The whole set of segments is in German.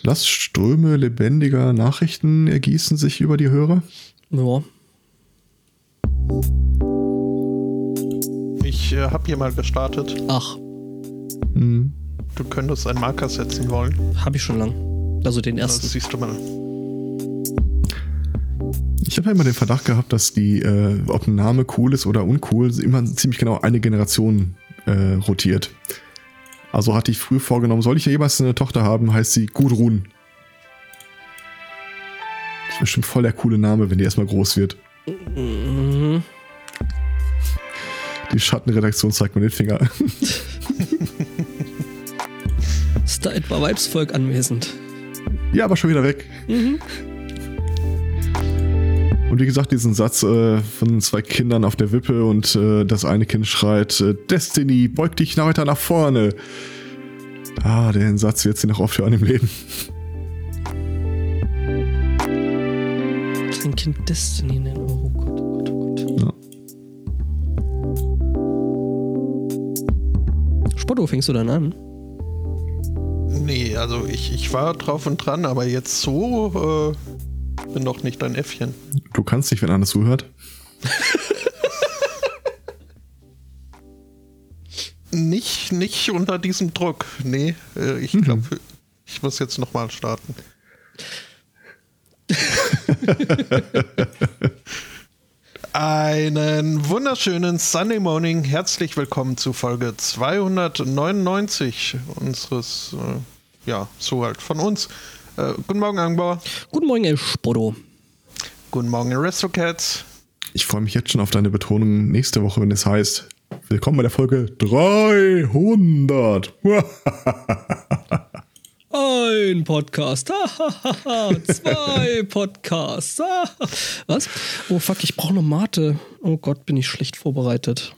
Lastströme lebendiger Nachrichten ergießen sich über die Hörer. Ja. Ich äh, habe hier mal gestartet. Ach, Hm. Du könntest einen Marker setzen wollen. habe ich schon lang. Also den Das ersten. siehst du mal. Ich habe ja immer den Verdacht gehabt, dass die, äh, ob ein Name cool ist oder uncool, immer ziemlich genau eine Generation äh, rotiert. Also hatte ich früh vorgenommen, soll ich jemals eine Tochter haben, heißt sie Gudrun. Das ist bestimmt voll der coole Name, wenn die erstmal groß wird. Mhm. Die Schattenredaktion zeigt mir den Finger. Ist da etwa Weibsvolk anwesend? ja, aber schon wieder weg. Mhm. Und wie gesagt, diesen Satz äh, von zwei Kindern auf der Wippe und äh, das eine Kind schreit, äh, Destiny, beug dich nach weiter nach vorne. Ah, den Satz wird sie noch oft hören im Leben. Ein Kind Destiny nennen. Oh Gott, oh Gott, oh Gott. Ja. Spotto, fängst du dann an? Nee, also ich, ich war drauf und dran, aber jetzt so äh, bin doch nicht dein Äffchen. Du kannst nicht, wenn einer zuhört. Nicht, nicht unter diesem Druck. Nee, äh, ich glaube, ich muss jetzt nochmal starten. Einen wunderschönen Sunday Morning. Herzlich willkommen zu Folge 299 unseres, äh, ja, so halt von uns. Äh, guten Morgen, Angbauer. Guten Morgen, El Spotto. Guten Morgen, Aristocats. Ich freue mich jetzt schon auf deine Betonung nächste Woche, wenn es heißt, willkommen bei der Folge 300. Ein Podcast. Zwei Podcasts. Was? Oh fuck, ich brauche noch Mate. Oh Gott, bin ich schlecht vorbereitet.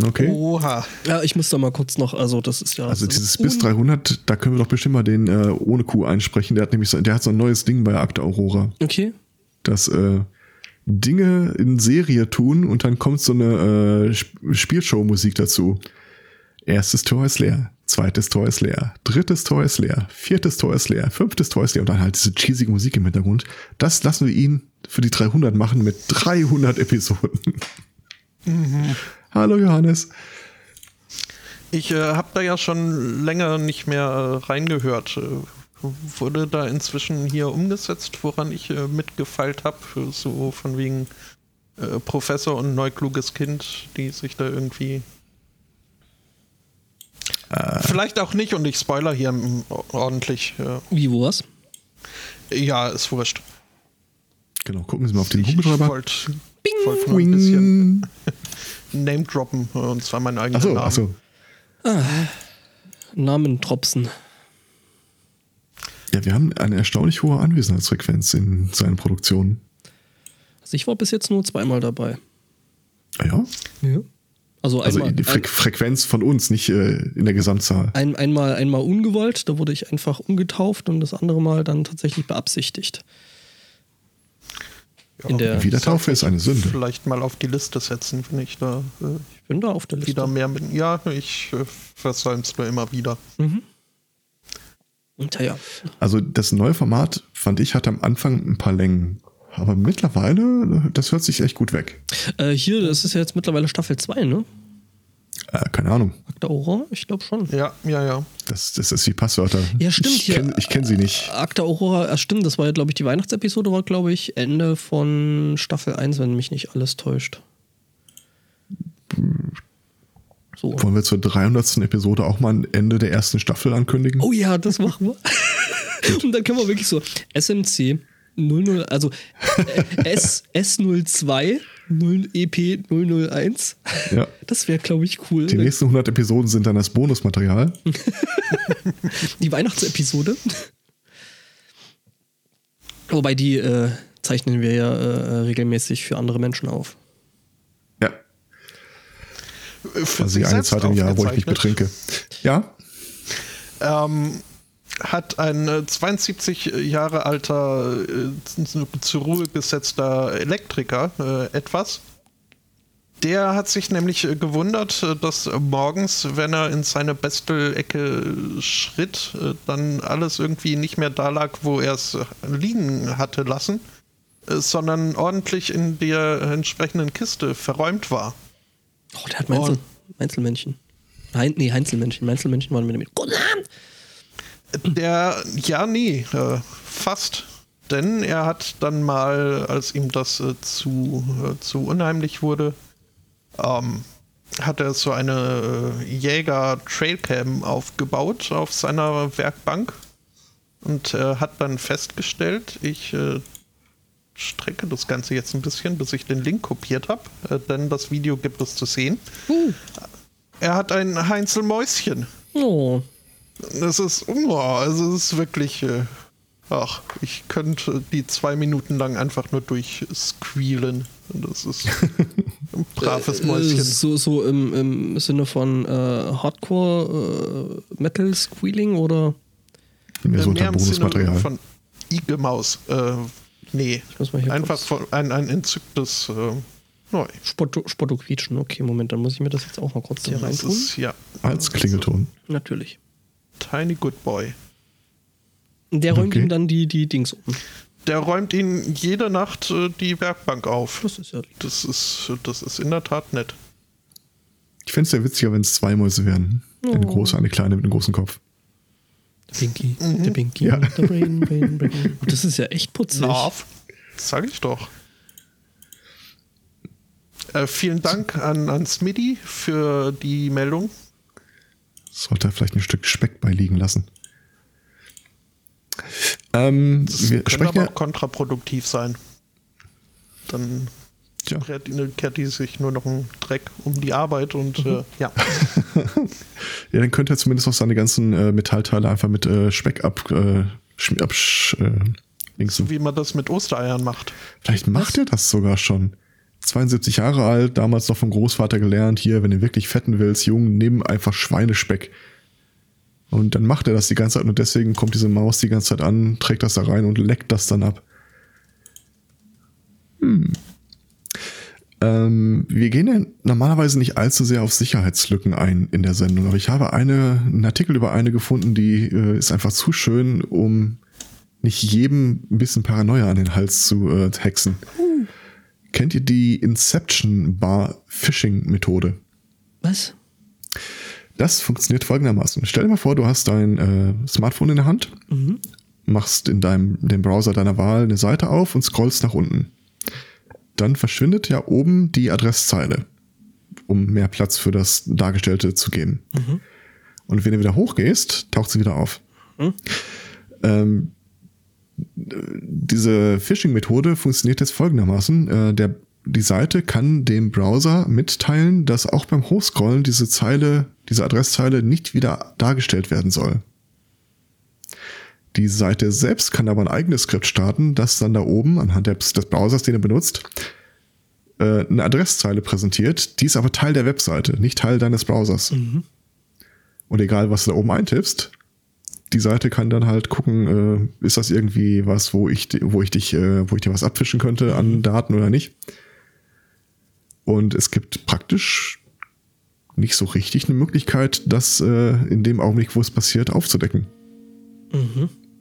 Okay. Oha. Ja, ich muss da mal kurz noch, also das ist ja. Also das dieses ist bis un- 300, da können wir doch bestimmt mal den äh, ohne Kuh einsprechen. Der hat nämlich so, der hat so ein neues Ding bei Akte Aurora. Okay. dass äh, Dinge in Serie tun und dann kommt so eine äh, Sp- Spielshow-Musik dazu. Erstes Tor ist leer, zweites Tor ist leer, drittes Tor ist leer, viertes Tor ist leer, fünftes Tor ist leer und dann halt diese cheesige Musik im Hintergrund. Das lassen wir ihn für die 300 machen mit 300 Episoden. Hallo Johannes. Ich äh, habe da ja schon länger nicht mehr äh, reingehört. Äh, wurde da inzwischen hier umgesetzt, woran ich äh, mitgefeilt habe? So von wegen äh, Professor und neukluges Kind, die sich da irgendwie. Vielleicht auch nicht und ich spoiler hier mm, ordentlich. Äh, Wie, wo was? ja, ist wurscht. Genau, gucken Sie mal auf den Ich, ich Kugelschreiber. wollte wollt ein bisschen. Name droppen und zwar meinen eigenen Achso, Namen. achso. Namen Tropsen. Ja, wir haben eine erstaunlich hohe Anwesenheitsfrequenz in seinen Produktionen. Also ich war bis jetzt nur zweimal dabei. Ah Ja, Ja. Also also einmal, die Fre Frequenz von uns, nicht äh, in der Gesamtzahl. ein, einmal, einmal ungewollt, da wurde ich einfach umgetauft und das andere Mal dann tatsächlich beabsichtigt. In der, Wiedertaufe ist eine Sünde. Vielleicht mal auf die Liste setzen, wenn ich da äh, ich bin da auf der Liste. wieder mehr mit. Ja, ich äh, versäum's nur immer wieder. Und ja. Also das neue Format, fand ich, hatte am Anfang ein paar Längen. Aber mittlerweile, das hört sich echt gut weg. Äh, hier, das ist ja jetzt mittlerweile Staffel 2, ne? Äh, keine Ahnung. Akta Aurora? Ich glaube schon. Ja, ja, ja. Das, das ist wie Passwörter. Ja, stimmt, Ich kenne kenn sie nicht. Akta Aurora, äh, stimmt, das war ja, glaube ich, die Weihnachtsepisode war, glaube ich, Ende von Staffel 1, wenn mich nicht alles täuscht. So. Wollen wir zur 300. Episode auch mal ein Ende der ersten Staffel ankündigen? Oh ja, das machen wir. Und dann können wir wirklich so SMC 00, also äh, S, S02 0 EP 001. Ja. Das wäre, glaube ich, cool. Die nächsten 100 Episoden sind dann das Bonusmaterial. Die Weihnachtsepisode. Wobei die äh, zeichnen wir ja äh, regelmäßig für andere Menschen auf. Ja, Äh, Für also die eine Zeit im Jahr, wo ich mich betrinke. Ja, Ähm, hat ein äh, 72 Jahre alter, äh, zu- zur Ruhe gesetzter Elektriker äh, etwas. Der hat sich nämlich äh, gewundert, äh, dass äh, morgens, wenn er in seine Bestelecke schritt, äh, dann alles irgendwie nicht mehr da lag, wo er es liegen hatte lassen, äh, sondern ordentlich in der entsprechenden Kiste verräumt war. Oh, der hat Meinzel, Meinzelmännchen. Nein, nee, Heinzelmännchen. Meinzelmännchen waren wir mit. Guten Abend! Der, ja, nee, äh, fast. Denn er hat dann mal, als ihm das äh, zu, äh, zu unheimlich wurde, ähm, hat er so eine äh, Jäger-Trailcam aufgebaut auf seiner Werkbank und äh, hat dann festgestellt, ich äh, strecke das Ganze jetzt ein bisschen, bis ich den Link kopiert habe, denn das Video gibt es zu sehen. Uh. Er hat ein Heinzelmäuschen. Oh. Das ist, oh, also es ist wirklich, äh, ach, ich könnte die zwei Minuten lang einfach nur durchsquealen. Das ist ein braves Äh, Mäuschen. So, so im, im Sinne von äh, Hardcore äh, Metal Squealing oder? Mehr so Äh, unter im Sinne Bonusmaterial. von Igemaus. Äh, nee, Ich muss mal hier einfach von, ein, ein entzücktes äh, Neu. Spotto, Spotto quietschen. Okay, Moment, dann muss ich mir das jetzt auch mal kurz hier Das reintun. ist, ja. Als Klingelton. Natürlich. Tiny Good Boy. Der räumt Okay. ihm dann die, die Dings um. Der räumt ihn jede Nacht äh, die Werkbank auf. Das ist ja lieb. Das ist, das ist in der Tat nett. Ich fände es ja witziger, wenn es zwei Mäuse wären. Eine Oh. große, eine kleine mit einem großen Kopf. Der Pinky, der Pinky, Ja. der Brain, Brain, Brain. Und das ist ja echt putzig. Love. Das sag ich doch. Äh, vielen Dank an, an Smitty für die Meldung. Sollte er vielleicht ein Stück Speck beiliegen lassen. Ähm, Das wir könnte sprechen aber ja, kontraproduktiv sein. Dann Tja. kehrt, kehrt die sich nur noch einen Dreck um die Arbeit und Mhm. äh, ja. ja, dann könnte er zumindest auch seine ganzen äh, Metallteile einfach mit äh, Speck ab, äh, absch, äh. So wie man das mit Ostereiern macht. Vielleicht macht er das sogar schon. 72 Jahre alt, damals noch vom Großvater gelernt, hier, wenn du wirklich fetten willst, Jungen, nimm einfach Schweinespeck. Und dann macht er das die ganze Zeit und deswegen kommt diese Maus die ganze Zeit an, trägt das da rein und leckt das dann ab. Hm. Ähm, wir gehen ja normalerweise nicht allzu sehr auf Sicherheitslücken ein in der Sendung, aber ich habe eine, einen Artikel über eine gefunden, die äh, ist einfach zu schön, um nicht jedem ein bisschen Paranoia an den Hals zu äh, hexen. Kennt ihr die Inception Bar Phishing Methode? Was? Das funktioniert folgendermaßen. Stell dir mal vor, du hast dein äh, Smartphone in der Hand, machst in deinem dem Browser deiner Wahl eine Seite auf und scrollst nach unten. Dann verschwindet ja oben die Adresszeile, um mehr Platz für das Dargestellte zu geben. Und wenn du wieder hochgehst, taucht sie wieder auf. Ähm, diese Phishing-Methode funktioniert jetzt folgendermaßen. Äh, der, die Seite kann dem Browser mitteilen, dass auch beim Hochscrollen diese Zeile, diese Adresszeile nicht wieder dargestellt werden soll. Die Seite selbst kann aber ein eigenes Skript starten, das dann da oben anhand des, Browsers, den er benutzt, äh, eine Adresszeile präsentiert. Die ist aber Teil der Webseite, nicht Teil deines Browsers. Und egal, was du da oben eintippst, die Seite kann dann halt gucken, äh, ist das irgendwie was, wo ich, wo ich dich, äh, wo ich dir was abfischen könnte an Daten oder nicht. Und es gibt praktisch nicht so richtig eine Möglichkeit, das äh, in dem Augenblick, wo es passiert, aufzudecken.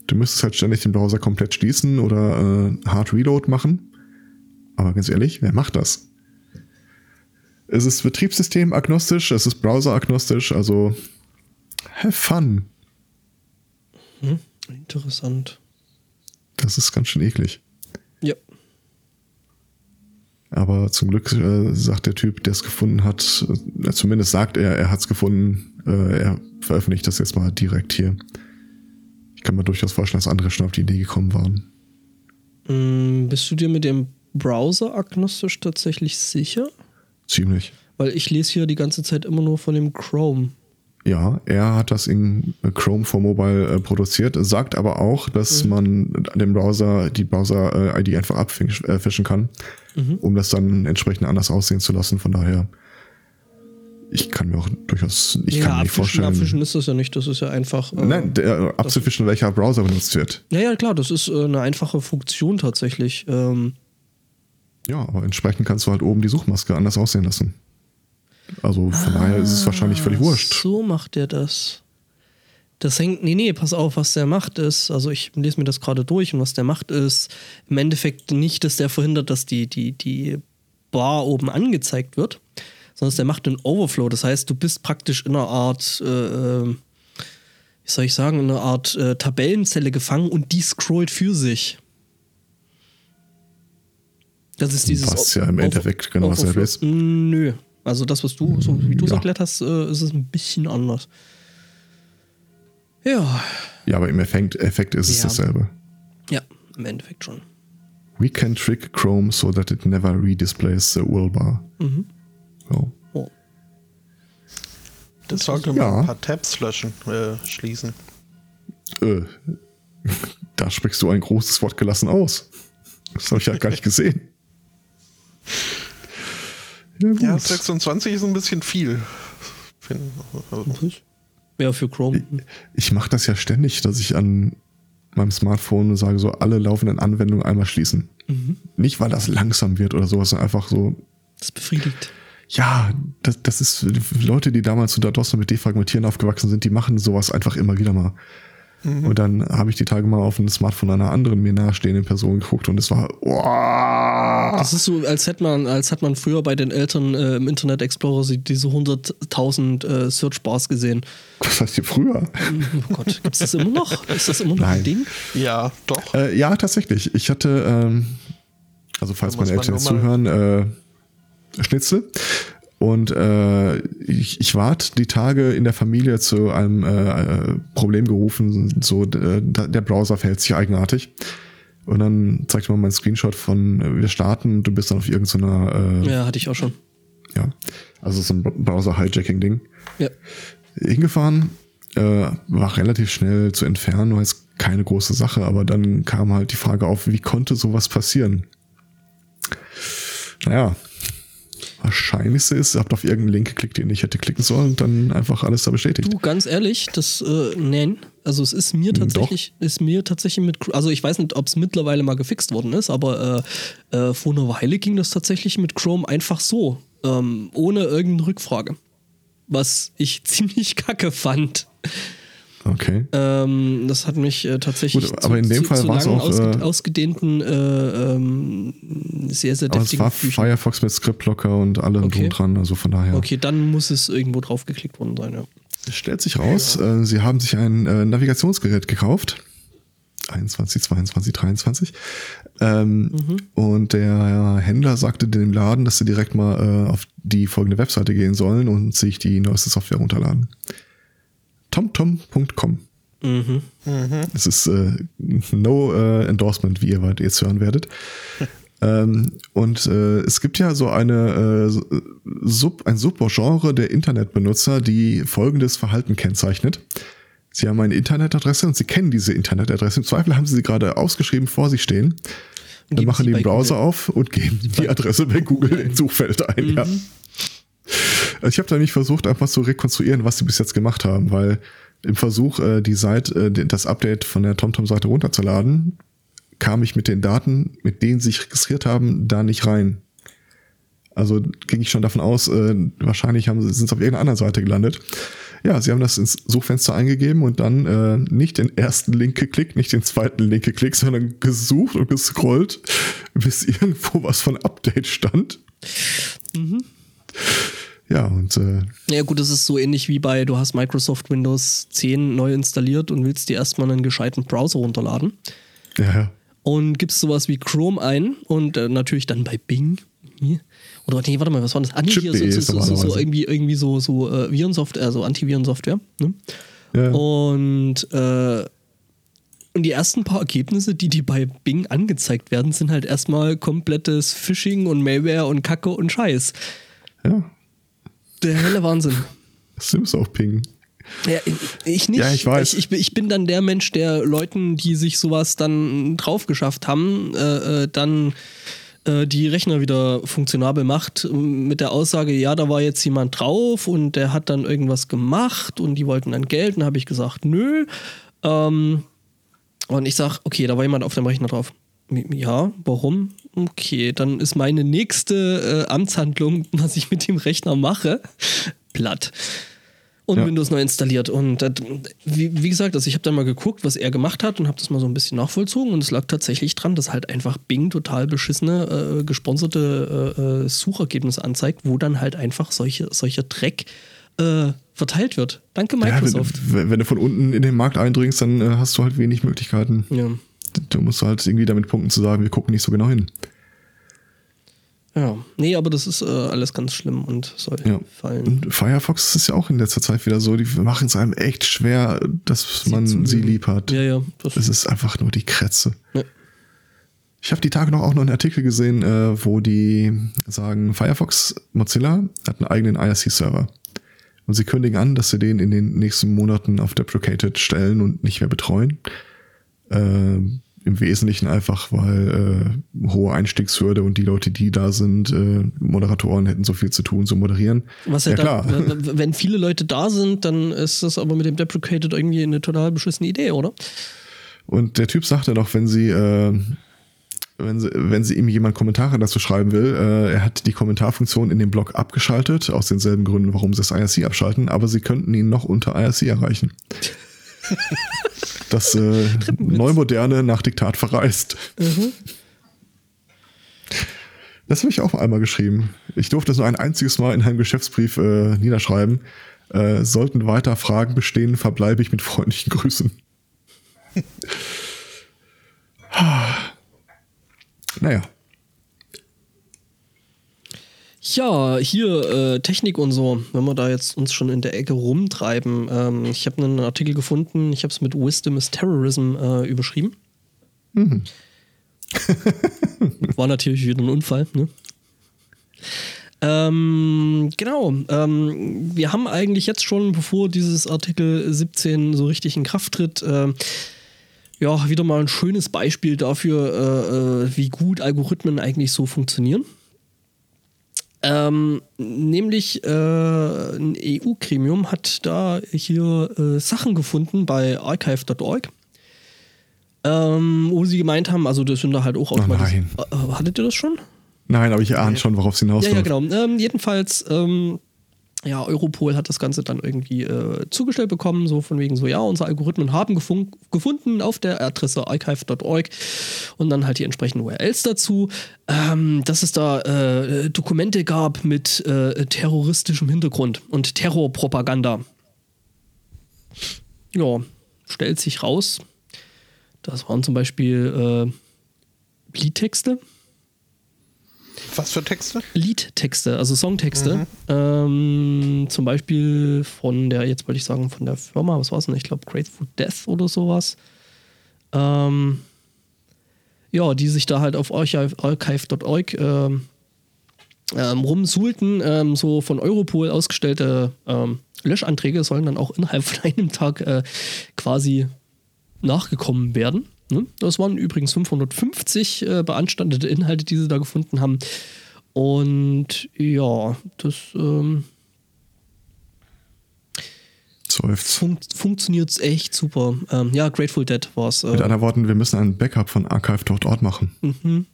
Du müsstest halt ständig den Browser komplett schließen oder äh, Hard Reload machen. Aber ganz ehrlich, wer macht das? Es ist Betriebssystem agnostisch, es ist Browser agnostisch, also have fun. Interessant. Das ist ganz schön eklig. Ja. Aber zum Glück äh, sagt der Typ, der es gefunden hat, äh, zumindest sagt er, er hat es gefunden, äh, er veröffentlicht das jetzt mal direkt hier. Ich kann mir durchaus vorstellen, dass andere schon auf die Idee gekommen waren. Mm, bist du dir mit dem Browser agnostisch tatsächlich sicher? Ziemlich. Weil ich lese hier die ganze Zeit immer nur von dem Chrome. Ja, er hat das in Chrome for Mobile äh, produziert, sagt aber auch, dass man dem Browser die Browser-ID einfach abfischen kann, um das dann entsprechend anders aussehen zu lassen. Von daher, ich kann mir auch durchaus, ich kann mir nicht abfischen, vorstellen. abfischen ist das ja nicht. Das ist ja einfach. Äh, Nein, der, abzufischen, welcher Browser benutzt wird. Ja, ja, klar, das ist äh, eine einfache Funktion tatsächlich. Ähm, Ja, aber entsprechend kannst du halt oben die Suchmaske anders aussehen lassen. Also von daher ist es wahrscheinlich völlig wurscht. So macht er das. Das hängt, nee, nee, pass auf, was der macht ist, also ich lese mir das gerade durch und was der macht ist, im Endeffekt nicht, dass der verhindert, dass die, die, die Bar oben angezeigt wird, sondern dass der macht einen Overflow. Das heißt, du bist praktisch in einer Art, äh, äh, wie soll ich sagen, in einer Art äh, Tabellenzelle gefangen und die scrollt für sich. Das ist dieses Was ja im Endeffekt genau dasselbe ist. Nö. Also das, was du, so wie du es Ja. erklärt hast, äh, ist es ein bisschen anders. Ja, Ja, aber im Effekt, Effekt ist es Ja. dasselbe. ja, im Endeffekt schon. We can trick Chrome so that it never redisplays the URL bar. Mhm. So. Oh. Das sollte man Ja. ein paar Tabs löschen, äh, schließen. Äh, da sprichst du ein großes Wort gelassen aus. Das habe ich ja gar nicht gesehen. Ja, gut. Ja, 26 ist ein bisschen viel. Also, Ja, für Chrome. Ich mache das ja ständig, dass ich an meinem Smartphone sage, so alle laufenden Anwendungen einmal schließen. Nicht, weil das langsam wird oder sowas, sondern einfach so, Das befriedigt. ja, das, das ist Leute, die damals unter DOS mit Defragmentieren aufgewachsen sind, die machen sowas einfach immer wieder mal. Und dann habe ich die Tage mal auf ein Smartphone einer anderen mir nahestehenden Person geguckt und es war, wow. Das ist so, als hätte man, als hat man früher bei den Eltern äh, im Internet Explorer diese 100.000 äh, Searchbars gesehen. was heißt hier früher? Oh Gott, gibt's das immer noch? Ist das immer noch Nein. ein Ding? ja, doch. Äh, ja, tatsächlich. Ich hatte, ähm, also falls meine man Eltern jetzt zuhören, äh, Schnitzel. Und äh, ich, ich ward die Tage in der Familie zu einem äh, Problem gerufen, so äh, der Browser verhält sich eigenartig. Und dann zeigte man meinen Screenshot von äh, wir starten, du bist dann auf irgendeiner, äh, Ja, hatte ich auch schon. ja, also so ein Browser-Hijacking-Ding Ja. hingefahren, äh, war relativ schnell zu entfernen, war jetzt keine große Sache, aber dann kam halt die Frage auf, wie konnte sowas passieren? Naja, wahrscheinlichste ist, ihr habt auf irgendeinen Link geklickt, den ich hätte klicken sollen und dann einfach alles da bestätigt. Du, ganz ehrlich, das, äh, nein. Also es ist mir Doch. tatsächlich, ist mir tatsächlich mit, also ich weiß nicht, ob es mittlerweile mal gefixt worden ist, aber äh, äh, vor einer Weile ging das tatsächlich mit Chrome einfach so, ähm, ohne irgendeine Rückfrage. Was ich ziemlich kacke fand. Okay. Ähm, das hat mich äh, tatsächlich Gut, aber in dem Fall war's langen, auch, ausge äh, ausgedehnten, äh, ähm, sehr, sehr Aber es deftigen war Büchern. Firefox mit Skriptblocker und allem Okay. drum dran, also von daher. Okay, dann muss es irgendwo drauf geklickt worden sein, ja. Es stellt sich raus, äh, sie haben sich ein äh, Navigationsgerät gekauft. 21, 22, 23. Ähm, Und der Händler sagte dem Laden, dass sie direkt mal äh, auf die folgende Webseite gehen sollen und sich die neueste Software runterladen. tomtom.com. Mhm. Es ist äh, no äh, endorsement, wie ihr jetzt hören werdet. ähm, und äh, es gibt ja so eine äh, Sub, ein Subgenre der Internetbenutzer, die folgendes Verhalten kennzeichnet. Sie haben eine Internetadresse und sie kennen diese Internetadresse. Im Zweifel haben sie sie gerade ausgeschrieben vor sich stehen. Dann machen sie die den Browser Google. auf und geben die Adresse bei Google ins Suchfeld ein. Ja. Also ich habe da nicht versucht, einfach zu rekonstruieren, was sie bis jetzt gemacht haben, weil im Versuch, äh, die Seite, äh, das Update von der TomTom-Seite runterzuladen, kam ich mit den Daten, mit denen sie sich registriert haben, da nicht rein. Also ging ich schon davon aus, äh, wahrscheinlich haben sind sie auf irgendeiner anderen Seite gelandet. Ja, sie haben das ins Suchfenster eingegeben und dann äh, nicht den ersten Link geklickt, nicht den zweiten Link geklickt, sondern gesucht und gescrollt, bis irgendwo was von Update stand. Ja, und äh, Ja gut, das ist so ähnlich wie bei, du hast Microsoft Windows 10 neu installiert und willst dir erstmal einen gescheiten Browser runterladen ja, und gibst sowas wie Chrome ein und äh, natürlich dann bei Bing. Hier. Oder nee, warte mal, was war das? Ah, nee, hier, so, so, so, so, irgendwie, irgendwie so, so äh, Virensoftware, also Antivirensoftware. Ne? ja. Und, äh, und die ersten paar Ergebnisse, die die bei Bing angezeigt werden, sind halt erstmal komplettes Phishing und Malware und Kacke und Scheiß. ja. Der helle Wahnsinn. Sims auch pingen. Ja, ich nicht. Ja, ich weiß. Ich, ich, bin- ich bin dann der Mensch, der Leuten, die sich sowas dann drauf geschafft haben, äh, äh, dann äh, die Rechner wieder funktionabel macht mit der Aussage, ja, da war jetzt jemand drauf und der hat dann irgendwas gemacht und die wollten dann Geld. Und habe ich gesagt, nö. Ähm, und ich sag, okay, da war jemand auf dem Rechner drauf. Ja, warum? Okay, dann ist meine nächste äh, Amtshandlung, was ich mit dem Rechner mache, platt. Und Ja. Windows neu installiert. Und das, wie, wie gesagt, also ich habe dann mal geguckt, was er gemacht hat und habe das mal so ein bisschen nachvollzogen. Und es lag tatsächlich dran, dass halt einfach Bing total beschissene, äh, gesponserte äh, äh, Suchergebnisse anzeigt, wo dann halt einfach solche, solcher Dreck äh, verteilt wird. Danke, Ja, Microsoft. wenn, wenn du von unten in den Markt eindringst, dann äh, hast du halt wenig Möglichkeiten. Ja. Du musst halt irgendwie damit punkten zu sagen, wir gucken nicht so genau hin. ja. Nee, aber das ist äh, alles ganz schlimm und soll Ja. fallen. Und Firefox ist ja auch in letzter Zeit wieder so, die machen es einem echt schwer, dass man zu sie lieb hat. Ja, ja. Das, Es ist einfach nur die Kretze. Ja. Ich habe die Tage noch auch noch einen Artikel gesehen, äh, wo die sagen, Firefox Mozilla hat einen eigenen IRC-Server. Und sie kündigen an, dass sie den in den nächsten Monaten auf Deprecated stellen und nicht mehr betreuen. Äh, Im Wesentlichen einfach, weil äh, hohe Einstiegshürde und die Leute, die da sind, äh, Moderatoren hätten so viel zu tun, so moderieren. Was ja, ja klar. w- wenn viele Leute da sind, dann ist das aber mit dem Deprecated irgendwie eine total beschissene Idee, oder? Und der Typ sagte noch, wenn sie, äh, wenn sie, wenn sie ihm jemand Kommentare dazu schreiben will, äh, er hat die Kommentarfunktion in dem Blog abgeschaltet, aus denselben Gründen, warum sie das IRC abschalten, aber sie könnten ihn noch unter IRC erreichen. das äh, Neumoderne nach Diktat verreist. Das habe ich auch einmal geschrieben. Ich durfte es nur ein einziges Mal in einem Geschäftsbrief äh, niederschreiben. Äh, sollten weiter Fragen bestehen, verbleibe ich mit freundlichen Grüßen. naja. Ja, hier äh, Technik und so, wenn wir da jetzt uns schon in der Ecke rumtreiben. Ähm, ich habe einen Artikel gefunden, ich habe es mit Wisdom is Terrorism äh, überschrieben. War natürlich wieder ein Unfall, ne? Ähm, genau. Ähm, wir haben eigentlich jetzt schon, bevor dieses Artikel 17 so richtig in Kraft tritt, äh, ja, wieder mal ein schönes Beispiel dafür, äh, äh, wie gut Algorithmen eigentlich so funktionieren. Ähm, nämlich äh, ein EU-Gremium hat da hier äh, Sachen gefunden bei archive.org, ähm, wo sie gemeint haben, also das sind da halt auch automatisiert. Äh, äh, hattet ihr das schon? Nein, aber ich ahne schon, worauf es Ja, hinausläuft. ja, genau. Ähm, jedenfalls, ähm, ja, Europol hat das Ganze dann irgendwie äh, zugestellt bekommen, so von wegen so, ja, unsere Algorithmen haben gefun gefunden auf der Adresse archive.org und dann halt die entsprechenden URLs dazu, ähm, dass es da äh, Dokumente gab mit äh, terroristischem Hintergrund und Terrorpropaganda. Ja, stellt sich raus, das waren zum Beispiel äh, Liedtexte. Was für Texte? Liedtexte, also Songtexte. Ähm, zum Beispiel von der, jetzt wollte ich sagen, von der Firma, was war es denn? Ich glaube, Grateful Death oder sowas. Ähm, ja, die sich da halt auf archive- archive.org ähm, ähm, rumsuhlten. Ähm, so von Europol ausgestellte ähm, Löschanträge sollen dann auch innerhalb von einem Tag äh, quasi nachgekommen werden. Ne? Das waren übrigens 550 äh, beanstandete Inhalte, die sie da gefunden haben. Und ja, das ähm, fun funktioniert echt super. Ähm, ja, Grateful Dead war es. Mit Äh, anderen Worten, wir müssen ein Backup von archive.org machen.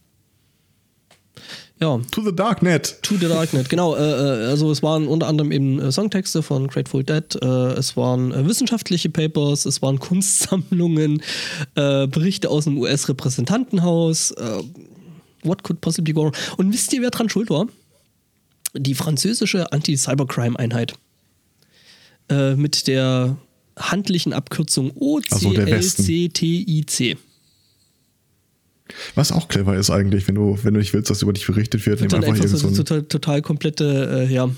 Ja, To the Darknet. To the Darknet, genau. Äh, äh, also es waren unter anderem eben äh, Songtexte von Grateful Dead, äh, es waren äh, wissenschaftliche Papers, es waren Kunstsammlungen, äh, Berichte aus dem US-Repräsentantenhaus. What could possibly go wrong? Und wisst ihr, wer dran schuld war? Die französische Anti-Cybercrime-Einheit. Mit der handlichen Abkürzung. OCLCTIC. Was auch clever ist eigentlich, wenn du, wenn du nicht willst, dass über dich berichtet wird, nimm Dann einfach, einfach so, so ein, total, total komplette, äh, ja,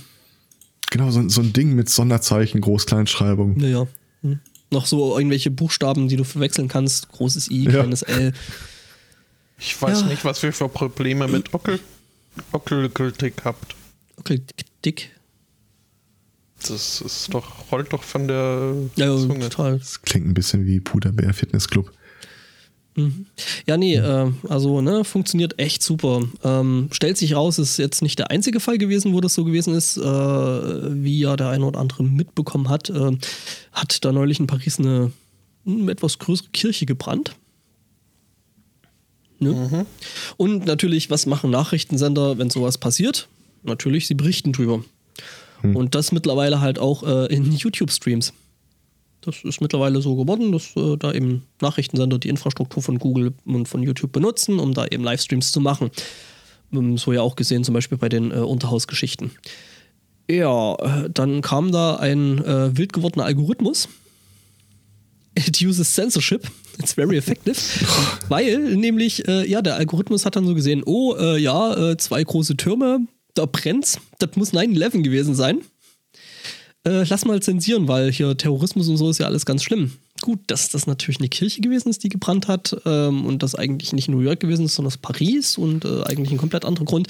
genau, so, ein- so ein Ding mit Sonderzeichen, Groß-Kleinschreibung. Naja. Hm. Noch so irgendwelche Buchstaben, die du verwechseln kannst. Großes I, Ja. kleines L. Ich weiß Ja. nicht, was wir für Probleme mit Ockel Ockelkritik habt. Dick. Das ist doch, rollt doch von der Ja, Zunge. total. Das klingt ein bisschen wie Puderbär Fitnessclub. Ja, nee, äh, also, ne, funktioniert echt super. Ähm, stellt sich raus, ist jetzt nicht der einzige Fall gewesen, wo das so gewesen ist, äh, wie ja der eine oder andere mitbekommen hat. Äh, hat da neulich in Paris eine, eine etwas größere Kirche gebrannt. Ne? Und natürlich, was machen Nachrichtensender, wenn sowas passiert? Natürlich, sie berichten drüber. Und das mittlerweile halt auch äh, in YouTube-Streams. Das ist mittlerweile so geworden, dass äh, da eben Nachrichtensender die Infrastruktur von Google und von YouTube benutzen, um da eben Livestreams zu machen. Ähm, So ja auch gesehen, zum Beispiel bei den äh, Unterhausgeschichten. Ja, äh, dann kam da ein äh, wild gewordener Algorithmus. It uses censorship. It's very effective. Weil nämlich, äh, ja, der Algorithmus hat dann so gesehen, oh, äh, ja, äh, zwei große Türme, da brennt's. Das muss 9-11 gewesen sein. Äh, lass mal zensieren, weil hier Terrorismus und so ist ja alles ganz schlimm. Gut, dass das natürlich eine Kirche gewesen ist, die gebrannt hat ähm, und das eigentlich nicht New York gewesen ist, sondern Paris und äh, eigentlich ein komplett anderer Grund.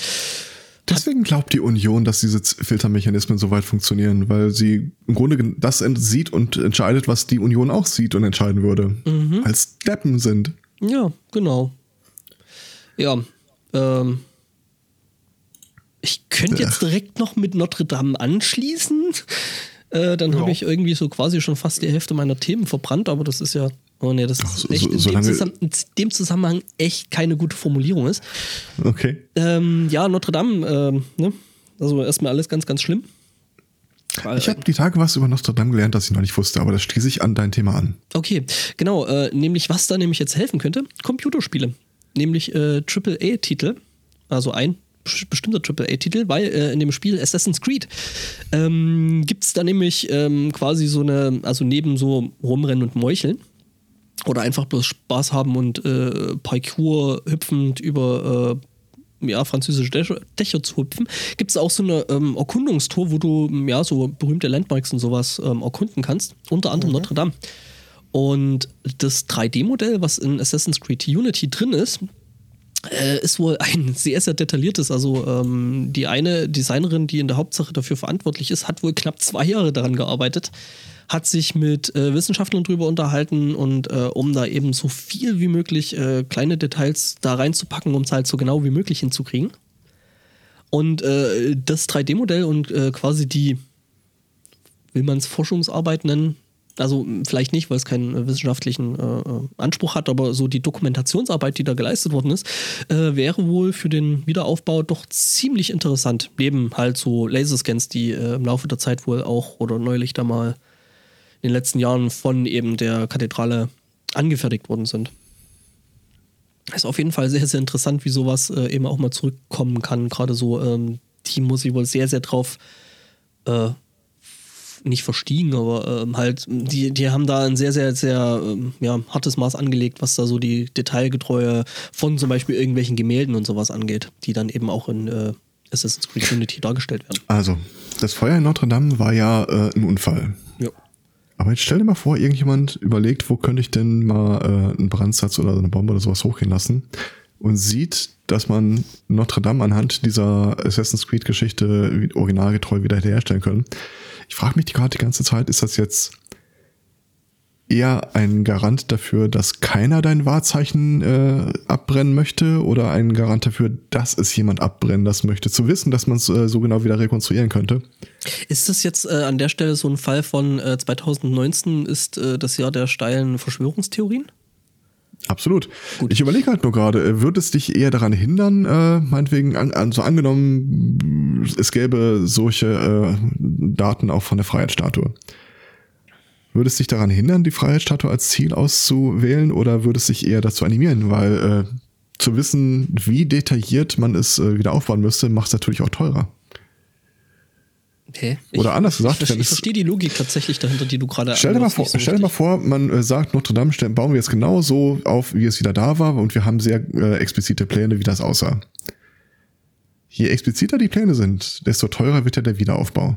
Deswegen glaubt die Union, dass diese Filtermechanismen so weit funktionieren, weil sie im Grunde das sieht und entscheidet, was die Union auch sieht und entscheiden würde. Als Deppen sind. Ja, genau. Ja, ähm, ich könnte jetzt direkt noch mit Notre Dame anschließen. Äh, dann habe Ja. ich irgendwie so quasi schon fast die Hälfte meiner Themen verbrannt, aber das ist ja. Oh nee, das ist so- echt so- in, dem Zusammen in dem Zusammenhang echt keine gute Formulierung ist. Okay. Ähm, ja, Notre Dame, ähm, ne? Also erstmal alles ganz, ganz schlimm. Ich habe die Tage was über Notre Dame gelernt, das ich noch nicht wusste, aber das schließe ich an dein Thema an. Okay, genau. Äh, nämlich, was da nämlich jetzt helfen könnte, Computerspiele. Nämlich äh, AAA-Titel. Also ein bestimmter AAA-Titel, weil äh, in dem Spiel Assassin's Creed ähm, gibt es da nämlich ähm, quasi so eine, also neben so rumrennen und meucheln oder einfach bloß Spaß haben und äh, Parkour hüpfend über äh, ja, französische Dächer, zu hüpfen, gibt es auch so eine ähm, Erkundungstor, wo du ja so berühmte Landmarks und sowas ähm, erkunden kannst, unter anderem Notre Dame. Und das 3D-Modell, was in Assassin's Creed Unity drin ist, äh, ist wohl ein sehr, sehr detailliertes. Also ähm, die eine Designerin, die in der Hauptsache dafür verantwortlich ist, hat wohl knapp zwei Jahre daran gearbeitet, hat sich mit äh, Wissenschaftlern drüber unterhalten und äh, um da eben so viel wie möglich äh, kleine Details da reinzupacken, um es halt so genau wie möglich hinzukriegen. Und äh, das 3D-Modell und äh, quasi die, will man es Forschungsarbeit nennen? Also vielleicht nicht, weil es keinen äh, wissenschaftlichen äh, äh, Anspruch hat, aber so die Dokumentationsarbeit, die da geleistet worden ist, äh, wäre wohl für den Wiederaufbau doch ziemlich interessant. Neben halt so Laserscans, die äh, im Laufe der Zeit wohl auch oder neulich da mal in den letzten Jahren von eben der Kathedrale angefertigt worden sind. Ist auf jeden Fall sehr, sehr interessant, wie sowas äh, eben auch mal zurückkommen kann. Gerade so, ähm, die muss ich wohl sehr, sehr drauf nicht verstiegen, aber ähm, halt, die, die haben da ein sehr, sehr, sehr ähm, ja, hartes Maß angelegt, was da so die Detailgetreue von zum Beispiel irgendwelchen Gemälden und sowas angeht, die dann eben auch in äh, Assassin's Creed Unity dargestellt werden. Also, das Feuer in Notre Dame war ja äh, ein Unfall. Ja. Aber jetzt stell dir mal vor, irgendjemand überlegt, wo könnte ich denn mal äh, einen Brandsatz oder eine Bombe oder sowas hochgehen lassen und sieht, dass man Notre Dame anhand dieser Assassin's Creed Geschichte originalgetreu wieder herstellen können. Ich frage mich die gerade die ganze Zeit, ist das jetzt eher ein Garant dafür, dass keiner dein Wahrzeichen äh, abbrennen möchte oder ein Garant dafür, dass es jemand abbrennen das möchte, zu wissen, dass man es äh, so genau wieder rekonstruieren könnte? Ist das jetzt äh, an der Stelle so ein Fall von äh, 2019 ist äh, das Jahr der steilen Verschwörungstheorien? Absolut. Ich überlege halt nur gerade, äh, würde es dich eher daran hindern, äh, meinetwegen, an, an, so angenommen, es gäbe solche äh, Daten auch von der Freiheitsstatue. Würde es dich daran hindern, die Freiheitsstatue als Ziel auszuwählen oder würde es dich eher dazu animieren? Weil äh, zu wissen, wie detailliert man es äh, wieder aufbauen müsste, macht es natürlich auch teurer. Okay. Oder anders gesagt, ich, ich, ich verstehe die Logik tatsächlich dahinter, die du gerade Stell dir, mal vor, so stell dir mal vor, man äh, sagt, Notre Dame stell- bauen wir jetzt genau so auf, wie es wieder da war und wir haben sehr äh, explizite Pläne, wie das aussah. Je expliziter die Pläne sind, desto teurer wird ja der Wiederaufbau.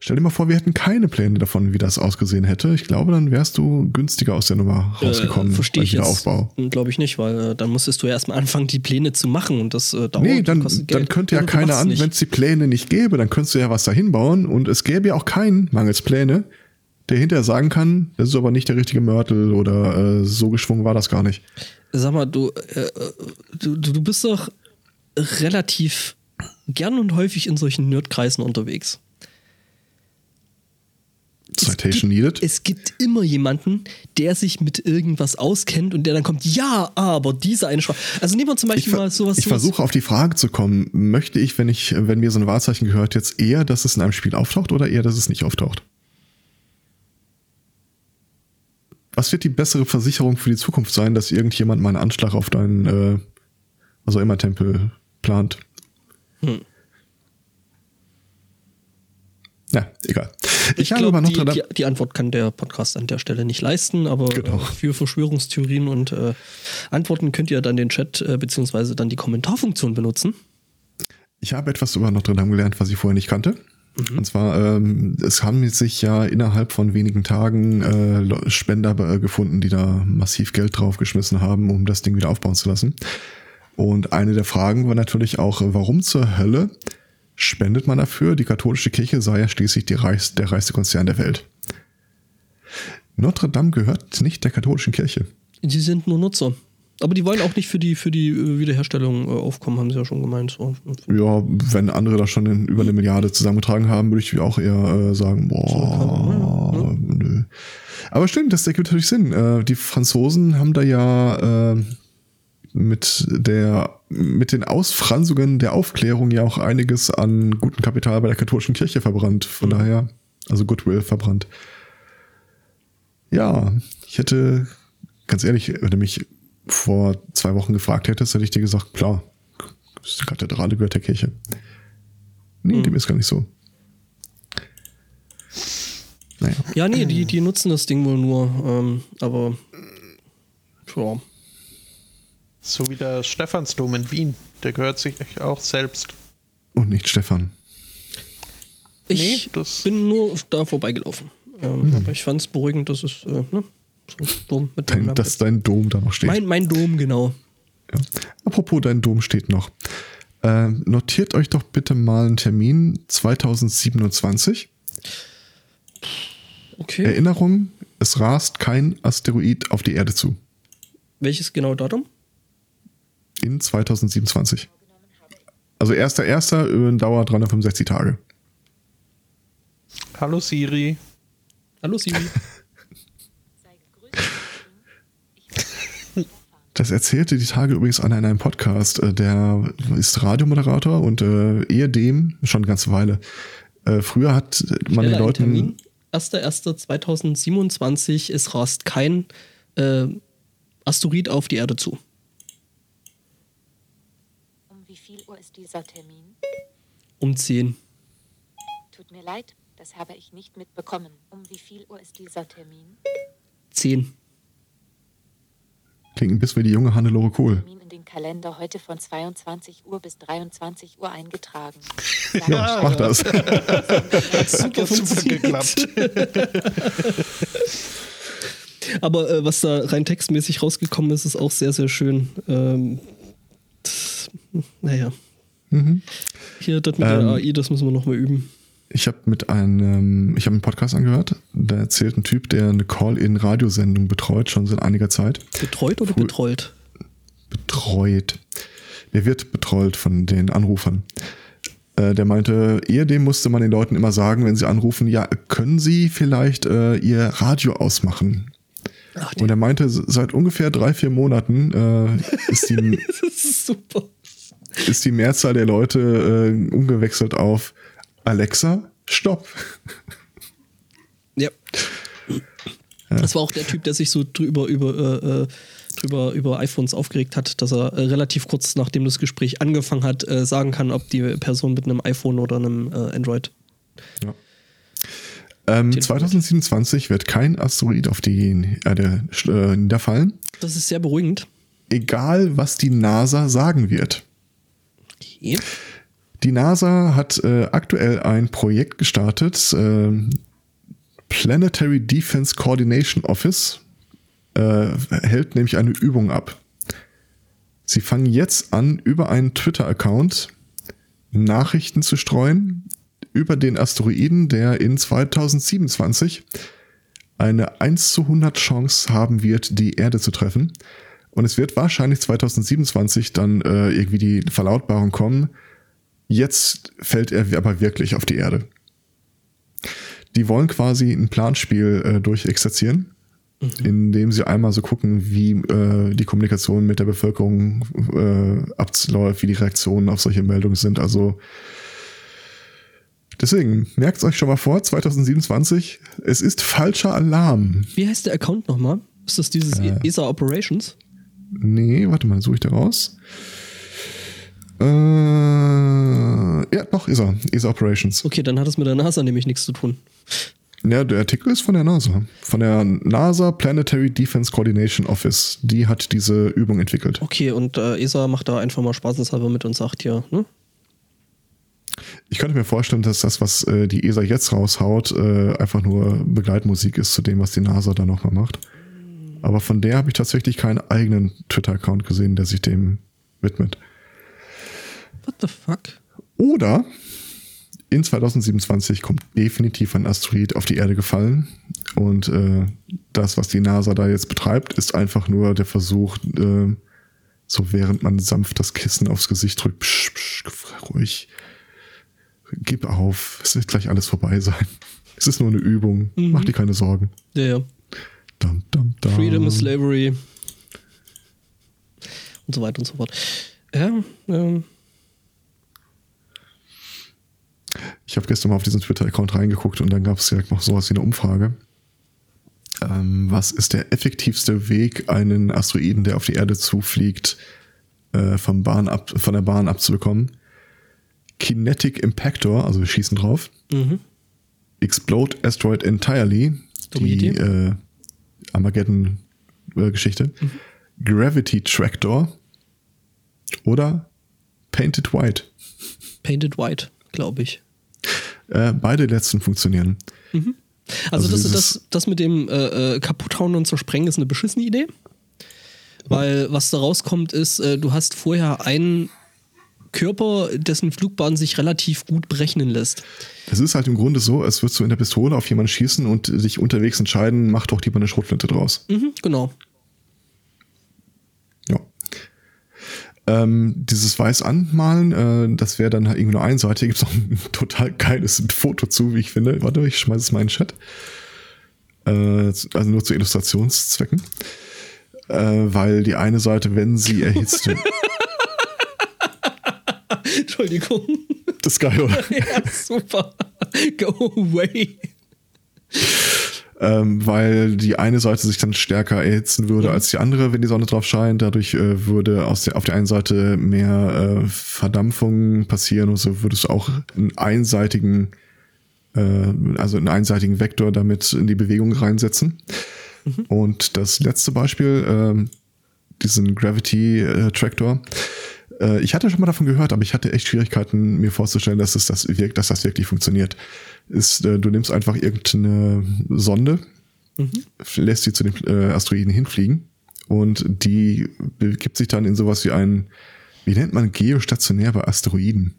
Stell dir mal vor, wir hätten keine Pläne davon, wie das ausgesehen hätte. Ich glaube, dann wärst du günstiger aus der Nummer rausgekommen Äh, verstehe ich jetzt, Wiederaufbau. glaube ich nicht, weil äh, dann müsstest du ja erstmal anfangen, die Pläne zu machen und das äh, dauert. Nee, dann, dann könnte ja du keiner an, wenn es die Pläne nicht gäbe, dann könntest du ja was dahin bauen und es gäbe ja auch keinen mangels Pläne, der hinterher sagen kann, das ist aber nicht der richtige Mörtel oder äh, so geschwungen war das gar nicht. Sag mal, du, äh, du, du du bist doch relativ gern und häufig in solchen Nerdkreisen unterwegs. Citation es gibt, needed. Es gibt immer jemanden, der sich mit irgendwas auskennt und der dann kommt, ja, aber diese eine Sprache. Also nehmen wir zum Beispiel mal sowas. ich versuche auf die Frage zu kommen, möchte ich, wenn ich, wenn mir so ein Wahrzeichen gehört, jetzt eher, dass es in einem Spiel auftaucht oder eher, dass es nicht auftaucht? Was wird die bessere Versicherung für die Zukunft sein, dass irgendjemand mal einen Anschlag auf deinen, äh, also immer Tempel plant? Hm. Ja, egal. Ich, Ich habe glaube, aber noch die, die, Antwort kann der Podcast an der Stelle nicht leisten, aber Genau. für Verschwörungstheorien und äh, Antworten könnt ihr dann den Chat äh, beziehungsweise dann die Kommentarfunktion benutzen. Ich habe etwas über Notre Dame gelernt, was ich vorher nicht kannte. Mhm. Und zwar, ähm, es haben sich ja innerhalb von wenigen Tagen äh, Spender äh, gefunden, die da massiv Geld draufgeschmissen haben, um das Ding wieder aufbauen zu lassen. Und eine der Fragen war natürlich auch, warum zur Hölle spendet man dafür? Die katholische Kirche sei ja schließlich die reichst, der reichste Konzern der Welt. Notre Dame gehört nicht der katholischen Kirche. Die sind nur Nutzer. Aber die wollen auch nicht für die, für die äh, Wiederherstellung äh, aufkommen, haben sie ja schon gemeint. So. Ja, wenn andere da schon in, über eine Milliarde zusammengetragen haben, würde ich auch eher äh, sagen, boah, nö. Aber stimmt, das ergibt natürlich Sinn. Äh, die Franzosen haben da ja äh, mit der mit den Ausfransungen der Aufklärung ja auch einiges an gutem Kapital bei der katholischen Kirche verbrannt. Von daher, also Goodwill verbrannt. Ja, ich hätte, ganz ehrlich, wenn du mich vor zwei Wochen gefragt hättest, hätte ich dir gesagt, klar, die Kathedrale gehört der Kirche. Nee, dem ist gar nicht so. Naja. Ja, nee, die, die nutzen das Ding wohl nur, ähm, aber ja. So wie der Stephansdom in Wien. Der gehört sich auch selbst. Und nicht Stefan. Ich Nee, das- bin nur da vorbeigelaufen. Ähm, Aber ich fand es beruhigend, dass es äh, ne, so Dom mit Dein, dass dein Dom da noch steht. mein, mein Dom, genau. Ja. Apropos, dein Dom steht noch. Äh, notiert euch doch bitte mal einen Termin 2027. Okay. Erinnerung, es rast kein Asteroid auf die Erde zu. Welches genau Datum? In 2027. Also 1.1. äh, Dauer 365 Tage. Hallo Siri. Hallo Siri. Das erzählte die Tage übrigens einer in einem Podcast. Äh, Der ist Radiomoderator und äh, ehedem schon eine ganze Weile. Äh, früher hat man den Schneller Leuten. Termin. 1.1.2027, es rast kein äh, Asteroid auf die Erde zu. um wie viel Uhr ist dieser Termin? Um 10. Tut mir leid, das habe ich nicht mitbekommen. Um wie viel Uhr ist dieser Termin? 10. Klingt ein bisschen wie die junge Hannelore Kohl. Termin in den Kalender heute von 22 Uhr bis 23 Uhr eingetragen. Ja, mach das. Super Super geklappt. Aber äh, was da rein textmäßig rausgekommen ist, ist auch sehr, sehr schön. Ähm, das, naja. Hier, das mit Ähm, der AI, das müssen wir nochmal üben. Ich habe mit einem, ich habe einen Podcast angehört. Da erzählt ein Typ, der eine Call-in-Radiosendung betreut, schon seit einiger Zeit. Betreut oder cool. betrollt? Betreut. Der wird betrollt von den Anrufern. Äh, der meinte, ehedem musste man den Leuten immer sagen, wenn sie anrufen, ja, können Sie vielleicht äh, Ihr Radio ausmachen? Ach, Und er meinte, seit ungefähr drei, vier Monaten äh, ist, die, das ist super. Ist die Mehrzahl der Leute äh, umgewechselt auf Alexa, stopp. Ja. Das war auch der Typ, der sich so drüber über, äh, äh, drüber über iPhones aufgeregt hat, dass er äh, relativ kurz nachdem das Gespräch angefangen hat, äh, sagen kann, ob die Person mit einem iPhone oder einem äh, Android. Ja. Ähm, 2027 wird kein Asteroid auf die Erde äh, niederfallen, Das ist sehr beruhigend. egal was die NASA sagen wird. Die NASA hat äh, aktuell ein Projekt gestartet, äh, Planetary Defense Coordination Office, äh, hält nämlich eine Übung ab. Sie fangen jetzt an, über einen Twitter-Account Nachrichten zu streuen über den Asteroiden, der in 2027 eine 1 zu 100 Chance haben wird, die Erde zu treffen. Und es wird wahrscheinlich 2027 dann äh, irgendwie die Verlautbarung kommen, jetzt fällt er aber wirklich auf die Erde. die wollen quasi ein Planspiel äh, durchexerzieren, indem sie einmal so gucken, wie äh, die Kommunikation mit der Bevölkerung äh, abläuft, wie die Reaktionen auf solche Meldungen sind. Also deswegen, merkt euch schon mal vor, 2027, es ist falscher Alarm. Wie heißt der Account nochmal? Ist das dieses Äh. ESA Operations? Nee, warte mal, suche ich da raus. Äh, ja, doch, ist er. ESA Operations. Okay, dann hat es mit der NASA nämlich nichts zu tun. Ja, der Artikel ist von der NASA. Von der NASA Planetary Defense Coordination Office. Die hat diese Übung entwickelt. Okay, und äh, ESA macht da einfach mal spaßenshalber mit und sagt hier, ne? Ich könnte mir vorstellen, dass das, was äh, die ESA jetzt raushaut, äh, einfach nur Begleitmusik ist zu dem, was die NASA da nochmal macht. Aber von der habe ich tatsächlich keinen eigenen Twitter-Account gesehen, der sich dem widmet. What the fuck? Oder in 2027 kommt definitiv ein Asteroid auf die Erde gefallen. Und äh, das, was die NASA da jetzt betreibt, ist einfach nur der Versuch, äh, so während man sanft das Kissen aufs Gesicht drückt, psch, psch, ruhig, gib auf, es wird gleich alles vorbei sein. Es ist nur eine Übung, mach dir keine Sorgen. Ja, ja. Dum, dum, dum. Freedom is Slavery. Und so weiter und so fort. Ja, ähm, Ich habe gestern mal auf diesen Twitter-Account reingeguckt und dann gab es direkt noch sowas wie eine Umfrage. Ähm, was ist der effektivste Weg, einen Asteroiden, der auf die Erde zufliegt, äh, vom Bahn ab, von der Bahn abzubekommen? Kinetic Impactor, also wir schießen drauf. mhm. Explode Asteroid Entirely, Dumme die Idee. Äh, Armageddon-Geschichte. Gravity Tractor oder Painted White. Painted White, glaube ich. Äh, beide letzten funktionieren. Also, Also das, das, das mit dem äh, äh, kaputthauen und zersprengen ist eine beschissene Idee. Weil was da rauskommt, ist, äh, du hast vorher einen Körper, dessen Flugbahn sich relativ gut berechnen lässt. Es ist halt im Grunde so, als würdest du in der Pistole auf jemanden schießen und dich unterwegs entscheiden, mach doch lieber eine Schrotflinte draus. Mhm, genau. Ja. Ähm, dieses Weiß anmalen, äh, das wäre dann halt irgendwie nur eine Seite. Gibt es noch ein total geiles Foto zu, wie ich finde. Warte, ich schmeiße es mal in den Chat. Äh, also nur zu Illustrationszwecken. Äh, weil die eine Seite, wenn sie erhitzt wird, Entschuldigung. das ist geil, oder? ja, super. Go away. ähm, weil die eine Seite sich dann stärker erhitzen würde als die andere, wenn die Sonne drauf scheint. Dadurch äh, würde aus der, auf der einen Seite mehr äh, Verdampfung passieren und so würdest du auch einen einseitigen, äh, also einen einseitigen Vektor damit in die Bewegung reinsetzen. Und das letzte Beispiel, ähm, diesen Gravity äh, Tractor. Äh, ich hatte schon mal davon gehört, aber ich hatte echt Schwierigkeiten, mir vorzustellen, dass es das wirkt, dass das wirklich funktioniert. Ist, äh, du nimmst einfach irgendeine Sonde, lässt sie zu dem äh, Asteroiden hinfliegen und die begibt sich dann in sowas wie ein, wie nennt man geostationär bei Asteroiden?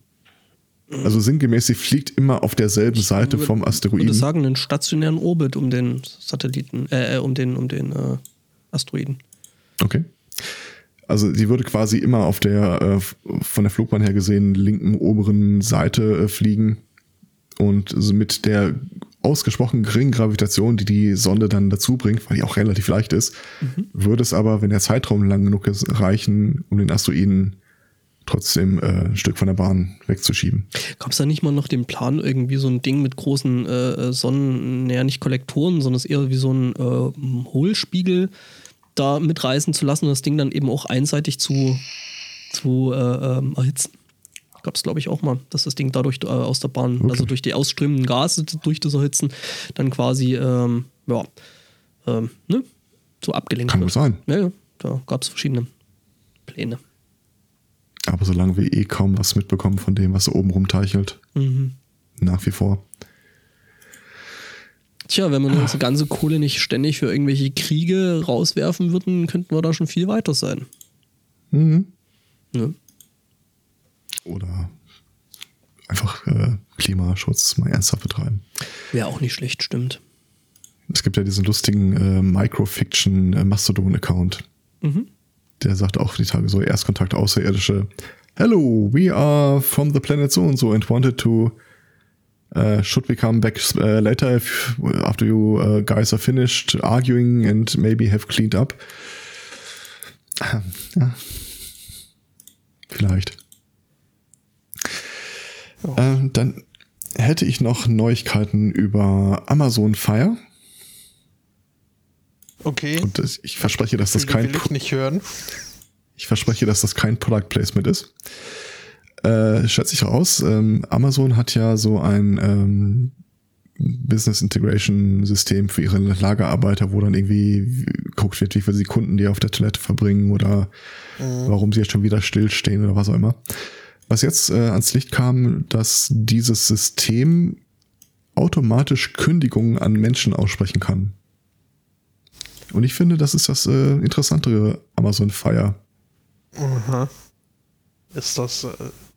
Also sinngemäß, sie fliegt immer auf derselben Seite vom Ich würde Asteroiden. sagen, einen stationären Orbit um den Satelliten, äh, äh, um den, um den äh, Asteroiden. Okay. Also die würde quasi immer auf der äh, von der Flugbahn her gesehen linken oberen Seite äh, fliegen und mit der ausgesprochen geringen Gravitation, die die Sonde dann dazu bringt, weil die auch relativ leicht ist, würde es aber, wenn der Zeitraum lang genug ist, reichen, um den Asteroiden trotzdem äh, ein Stück von der Bahn wegzuschieben. Gab es da nicht mal noch den Plan, irgendwie so ein Ding mit großen äh, Sonnen, naja, nicht Kollektoren, sondern es eher wie so ein äh, Hohlspiegel da mitreißen zu lassen und das Ding dann eben auch einseitig zu, zu äh, ähm, erhitzen? Gab es, glaube ich, auch mal, dass das Ding dadurch äh, aus der Bahn, Okay. also durch die ausströmenden Gase durch das Erhitzen, dann quasi, ähm, ja, ähm, ne, so abgelenkt Kann wird. sein. Ja, ja, da gab es verschiedene Pläne. Aber solange wir eh kaum was mitbekommen von dem, was da oben rumteichelt, Mhm. nach wie vor. Tja, wenn wir nur unsere ganze Kohle nicht ständig für irgendwelche Kriege rauswerfen würden, könnten wir da schon viel weiter sein. Mhm. Ne? Oder einfach äh, Klimaschutz mal ernsthaft betreiben. Wäre auch nicht schlecht, stimmt. Es gibt ja diesen lustigen äh, Microfiction äh. Mhm. Der sagt auch die Tage so Erstkontakt Außerirdische. Hello, we are from the planet so and so and wanted to Uh, should we come back uh, later if, after you uh, guys are finished arguing and maybe have cleaned up? Ja. Vielleicht. Ja. Ähm, dann hätte ich noch Neuigkeiten über Amazon Fire. Okay. Und das, ich verspreche, dass das Will- kein will ich nicht hören. ich verspreche, dass das kein Product Placement ist. Äh, stellt sich raus, ähm, Amazon hat ja so ein ähm, Business Integration System für ihre Lagerarbeiter, wo dann irgendwie geguckt wird, wie viele Sekunden die auf der Toilette verbringen oder warum sie jetzt schon wieder stillstehen oder was auch immer. Was jetzt äh, ans Licht kam, dass dieses System automatisch Kündigungen an Menschen aussprechen kann. Und ich finde, das ist das äh, interessantere Amazon Fire. Aha. Ist das äh,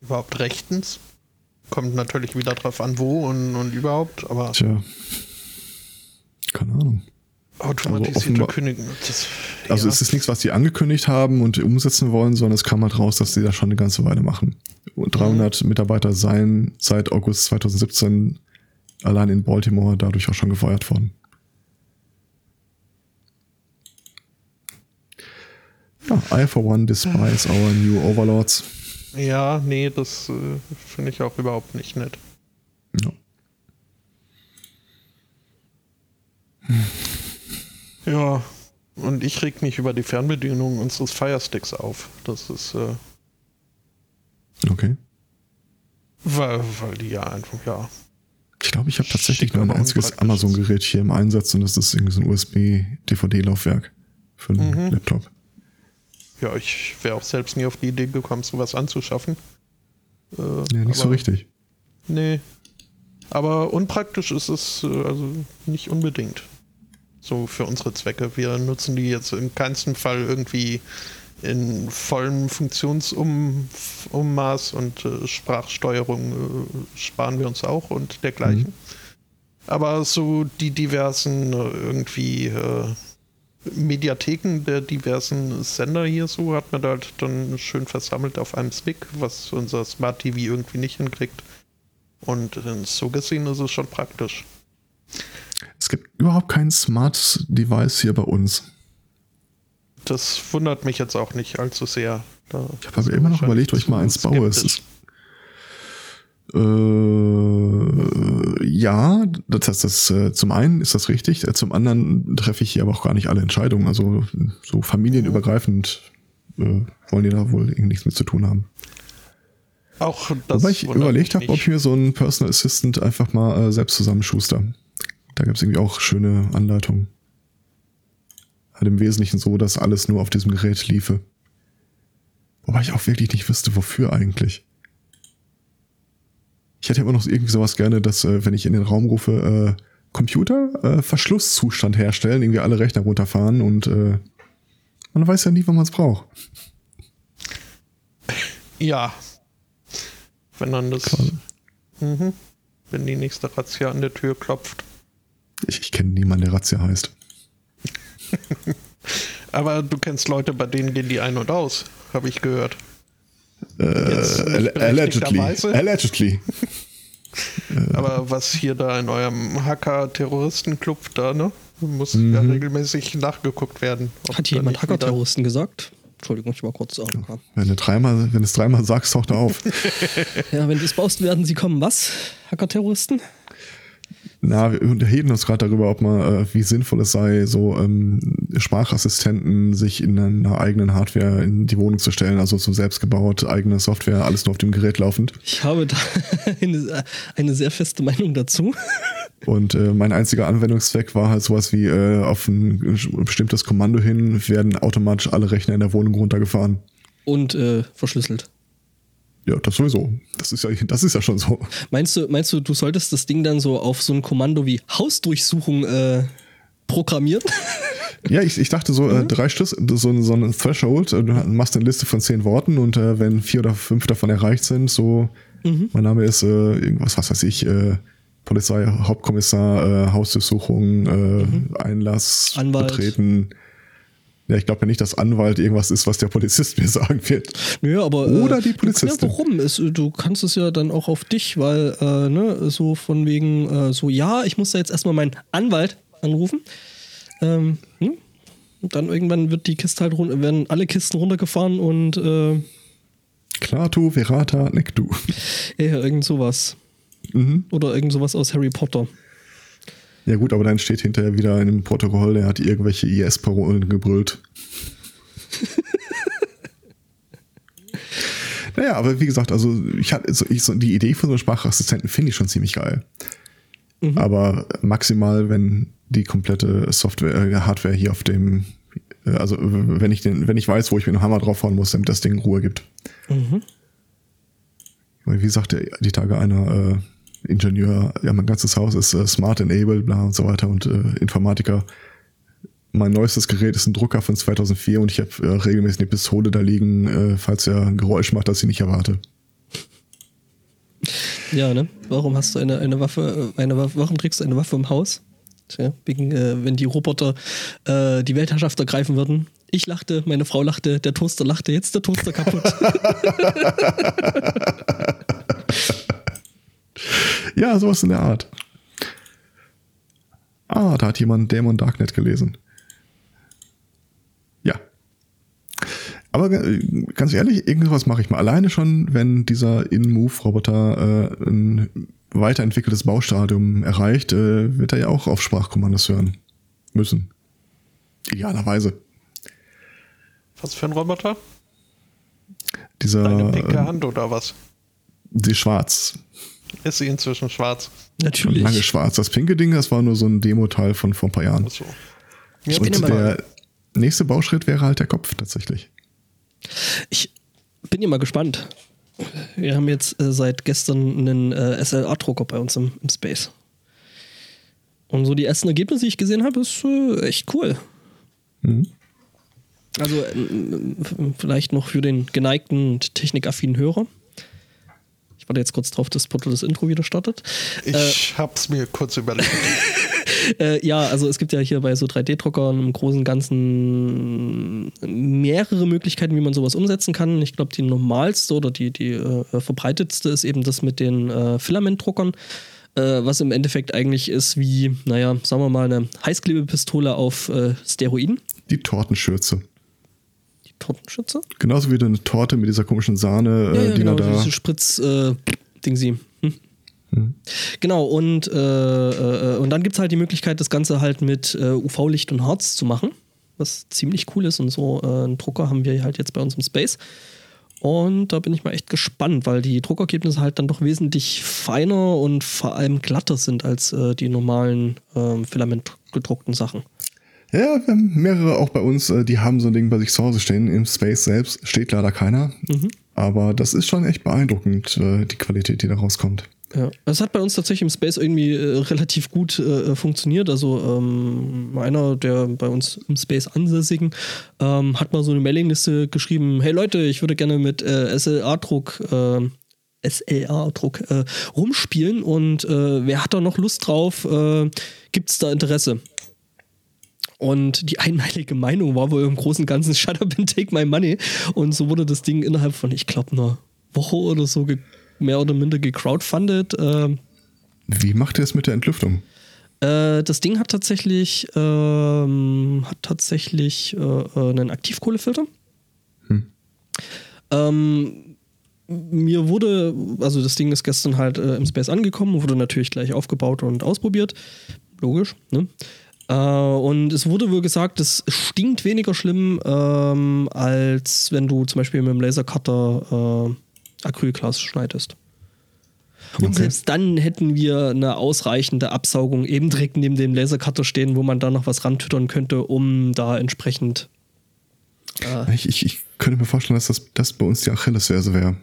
überhaupt rechtens? Kommt natürlich wieder drauf an, wo und, und überhaupt, aber Tja. Keine Ahnung. automatisierte offenbar- Kündigen. Das, Also ja. es ist nichts, was die angekündigt haben und umsetzen wollen, sondern es kam halt raus, dass sie das schon eine ganze Weile machen. Und 300 Mitarbeiter seien seit August 2017 allein in Baltimore dadurch auch schon gefeuert worden. Ja, I for one despise our new overlords. Ja, nee, das äh, finde ich auch überhaupt nicht nett. Ja. Ja, und ich reg mich über die Fernbedienung unseres Firesticks auf. Das ist, äh, Okay. weil, weil die ja einfach, ja. Ich glaube, ich habe tatsächlich nur ein einziges. Amazon-Gerät hier im Einsatz und das ist irgendwie so ein USB-DVD-Laufwerk für einen Mhm. Laptop. Ja, ich wäre auch selbst nie auf die Idee gekommen, sowas anzuschaffen. Äh, Ja, nicht so aber- richtig. Nee. Aber unpraktisch ist es äh, also nicht unbedingt. So für unsere Zwecke. Wir nutzen die jetzt in keinsten Fall irgendwie in vollem Funktionsummaß und äh, Sprachsteuerung äh, sparen wir uns auch und dergleichen. Aber so die diversen äh, irgendwie äh, Mediatheken der diversen Sender hier so hat man da halt dann schön versammelt auf einem Stick, was unser Smart TV irgendwie nicht hinkriegt. Und so gesehen ist es schon praktisch. Es gibt überhaupt kein Smart Device hier bei uns. Das wundert mich jetzt auch nicht allzu sehr. Da Ich habe aber immer noch überlegt, ob ich mal eins baue. Es ist, äh, ja, das, das, das, äh, zum einen ist das richtig, äh, zum anderen treffe ich hier aber auch gar nicht alle Entscheidungen. Also so familienübergreifend äh, wollen die da wohl irgendwie nichts mit zu tun haben. Auch das Wobei ich überlegt habe, ob ich mir so einen Personal Assistant einfach mal äh, selbst zusammenschuster. Da gibt es irgendwie auch schöne Anleitungen. Halt im Wesentlichen so, dass alles nur auf diesem Gerät liefe. Wobei ich auch wirklich nicht wüsste, wofür eigentlich. Ich hätte immer noch irgendwie sowas gerne, dass, äh, wenn ich in den Raum rufe, äh, Computer, äh, Verschlusszustand herstellen, irgendwie alle Rechner runterfahren und äh, man weiß ja nie, wann man es braucht. Ja. Wenn dann das. Mhm. Wenn die nächste Razzia an der Tür klopft. Ich, ich kenne niemanden, der Razzia heißt. Aber du kennst Leute, bei denen gehen die ein und aus, habe ich gehört. Äh, allegedly. Allegedly. Aber was hier da in eurem Hacker-Terroristen-Club da, ne? Muss ja Mhm. regelmäßig nachgeguckt werden. Hat hier jemand Hacker-Terroristen gesagt? Entschuldigung, ich war kurz. Wenn du dreimal, wenn du es dreimal sagst, taucht er auf. Ja, wenn du es baust, werden sie kommen. Was? Hacker-Terroristen? Na, wir unterhielten uns gerade darüber, ob man, äh, wie sinnvoll es sei, so ähm, Sprachassistenten sich in einer eigenen Hardware in die Wohnung zu stellen, also so selbst gebaut, eigene Software, alles nur auf dem Gerät laufend. Ich habe da eine, eine sehr feste Meinung dazu. Und äh, mein einziger Anwendungszweck war halt sowas wie äh, auf ein bestimmtes Kommando hin werden automatisch alle Rechner in der Wohnung runtergefahren. Und äh, verschlüsselt. Ja, das sowieso. Das ist ja, das ist ja schon so. Meinst du, meinst du, du solltest das Ding dann so auf so ein Kommando wie Hausdurchsuchung äh, programmieren? Ja, ich, ich dachte so, äh, drei Schlüssel, so, ein- so ein Threshold, äh, du machst eine Liste von zehn Worten und äh, wenn vier oder fünf davon erreicht sind, so, mein Name ist äh, irgendwas, was weiß ich, äh, Polizei, Hauptkommissar, äh, Hausdurchsuchung, äh, Einlass, Anwalt. Betreten, Ja, ich glaube ja nicht, dass Anwalt irgendwas ist, was der Polizist mir sagen wird. Nö, aber. Oder die Ja, Polizistin. warum? Es, du kannst es ja dann auch auf dich, weil, äh, ne, so von wegen, äh, so, ja, ich muss da jetzt erstmal meinen Anwalt anrufen. Ähm, hm? Und dann irgendwann wird die Kiste halt run- werden alle Kisten runtergefahren und äh, Klaatu, Verata, Nektu. ja, irgend sowas. Mhm. Oder irgend sowas aus Harry Potter. Ja gut, aber dann steht hinterher wieder in einem Protokoll, er hat irgendwelche IS-Parolen gebrüllt. naja, aber wie gesagt, also ich hatte so, ich, so die Idee von so einem Sprachassistenten finde ich schon ziemlich geil. Aber maximal, wenn die komplette Software, äh, Hardware hier auf dem, äh, also wenn ich den, wenn ich weiß, wo ich mit dem Hammer draufhauen muss, damit das Ding Ruhe gibt. Weil wie sagte die Tage einer äh, Ingenieur, ja, mein ganzes Haus ist äh, smart enabled, bla und so weiter und äh, Informatiker. Mein neuestes Gerät ist ein Drucker von 2004 und ich habe äh, regelmäßig eine Pistole da liegen, äh, falls er ein Geräusch macht, das ich nicht erwarte. Ja, ne? Warum hast du eine, eine Waffe, äh, eine Waffe, warum trägst du eine Waffe im Haus? Tja, wegen, äh, wenn die Roboter äh, die Weltherrschaft ergreifen würden. Ich lachte, meine Frau lachte, der Toaster lachte, jetzt der Toaster kaputt. Ja, sowas in der Art. Ah, da hat jemand Dämon Darknet gelesen. Ja. Aber ganz ehrlich, irgendwas mache ich mal alleine schon, wenn dieser In-Move-Roboter äh, ein weiterentwickeltes Baustadium erreicht, äh, wird er ja auch auf Sprachkommandos hören müssen. Idealerweise. Was für ein Roboter? Dieser, Deine pinke äh, Hand oder was? die Schwarz. Ist sie inzwischen schwarz? Schon Natürlich. lange schwarz. Das pinke Ding, das war nur so ein Demo-Teil von vor ein paar Jahren. Achso. Ich bin Und der nächste Bauschritt wäre halt der Kopf tatsächlich. Ich bin ja mal gespannt. Wir haben jetzt äh, seit gestern einen äh, SLA-Drucker bei uns im, im Space. Und so die ersten Ergebnisse, die ich gesehen habe, ist äh, echt cool. Mhm. Also ähm, vielleicht noch für den geneigten und technikaffinen Hörer. Ich warte jetzt kurz drauf, dass Portal das Intro wieder startet. Ich hab's mir kurz überlegt. Äh, ja, also es gibt ja hier bei so 3D-Druckern im Großen und Ganzen mehrere Möglichkeiten, wie man sowas umsetzen kann. Ich glaube, die normalste oder die, die äh, verbreitetste ist eben das mit den äh, Filamentdruckern, äh, was im Endeffekt eigentlich ist wie, naja, sagen wir mal, eine Heißklebepistole auf äh, Steroiden. Die Tortenschürze. Tortenschütze? Genauso wie eine Torte mit dieser komischen Sahne, äh, die genau, da. diese Spritz äh, Ding sie. Hm? Genau, und, äh, äh, und dann gibt es halt die Möglichkeit, das Ganze halt mit äh, UV-Licht und Harz zu machen, was ziemlich cool ist. Und so äh, einen Drucker haben wir halt jetzt bei uns im Space. Und da bin ich mal echt gespannt, weil die Druckergebnisse halt dann doch wesentlich feiner und vor allem glatter sind als die normalen ähm, filamentgedruckten Sachen. Ja, wir haben mehrere auch bei uns, äh, die haben so ein Ding bei sich zu Hause stehen. Im Space selbst steht leider keiner. Mhm. Aber das ist schon echt beeindruckend, äh, die Qualität, die da rauskommt. Ja, es hat bei uns tatsächlich im Space irgendwie äh, relativ gut äh, funktioniert. Also ähm, einer der bei uns im Space Ansässigen ähm, hat mal so eine Mailingliste geschrieben, hey Leute, ich würde gerne mit äh, SLA-Druck äh, SLA-Druck äh, rumspielen und äh, wer hat da noch Lust drauf? Äh, Gibt es da Interesse? Und die einmalige Meinung war wohl im Großen und Ganzen Shut up and take my money. Und so wurde das Ding innerhalb von, ich glaube, einer Woche oder so mehr oder minder gecrowdfundet. Ähm, Wie macht ihr es mit der Entlüftung? äh, das Ding hat tatsächlich, ähm, hat tatsächlich äh, äh, einen Aktivkohlefilter. Ähm, mir wurde, also das Ding ist gestern halt äh, im Space angekommen, wurde natürlich gleich aufgebaut und ausprobiert. Logisch, ne? Äh, und es wurde wohl gesagt, es stinkt weniger schlimm, ähm, als wenn du zum Beispiel mit dem Lasercutter äh, Acrylglas schneidest. Und Okay. selbst dann hätten wir eine ausreichende Absaugung eben direkt neben dem Lasercutter stehen, wo man da noch was rantüttern könnte, um da entsprechend. Äh, Ich, ich, ich könnte mir vorstellen, dass das, das bei uns die Achillesferse wäre.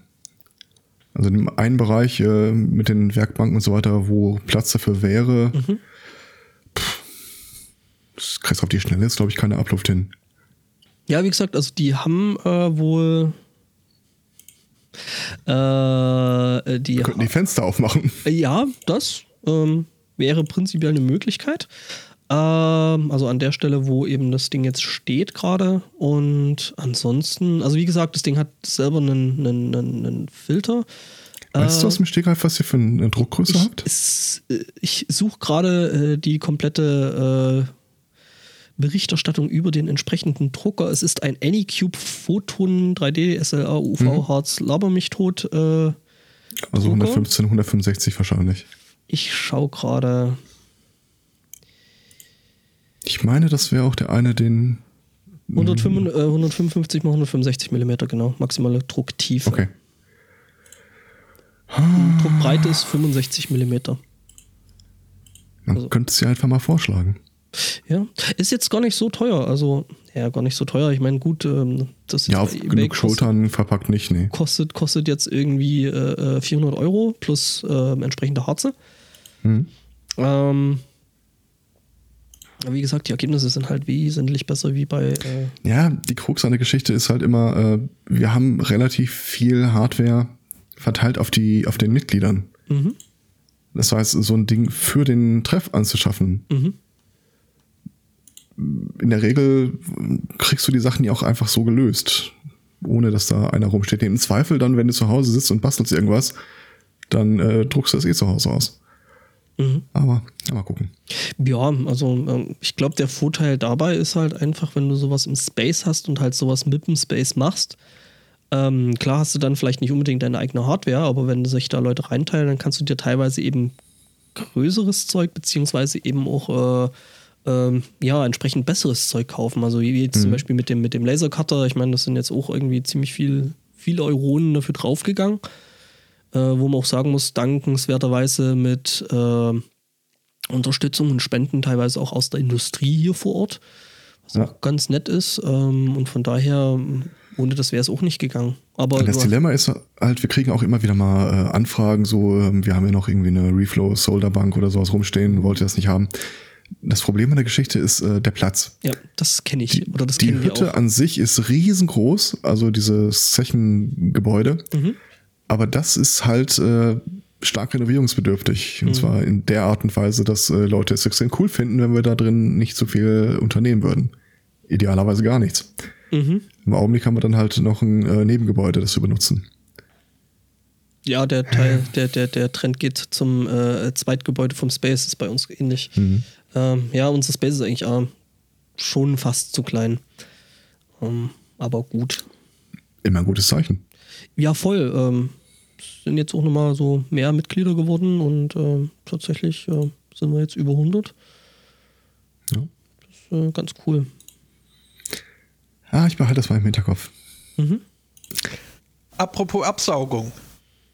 Also in dem einen Bereich äh, mit den Werkbanken und so weiter, wo Platz dafür wäre, Mhm. Das kriegst du auf die Schnelle jetzt, glaube ich, keine Abluft hin. ja, wie gesagt, also die haben äh, wohl. Äh, die Wir könnten die Fenster aufmachen. Ja, das ähm, wäre prinzipiell eine Möglichkeit. Ähm, also an der Stelle, wo eben das Ding jetzt steht gerade. Und ansonsten, also wie gesagt, das Ding hat selber einen, einen, einen, einen Filter. Weißt du aus dem Stegreif, was ihr für eine Druckgröße Ich, habt? es, äh, ich suche gerade äh, die komplette äh, Berichterstattung über den entsprechenden Drucker. Es ist ein Anycube Photon 3D SLA UV Mhm. Harz Laber mich tot. Äh, Also Drucker? 115, 165 wahrscheinlich. ich schaue gerade. Ich meine, das wäre auch der eine, den. 155, äh, 155 mal 165 Millimeter, genau. Maximale Drucktiefe. Okay. Druckbreite ist 65 Millimeter. Dann Also- könntest du ja einfach mal vorschlagen. Ja, ist jetzt gar nicht so teuer. Also, ja, gar nicht so teuer. Ich meine, gut, ähm, das Ja, auf genug Schultern verpackt nicht, nee. kostet, kostet jetzt irgendwie äh, äh, 400 Euro plus äh, entsprechende Harze. Hm. Ähm, aber wie gesagt, die Ergebnisse sind halt wesentlich besser wie bei. Äh, Ja, die Krux an der Geschichte ist halt immer, äh, wir haben relativ viel Hardware verteilt auf die, auf den Mitgliedern. mhm, Das heißt, so ein Ding für den Treff anzuschaffen. mhm. In der Regel kriegst du die Sachen ja auch einfach so gelöst, ohne dass da einer rumsteht. Im Zweifel dann, wenn du zu Hause sitzt und bastelst irgendwas, dann äh, druckst du das eh zu Hause aus. Mhm. Aber ja, mal gucken. Ja, also ähm, ich glaube, der Vorteil dabei ist halt einfach, wenn du sowas im Space hast und halt sowas mit dem Space machst. Ähm, klar hast du dann vielleicht nicht unbedingt deine eigene Hardware, aber wenn sich da Leute reinteilen, dann kannst du dir teilweise eben größeres Zeug beziehungsweise eben auch äh, ähm, ja entsprechend besseres Zeug kaufen. Also wie jetzt zum Beispiel mit dem mit dem Lasercutter. Ich meine, das sind jetzt auch irgendwie ziemlich viel viele Euronen dafür draufgegangen, äh, wo man auch sagen muss, dankenswerterweise mit äh, Unterstützung und Spenden teilweise auch aus der Industrie hier vor Ort, was Ja. auch ganz nett ist. Ähm, und von daher, ohne das wäre es auch nicht gegangen. Aber Das Dilemma ist halt, wir kriegen auch immer wieder mal äh, Anfragen, so, ähm, wir haben ja noch irgendwie eine Reflow Solderbank oder sowas rumstehen, wollt ihr das nicht haben? Das Problem an der Geschichte ist äh, der Platz. ja, das kenne ich. Die, oder das die Hütte an sich ist riesengroß, also dieses Zechengebäude. Mhm. Aber das ist halt äh, stark renovierungsbedürftig. Mhm. Und zwar in der Art und Weise, dass äh, Leute es extrem cool finden, wenn wir da drin nicht so viel unternehmen würden. Idealerweise gar nichts. Mhm. Im Augenblick haben wir dann halt noch ein äh, Nebengebäude, das wir benutzen. Ja, der Teil, der, der, der Trend geht zum äh, Zweitgebäude vom Space, ist bei uns ähnlich. Mhm. Ähm, ja, unser Space ist eigentlich äh, schon fast zu klein. Ähm, aber gut. Immer ein gutes Zeichen. Ja, voll. Ähm, es sind jetzt auch nochmal so mehr Mitglieder geworden und ähm, tatsächlich äh, sind wir jetzt über 100. Ja. Das ist äh, ganz cool. Ah, ich behalte das mal im Hinterkopf. Apropos Absaugung.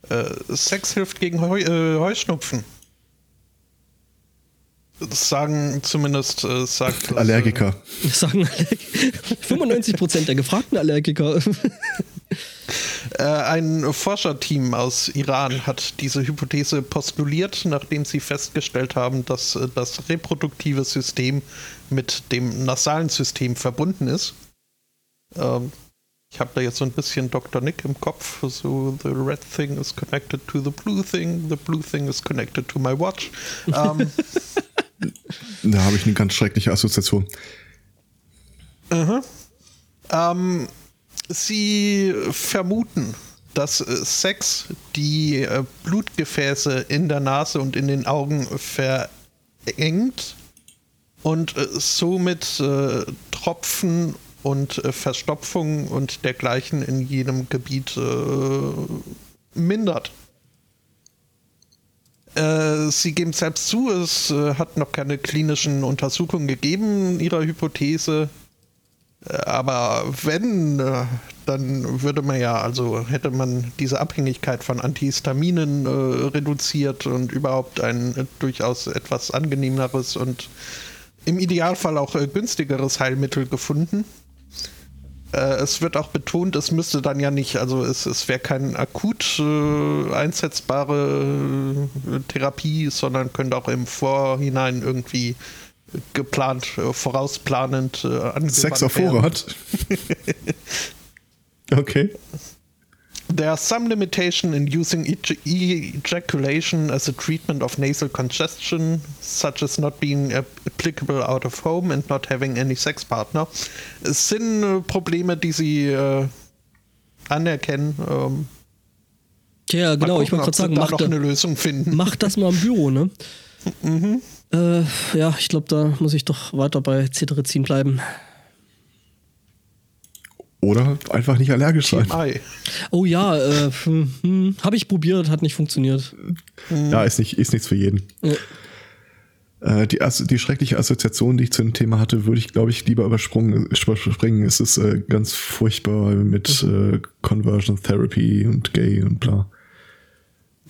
Äh, Sex hilft gegen Heu, äh, Heuschnupfen. Sagen zumindest äh, sagt das, Allergiker. Das sagen Allerg- 95% der gefragten Allergiker. Äh, ein Forscherteam aus Iran hat diese Hypothese postuliert, nachdem sie festgestellt haben, dass äh, das reproduktive System mit dem nasalen System verbunden ist. Ähm, ich habe da jetzt so ein bisschen Dr. Nick im Kopf. So, the red thing is connected to the blue thing, the blue thing is connected to my watch. Ähm, Da habe ich eine ganz schreckliche Assoziation. Ähm, sie vermuten, dass äh, Sex die äh, Blutgefäße in der Nase und in den Augen verengt und äh, somit äh, Tropfen und äh, Verstopfung und dergleichen in jedem Gebiet äh, mindert. Äh, Sie geben selbst zu, es äh, hat noch keine klinischen Untersuchungen gegeben ihrer Hypothese. Äh, Aber wenn, dann würde man ja, also hätte man diese Abhängigkeit von Antihistaminen reduziert und überhaupt ein durchaus etwas angenehmeres und im Idealfall auch günstigeres Heilmittel gefunden. Äh, es wird auch betont, es müsste dann ja nicht, also es, es wäre keine akut äh, einsetzbare äh, Therapie, sondern könnte auch im Vorhinein irgendwie geplant, äh, vorausplanend äh, angewandt Sex auf. Vorrat. okay. There are some limitation in using ej ejaculation as a treatment of nasal congestion, such as not being applicable out of home and not having any sex partner. Es sind äh, Probleme, die sie äh, anerkennen. Ähm, Ja, genau, mal ich wollte gucken, gerade sagen, da mach, noch da, eine Lösung finden. mach das mal im Büro, ne? Äh, ja, ich glaube, da muss ich doch weiter bei Cetirizin bleiben. Oder einfach nicht allergisch sein. TMI. Oh ja, äh, hm, hm, habe ich probiert, hat nicht funktioniert. Ja, ist, nicht, ist nichts für jeden. Ja. Äh, die, die schreckliche Assoziation, die ich zu dem Thema hatte, würde ich, glaube ich, lieber übersprungen, überspringen. Es ist äh, ganz furchtbar mit äh, Conversion Therapy und Gay und bla.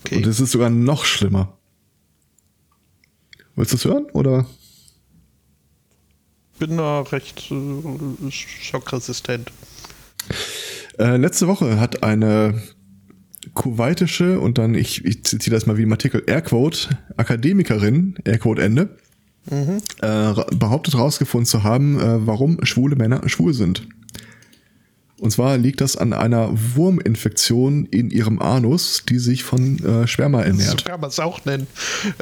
Okay. Und es ist sogar noch schlimmer. Willst du es hören? Oder? bin da recht äh, schockresistent. Äh, letzte Woche hat eine kuwaitische und dann, ich, ich zitiere das mal wie im Artikel, Airquote, Akademikerin, Airquote Ende, äh, ra- behauptet herausgefunden zu haben, äh, warum schwule Männer schwul sind. Und zwar liegt das an einer Wurminfektion in ihrem Anus, die sich von äh, Sperma ernährt. es auch nennen.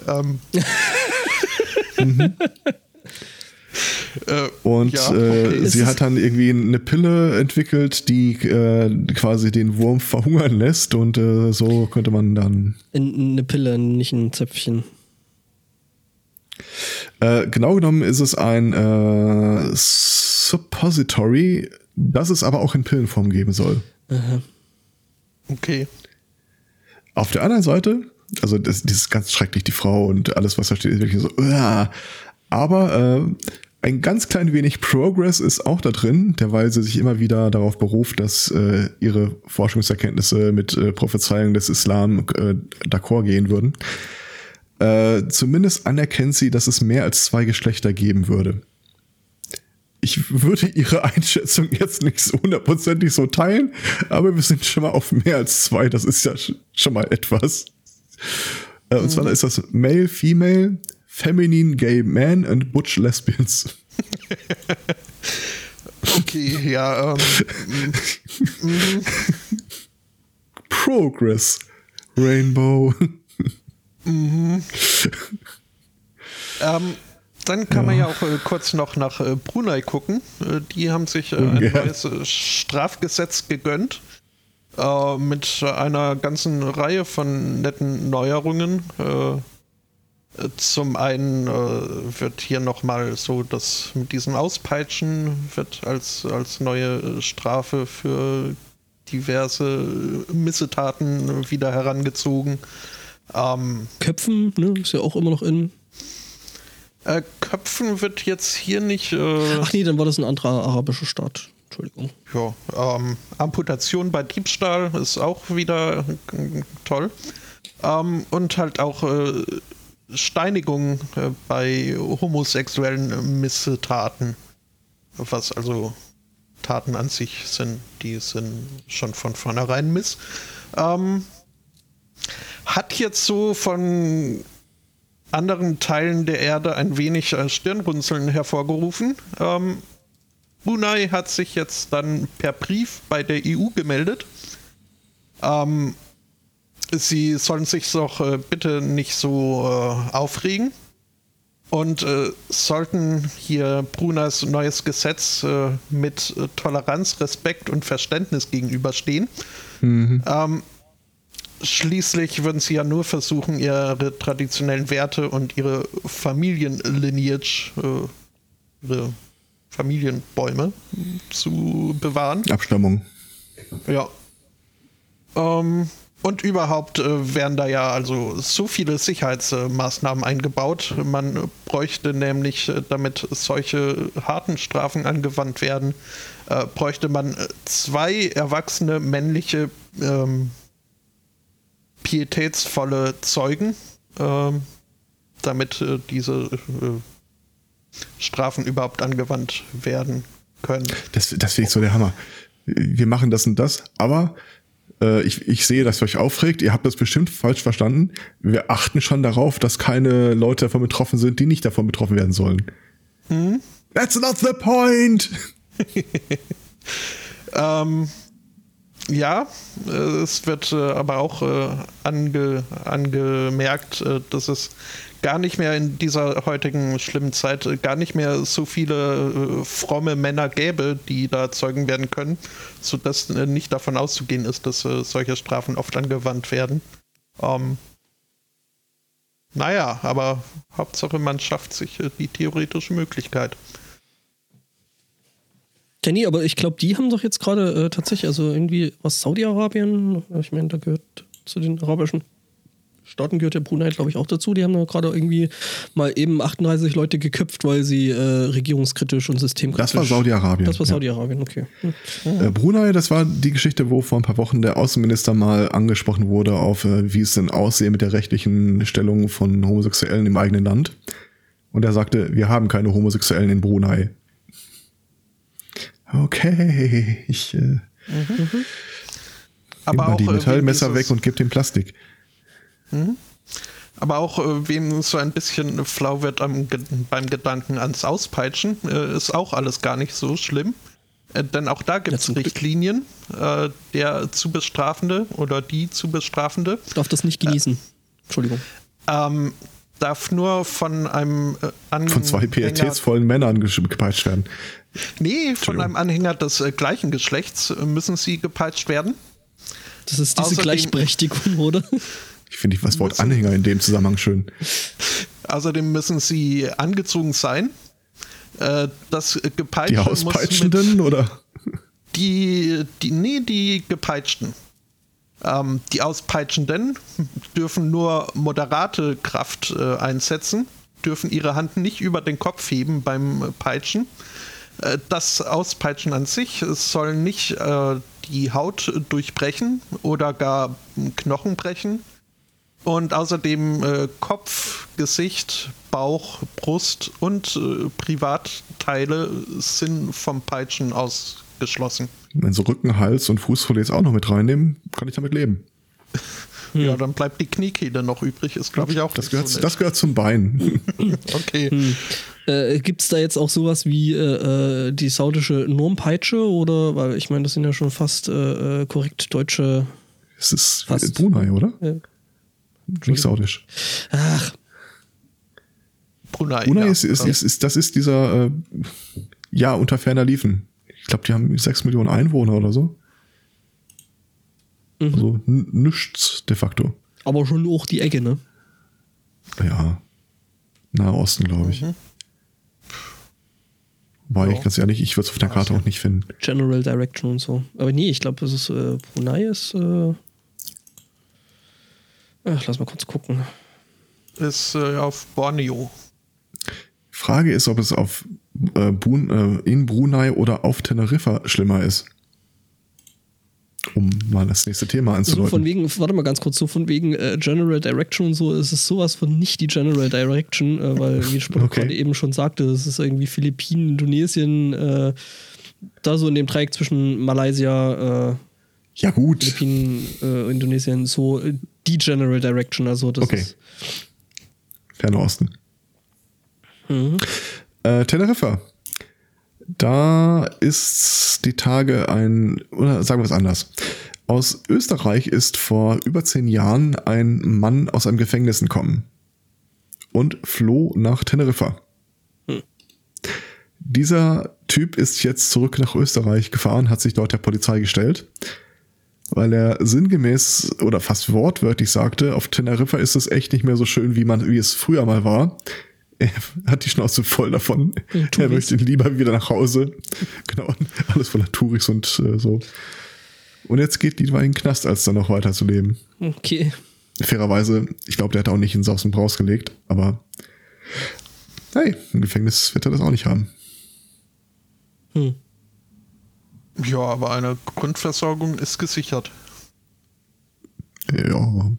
Ähm, äh, Und Ja, äh, okay. Es sie hat dann irgendwie eine Pille entwickelt, die äh, quasi den Wurm verhungern lässt und äh, so könnte man dann In, eine Pille, nicht ein Zäpfchen. Äh, genau genommen ist es ein äh, Suppository, das es aber auch in Pillenform geben soll. okay. Auf der anderen Seite, also das, das ist ganz schrecklich, die Frau und alles, was da steht, ist wirklich so, uah. aber äh, ein ganz klein wenig Progress ist auch da drin, derweil sie sich immer wieder darauf beruft, dass äh, ihre Forschungserkenntnisse mit äh, Prophezeiungen des Islam äh, d'accord gehen würden. Äh, zumindest anerkennt sie, dass es mehr als zwei Geschlechter geben würde. Ich würde ihre Einschätzung jetzt nicht so hundertprozentig so teilen, aber wir sind schon mal auf mehr als zwei. Das ist ja sch- schon mal etwas. Äh, und zwar ist das Male, Female, Feminine, Gay Man and Butch Lesbians. Okay, ja. Ähm, Progress. Rainbow. ähm, dann kann man ja auch äh, kurz noch nach äh, Brunei gucken. Äh, die haben sich äh, ein Ungern. neues äh, Strafgesetz gegönnt. Äh, mit einer ganzen Reihe von netten Neuerungen. Zum einen äh, wird hier nochmal so, dass mit diesem Auspeitschen wird als, als neue äh, Strafe für diverse äh, Missetaten wieder herangezogen. Ähm, Köpfen, ne, ist ja auch immer noch in. Äh, Köpfen wird jetzt hier nicht. Äh, Ach nee, dann war das ein anderer arabischer Staat. Entschuldigung. ja, ähm, Amputation bei Diebstahl ist auch wieder äh, toll. Ähm, und halt auch äh, Steinigung äh, bei homosexuellen Missetaten. Was also Taten an sich sind, die sind schon von vornherein Miss. Ähm, hat jetzt so von anderen Teilen der Erde ein wenig äh, Stirnrunzeln hervorgerufen. Ähm, Brunei hat sich jetzt dann per Brief bei der EU gemeldet. Ähm, sie sollen sich doch äh, bitte nicht so äh, aufregen und äh, sollten hier Bruneis neues Gesetz äh, mit äh, Toleranz, Respekt und Verständnis gegenüberstehen. Ähm, schließlich würden sie ja nur versuchen, ihre traditionellen Werte und ihre Familienlineage, äh, ihre Familienbäume zu bewahren. Abstammung. Ja. Ähm, und überhaupt äh, werden da ja also so viele Sicherheitsmaßnahmen eingebaut. Man bräuchte nämlich, äh, damit solche harten Strafen angewandt werden, äh, bräuchte man zwei erwachsene männliche ähm, pietätsvolle Zeugen, ähm, damit äh, diese äh, Strafen überhaupt angewandt werden können. Das, das finde ich so der Hammer. Wir machen das und das, aber äh, ich, ich sehe, dass ihr euch aufregt. Ihr habt das bestimmt falsch verstanden. Wir achten schon darauf, dass keine Leute davon betroffen sind, die nicht davon betroffen werden sollen. That's not the point! Ähm, Ja, äh, es wird äh, aber auch äh, ange, angemerkt, dass es gar nicht mehr in dieser heutigen schlimmen Zeit äh, gar nicht mehr so viele äh, fromme Männer gäbe, die da Zeugen werden können, sodass äh, nicht davon auszugehen ist, dass äh, solche Strafen oft angewandt werden. Ähm, naja, aber Hauptsache man schafft sich äh, die theoretische Möglichkeit. Ja, aber ich glaube, die haben doch jetzt gerade äh, tatsächlich, also irgendwie was Saudi-Arabien, ich meine, da gehört zu den arabischen Staaten gehört ja Brunei, glaube ich, auch dazu. Die haben da gerade irgendwie mal eben 38 Leute geköpft, weil sie äh, regierungskritisch und systemkritisch. Das war Saudi-Arabien. Das war ja. Saudi-Arabien, okay. Hm. Äh, Brunei, das war die Geschichte, wo vor ein paar Wochen der Außenminister mal angesprochen wurde auf, äh, wie es denn aussehe mit der rechtlichen Stellung von Homosexuellen im eigenen Land. Und er sagte, wir haben keine Homosexuellen in Brunei. Okay, ich äh, Mhm. Aber nehme mal die Metallmesser weg und gebe dem Plastik. Aber auch äh, wem so ein bisschen flau wird am, beim Gedanken ans Auspeitschen, äh, ist auch alles gar nicht so schlimm. Äh, denn auch da gibt es. Richtlinien. Äh, der zu Bestrafende oder die zu Bestrafende Darf das nicht genießen. Entschuldigung. ähm, darf nur von einem äh, Anhänger, Von zwei pietätsvollen Männern gepeitscht werden. Nee, von einem Anhänger des äh, gleichen Geschlechts äh, müssen sie gepeitscht werden. Das ist diese Außerdem- Gleichberechtigung, oder? Ich finde das Wort Anhänger in dem Zusammenhang schön. Außerdem müssen sie angezogen sein. Äh, das Gepeitsche Die Auspeitschenden oder? Die, die, nee, die Gepeitschten. Ähm, die Auspeitschenden dürfen nur moderate Kraft äh, einsetzen, dürfen ihre Hand nicht über den Kopf heben beim Peitschen. Äh, das Auspeitschen an sich soll nicht äh, die Haut durchbrechen oder gar Knochen brechen. Und außerdem äh, Kopf, Gesicht, Bauch, Brust und äh, Privatteile sind vom Peitschen ausgeschlossen. Wenn so Rücken, Hals und Fußfolies auch noch mit reinnehmen, kann ich damit leben. Ja, dann bleibt die Kniekehle noch übrig, ist glaube ich auch Das gehört, so das gehört zum Bein. Okay. Äh, Gibt es da jetzt auch sowas wie äh, äh, die saudische Normpeitsche? Oder, weil ich meine, das sind ja schon fast äh, äh, korrekt deutsche. Es ist Fast. Brunei, oder? Äh, Nicht saudisch. ach, Brunei. Brunei ja. ist, ist, ist, ist, das ist dieser, äh, ja, unter ferner Liefen. Ich glaube, die haben sechs Millionen Einwohner oder so. Mhm. Also nichts de facto. aber schon auch die Ecke, ne? Ja. Nahe Osten, glaube ich. Wobei Ja. ich ganz ehrlich, ich würde es auf der Karte auch nicht finden. General Direction und so. Aber nee, ich glaube, das ist äh, Brunei ist. Äh, ach, lass mal kurz gucken. ist äh, auf Borneo. Frage ist, ob es auf äh, Brun, äh, in Brunei oder auf Teneriffa schlimmer ist. Um mal das nächste Thema So von anzudeuten. wegen, warte mal ganz kurz, so von wegen äh, General Direction und so, ist es sowas von nicht die General Direction, äh, weil, wie Sport Okay. gerade eben schon sagte, es ist irgendwie Philippinen, Indonesien, äh, da so in dem Dreieck zwischen Malaysia, äh, ja gut, Philippinen, äh, Indonesien, so äh, die General Direction, also das Okay. ist. Ferner Osten. Mhm. Äh, Teneriffa. Da ist die Tage ein, oder sagen wir es anders. Aus Österreich ist vor über zehn Jahren ein Mann aus einem Gefängnis entkommen und floh nach Teneriffa. Dieser Typ ist jetzt zurück nach Österreich gefahren, hat sich dort der Polizei gestellt, weil er sinngemäß oder fast wortwörtlich sagte, auf Teneriffa ist es echt nicht mehr so schön, wie man, wie es früher mal war. Er hat die Schnauze voll davon. Touris. Er möchte lieber wieder nach Hause. Genau, alles voller Touris und äh, so. Und jetzt geht lieber in den Knast, als dann noch weiter zu leben. Okay. Fairerweise, ich glaube, der hat auch nicht in Saus und Braus gelegt, aber hey, im Gefängnis wird er das auch nicht haben. Hm. Ja, aber eine Grundversorgung ist gesichert. Ja,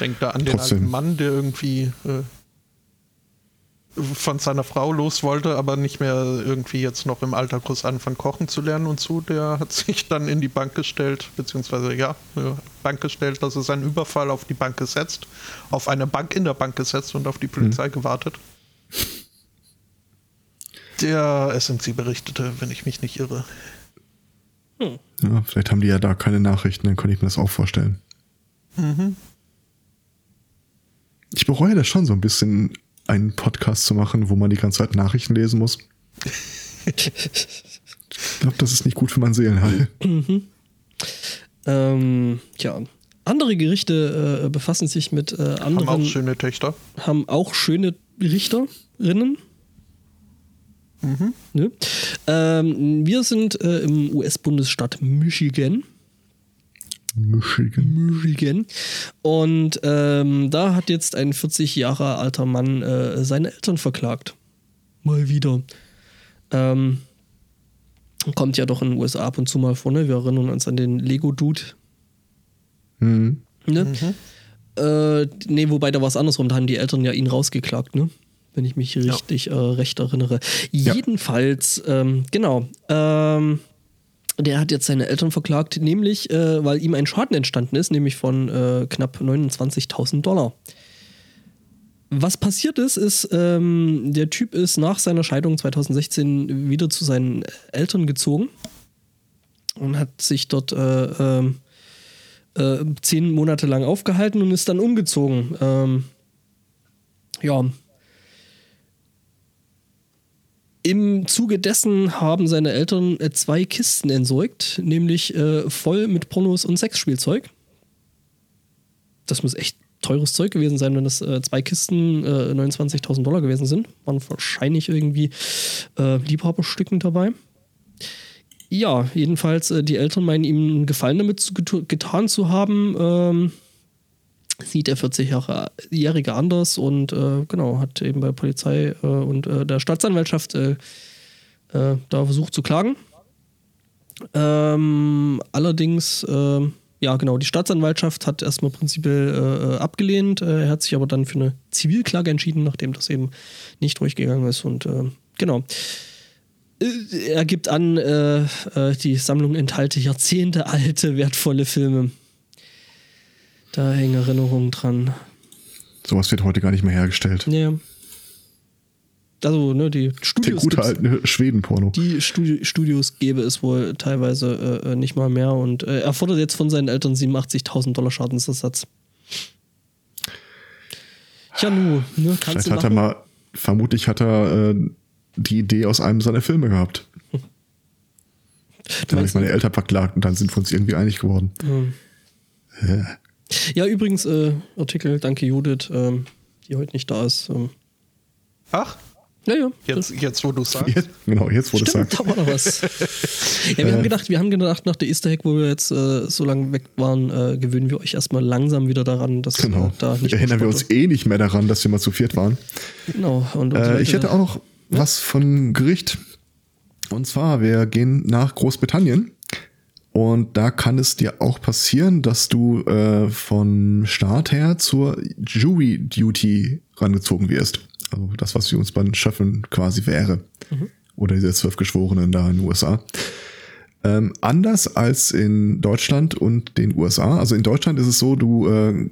Denkt da an den Trotzdem. alten Mann, der irgendwie äh, von seiner Frau los wollte, aber nicht mehr irgendwie jetzt noch im Alter groß anfangen kochen zu lernen und so. Der hat sich dann in die Bank gestellt, beziehungsweise ja, Bank gestellt, dass er seinen Überfall auf die Bank gesetzt, auf eine Bank in der Bank gesetzt und auf die Polizei gewartet. Der SMC berichtete, wenn ich mich nicht irre. Ja, vielleicht haben die ja da keine Nachrichten, dann könnte ich mir das auch vorstellen. Ich bereue das schon so ein bisschen, einen Podcast zu machen, wo man die ganze Zeit Nachrichten lesen muss. ich glaube, das ist nicht gut für mein Seelenheil. Ähm, ja. Andere Gerichte äh, befassen sich mit äh, Haben auch anderen, schöne Töchter. haben auch schöne Richterinnen. Ne? Ähm, wir sind äh, im US-Bundesstaat Michigan. Michigan. Michigan. Und ähm, da hat jetzt ein 40 Jahre alter Mann äh, seine Eltern verklagt. Mal wieder. Ähm, kommt ja doch in den USA ab und zu mal vor, ne? Wir erinnern uns an den Lego-Dude. Mhm. Ne? Äh, nee, wobei da war es andersrum, da haben die Eltern ja ihn rausgeklagt, ne? Wenn ich mich richtig äh, recht erinnere. Ja. Jedenfalls, ähm, genau. Ähm, der hat jetzt seine Eltern verklagt, nämlich, äh, weil ihm ein Schaden entstanden ist, nämlich von äh, knapp 29.000 Dollar. Was passiert ist, ist, ähm, der Typ ist nach seiner Scheidung 2016 wieder zu seinen Eltern gezogen und hat sich dort äh, ähm, äh, zehn Monate lang aufgehalten und ist dann umgezogen. Ähm, ja. Im Zuge dessen haben seine Eltern äh, zwei Kisten entsorgt, nämlich äh, voll mit Pornos und Sexspielzeug. Das muss echt teures Zeug gewesen sein, wenn das äh, zwei Kisten äh, 29.000 Dollar gewesen sind. Waren wahrscheinlich irgendwie äh, Liebhaberstücken dabei. Ja, jedenfalls, äh, die Eltern meinen ihm einen Gefallen damit zu, getan zu haben. Ähm, sieht der 40-Jährige anders und äh, genau, hat eben bei Polizei äh, und äh, der Staatsanwaltschaft äh, äh, da versucht zu klagen. Ähm, allerdings, ähm, ja genau, die Staatsanwaltschaft hat erstmal prinzipiell äh, abgelehnt. Er hat sich aber dann für eine Zivilklage entschieden, nachdem das eben nicht durchgegangen ist und genau. Er gibt an, die Sammlung enthalte jahrzehntealte wertvolle Filme. Da hängen Erinnerungen dran. Sowas wird heute gar nicht mehr hergestellt. Ja. Also, ne, die Der Studios, gute gibt's- alte Schweden-Porno. die Studi Studios gäbe es wohl teilweise äh, äh, nicht mal mehr und äh, er fordert jetzt von seinen Eltern 87.000 Dollar Schadensersatz. Ja, nu, ne, kannst Vielleicht du hat er machen. mal, vermutlich hat er äh, die Idee aus einem seiner Filme gehabt. Du Da habe ich meine Eltern verklagt und dann sind wir uns irgendwie einig geworden. Äh, ja, übrigens, äh, Artikel, danke Judith, ähm, die heute nicht da ist. Ähm, Ach, ja, ja. jetzt, jetzt wo du sagst. jetzt, genau, jetzt wurde es Stimmt, sagt. da war noch was. ja, wir haben gedacht, wir haben gedacht, nach der Easter Egg, wo wir jetzt äh, so lange weg waren, äh, gewöhnen wir euch erstmal langsam wieder daran, dass Genau. äh, da nicht Erinnern wir uns eh nicht mehr daran, dass wir mal zu viert waren. Genau. Und, und Äh, Leute- ich hätte auch noch was von Gericht. Und zwar, wir gehen nach Großbritannien. Und da kann es dir auch passieren, dass du äh, vom Staat her zur Jury Duty rangezogen wirst. Also das, was für uns bei den Schöffeln quasi wäre. Oder diese zwölf Geschworenen da in den USA. Ähm, anders als in Deutschland und den USA. Also in Deutschland ist es so, du, äh,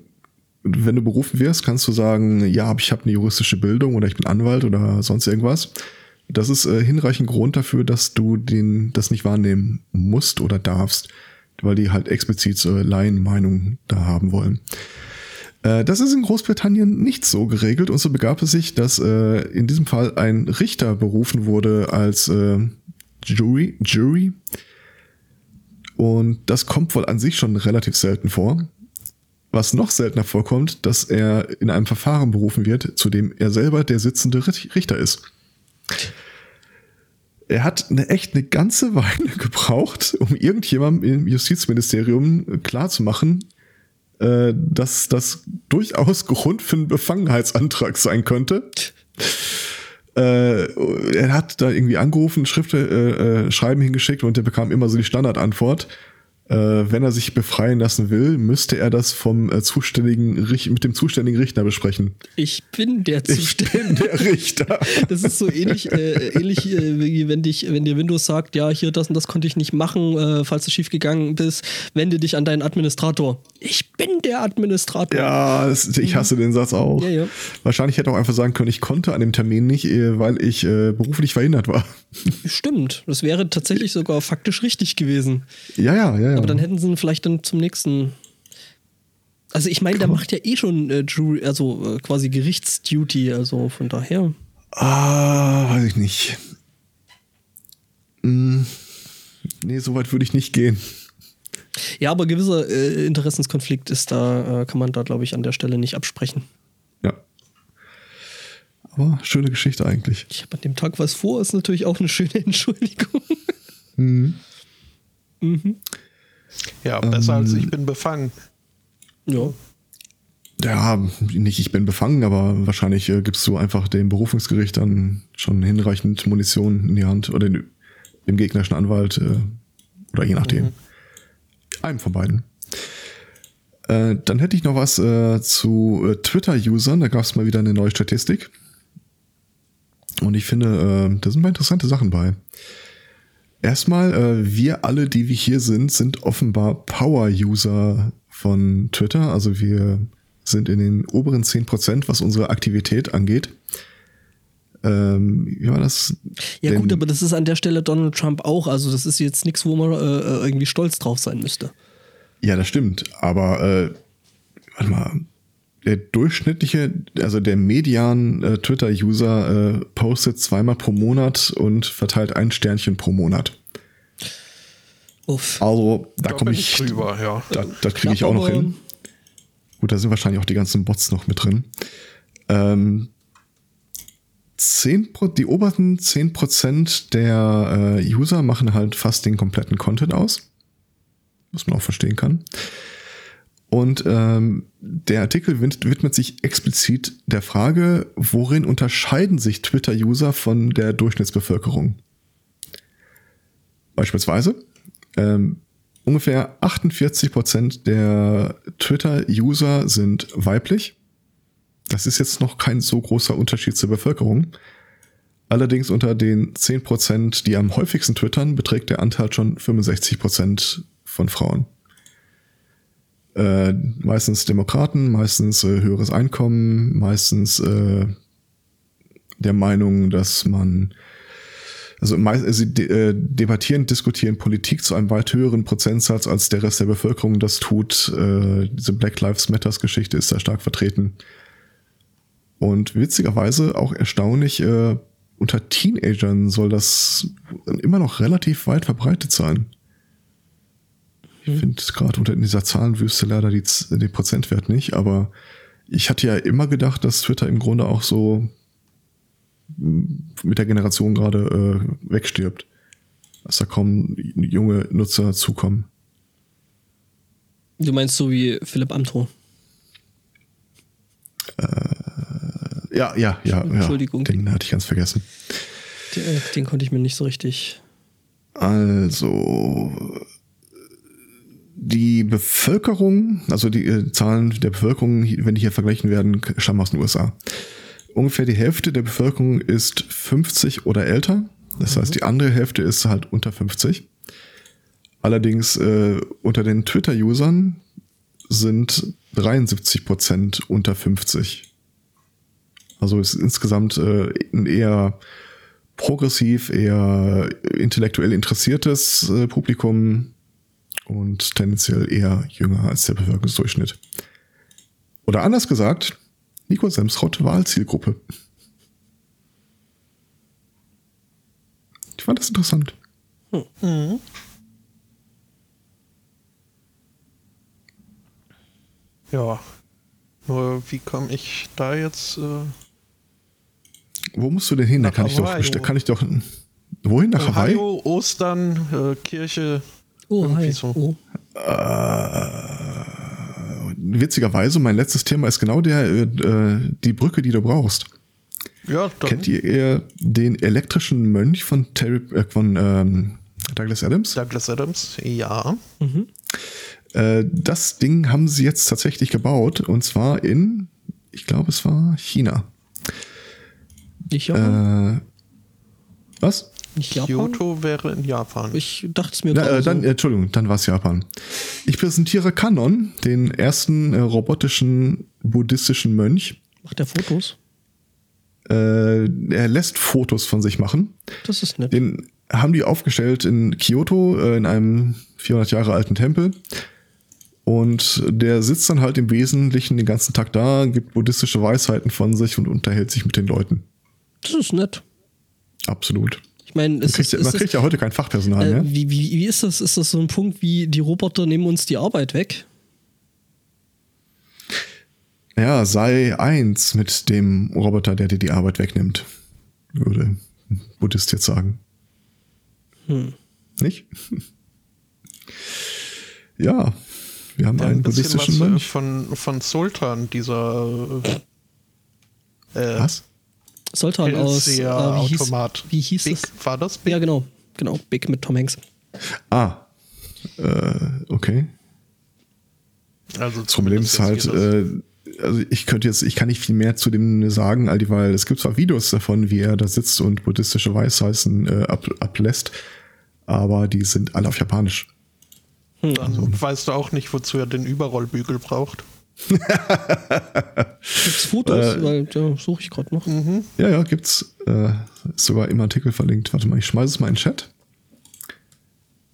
wenn du berufen wirst, kannst du sagen, ja, ich habe eine juristische Bildung oder ich bin Anwalt oder sonst irgendwas. Das ist äh, hinreichend Grund dafür, dass du den, das nicht wahrnehmen musst oder darfst, weil die halt explizit so Laienmeinung da haben wollen. Äh, das ist in Großbritannien nicht so geregelt und so begab es sich, dass äh, in diesem Fall ein Richter berufen wurde als äh, Jury, Jury. Und das kommt wohl an sich schon relativ selten vor. Was noch seltener vorkommt, dass er in einem Verfahren berufen wird, zu dem er selber der sitzende Richt- Richter ist. Er hat eine echt eine ganze Weile gebraucht, um irgendjemandem im Justizministerium klarzumachen, äh, dass das durchaus Grund für einen Befangenheitsantrag sein könnte. Äh, er hat da irgendwie angerufen, Schrift, äh, äh, Schreiben hingeschickt und der bekam immer so die Standardantwort. Äh, wenn er sich befreien lassen will, müsste er das vom äh, zuständigen Richt mit dem zuständigen Richter besprechen. Ich bin der Ich bin der Richter. Das ist so ähnlich, äh, ähnlich äh, wie wenn dich, wenn dir Windows sagt, ja, hier das und das konnte ich nicht machen, äh, falls du schief gegangen bist, wende dich an deinen Administrator. Ich bin der Administrator. Ja, das, ich hasse den Satz auch. Ja, ja. Wahrscheinlich hätte er auch einfach sagen können, ich konnte an dem Termin nicht, äh, weil ich beruflich verhindert war. Stimmt. Das wäre tatsächlich sogar faktisch richtig gewesen. Ja, ja, ja, ja. Aber dann hätten sie ihn vielleicht dann zum nächsten. Also ich meine, der macht ja eh schon äh, Jury, also äh, quasi Gerichtsduty, also von daher. Ah, weiß ich nicht. Hm, nee, so weit würde ich nicht gehen. Ja, aber gewisser äh, Interessenskonflikt ist da, äh, kann man da, glaube ich, an der Stelle nicht absprechen. Ja. Aber schöne Geschichte eigentlich. Ich habe an dem Tag was vor, ist natürlich auch eine schöne Entschuldigung. Ja, besser als ich bin befangen. ja. Ja, nicht ich bin befangen, aber wahrscheinlich äh, gibst du einfach dem Berufungsgericht dann schon hinreichend Munition in die Hand oder dem, dem gegnerischen Anwalt äh, oder je nachdem. Einem von beiden. Äh, dann hätte ich noch was äh, zu äh, Twitter-Usern. Da gab es mal wieder eine neue Statistik. Und ich finde, äh, da sind mal interessante Sachen bei. Erstmal, äh, wir alle, die wir hier sind, sind offenbar Power-User von Twitter. Also wir sind in den oberen 10%, was unsere Aktivität angeht. Ähm, wie war das? Ja, Denn- gut, aber das ist an der Stelle Donald Trump auch. Also, das ist jetzt nichts, wo man äh, irgendwie stolz drauf sein müsste. Ja, das stimmt. Aber äh, warte mal, der durchschnittliche, also der Median äh, Twitter-User äh, postet zweimal pro Monat und verteilt ein Sternchen pro Monat. Uff. Also da Da komme ich, ich drüber, ja. da, das kriege ich auch noch hin. Gut, da sind wahrscheinlich auch die ganzen Bots noch mit drin. Ähm, 10, Pro- die obersten 10% der äh, User machen halt fast den kompletten Content aus. Was man auch verstehen kann. Und ähm, der Artikel wid- widmet sich explizit der Frage, worin unterscheiden sich Twitter-User von der Durchschnittsbevölkerung? Beispielsweise, ähm, ungefähr 48% der Twitter-User sind weiblich. Das ist jetzt noch kein so großer Unterschied zur Bevölkerung. Allerdings unter den 10%, die am häufigsten twittern, beträgt der Anteil schon 65% von Frauen. Äh, meistens Demokraten, meistens äh, höheres Einkommen, meistens äh, der Meinung, dass man also mei- sie de äh, debattieren, diskutieren Politik zu einem weit höheren Prozentsatz, als der Rest der Bevölkerung das tut. Äh, diese Black Lives Matters Geschichte ist da stark vertreten. Und witzigerweise auch erstaunlich, äh, unter Teenagern soll das immer noch relativ weit verbreitet sein. Ich finde gerade unter in dieser Zahlenwüste leider die, den Prozentwert nicht, aber ich hatte ja immer gedacht, dass Twitter im Grunde auch so mit der Generation gerade äh, wegstirbt. Dass da kaum junge Nutzer zukommen. Du meinst so wie Philipp Amthor. Ja, ja, ja. Entschuldigung. Ja, den hatte ich ganz vergessen. Den, äh, den konnte ich mir nicht so richtig. Also die Bevölkerung, also die äh, Zahlen der Bevölkerung, wenn die hier verglichen werden, stammen aus den USA. Ungefähr die Hälfte der Bevölkerung ist 50 oder älter. Das heißt, die andere Hälfte ist halt unter 50. Allerdings äh, unter den Twitter-Usern sind 73 Prozent unter 50. Also ist insgesamt äh, ein eher progressiv, eher intellektuell interessiertes äh, Publikum und tendenziell eher jünger als der Bevölkerungsdurchschnitt. Oder anders gesagt, Nico Semsrott Wahlzielgruppe. Ich fand das interessant. Ja. Nur wie komme ich da jetzt? Äh, Wo musst du denn hin? Da kann ich doch, Hawaii. da kann ich doch. Wohin nach Hawaii? Ohio, Ostern, äh, Kirche. Oh, Irgendwie hi. so. Oh. Witzigerweise, mein letztes Thema ist genau der, äh, äh, die Brücke, die du brauchst. Ja, dann. Kennt ihr eher den elektrischen Mönch von, Terry, äh, von ähm, Douglas Adams? Douglas Adams, ja. Äh, das Ding haben sie jetzt tatsächlich gebaut und zwar in, ich glaube, es war China. Nicht Japan? Äh, was? Nicht Japan? Kyoto wäre in Japan. Ich dachte es mir Na, äh, dann, so. äh, Entschuldigung, dann war es Japan. Ich präsentiere Kanon, den ersten äh, robotischen buddhistischen Mönch. Macht der Fotos? Äh, er lässt Fotos von sich machen. Das ist nett. Den haben die aufgestellt in Kyoto, äh, in einem 400 Jahre alten Tempel. Und der sitzt dann halt im Wesentlichen den ganzen Tag da, gibt buddhistische Weisheiten von sich und unterhält sich mit den Leuten. Das ist nett. Absolut. Meine, Man ist kriegt, ist man kriegt ja heute kein Fachpersonal äh, mehr. wie, wie, wie ist das? Ist das so ein Punkt wie die Roboter nehmen uns die Arbeit weg? Ja, sei eins mit dem Roboter, der dir die Arbeit wegnimmt, würde ein Buddhist jetzt sagen. Hm. Nicht? ja, wir haben Ja, einen ein buddhistischen äh, Mönch. von, von Sultan, dieser äh, Was? Sultan aus. Äh, wie, hieß, wie hieß Big, es? war das Big? Ja, genau. Genau. Big mit Tom Hanks. Ah, äh, okay. Also Das Problem ist halt, äh, also ich könnte jetzt, ich kann nicht viel mehr zu dem sagen, weil es gibt zwar Videos davon, wie er da sitzt und buddhistische Weisheiten äh, ab, ablässt, aber die sind alle auf Japanisch. jedes- Dann weißt du auch nicht, wozu er den Überrollbügel braucht. Gibt's Fotos? Äh, Weil da suche ich gerade noch. Ja, ja, gibt's. Äh, ist sogar im Artikel verlinkt. Warte mal, ich schmeiße es mal in den Chat.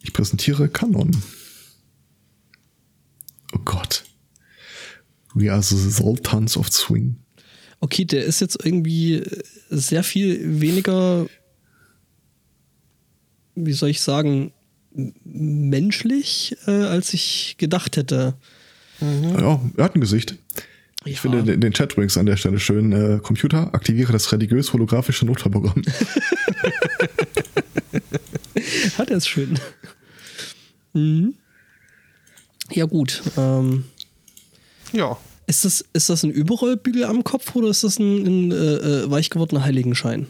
Ich präsentiere Canon. Oh Gott. We are the Sultans of Swing. Okay, der ist jetzt irgendwie sehr viel weniger, wie soll ich sagen, menschlich, äh, als ich gedacht hätte. Ja, er hat ein Gesicht. Ich Ja. finde den, den Chat übrigens an der Stelle schön. Äh, Computer, aktiviere das religiös-holographische Notfallprogramm. Hat er es schön. mhm. Ja, gut. Ähm, Ja, ist, das, ist das ein Überrollbügel am Kopf oder ist das ein, ein äh, äh, weich gewordener Heiligenschein?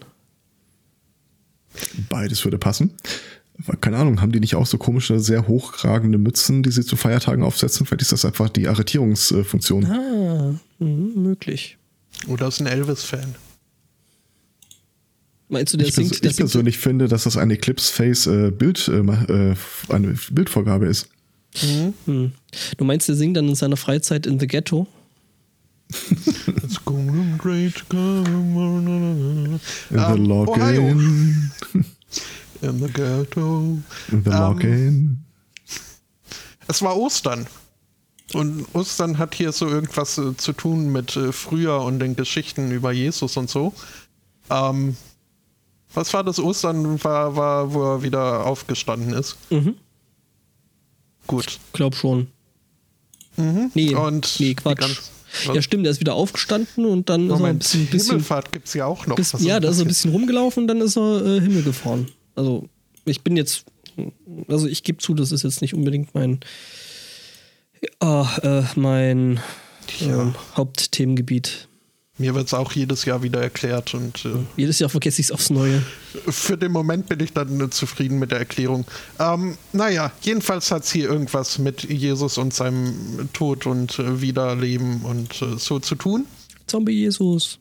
Beides würde passen. Keine Ahnung, haben die nicht auch so komische, sehr hochkragende Mützen, die sie zu Feiertagen aufsetzen? Vielleicht ist das einfach die Arretierungsfunktion. Ah, mhm, möglich. oder ist ein Elvis-Fan. Meinst du, der Ich, pers singt, der ich singt persönlich finde, dass das ein Eclipse-Face äh, Bild, äh, äh, eine Bildvorgabe ist. Hm. Du meinst, der singt dann in seiner Freizeit in The Ghetto? It's going great, going In the Ähm. Login. in the ghetto. In the Ähm, Login. Es war Ostern. Und Ostern hat hier so irgendwas äh, zu tun mit äh, früher und den Geschichten über Jesus und so. Ähm, was war das Ostern, war, war, wo er wieder aufgestanden ist? Mhm. Gut. Glaub schon. Mhm. Nee, und nee Quatsch. ganz- Ja, stimmt, der ist wieder aufgestanden und dann ist er ein Moment, bisschen, bisschen, Himmelfahrt gibt es ja auch noch. bis, Was ja, da ist er ein bisschen rumgelaufen und dann ist er äh, Himmel gefahren. Also, ich bin jetzt, also ich gebe zu, das ist jetzt nicht unbedingt mein, ah, äh, mein Ja. ähm, Hauptthemengebiet. Mir wird es auch jedes Jahr wieder erklärt und äh, Jedes Jahr vergesse ich es aufs Neue. für den Moment bin ich dann äh, zufrieden mit der Erklärung. Ähm, naja, jedenfalls hat es hier irgendwas mit Jesus und seinem Tod und äh, Wiederleben und äh, so zu tun. Zombie Jesus.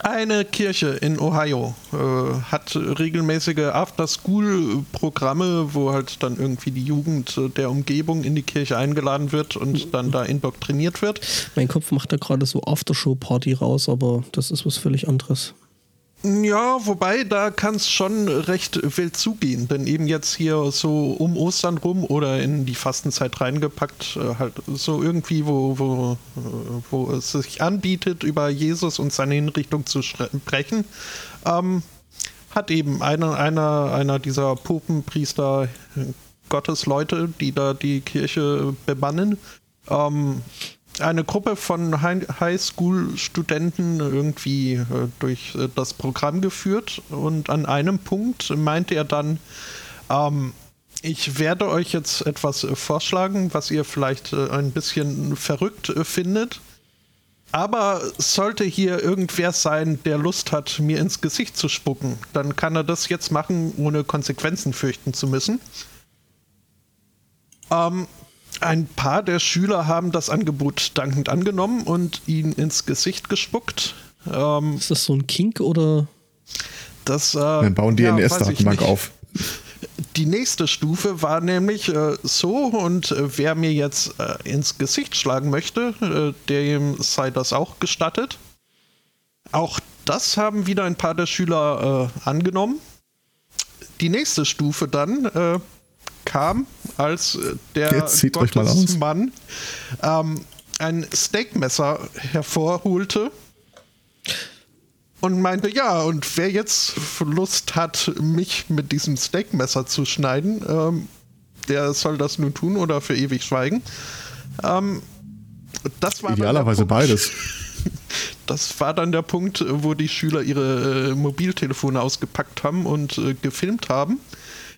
Eine Kirche in Ohio äh, hat regelmäßige After-School-Programme, wo halt dann irgendwie die Jugend äh, der Umgebung in die Kirche eingeladen wird und dann da indoktriniert wird. Mein Kopf macht da gerade so Aftershow-Party raus, aber das ist was völlig anderes. Ja, wobei da kann es schon recht wild zugehen, denn eben jetzt hier so um Ostern rum oder in die Fastenzeit reingepackt, äh, halt so irgendwie, wo, wo, äh, wo es sich anbietet, über Jesus und seine Hinrichtung zu sprechen, ähm, hat eben einer, einer, einer dieser Popenpriester, äh, Gottesleute, die da die Kirche bebannen, ähm, eine Gruppe von Hi- Highschool-Studenten irgendwie äh, durch äh, das Programm geführt und an einem Punkt meinte er dann, ähm, ich werde euch jetzt etwas äh, vorschlagen, was ihr vielleicht ein bisschen verrückt findet. Aber sollte hier irgendwer sein, der Lust hat, mir ins Gesicht zu spucken, dann kann er das jetzt machen, ohne Konsequenzen fürchten zu müssen. Ähm, ein paar der Schüler haben das Angebot dankend angenommen und ihn ins Gesicht gespuckt. Ähm, Ist das so ein Kink oder? das, äh, Dann bauen die ja, NS-Datenbank auf. Die nächste Stufe war nämlich äh, so, und äh, wer mir jetzt äh, ins Gesicht schlagen möchte, äh, dem sei das auch gestattet. Auch das haben wieder ein paar der Schüler äh, angenommen. Die nächste Stufe dann äh, kam, als äh, der. Gottesmann ähm, ein Steakmesser hervorholte und meinte, ja, und wer jetzt Lust hat, mich mit diesem Steakmesser zu schneiden, ähm, der soll das nun tun oder für ewig schweigen. Ähm, das war dann der Idealerweise Punkt- beides. Das war dann der Punkt, wo die Schüler ihre äh, Mobiltelefone ausgepackt haben und äh, gefilmt haben.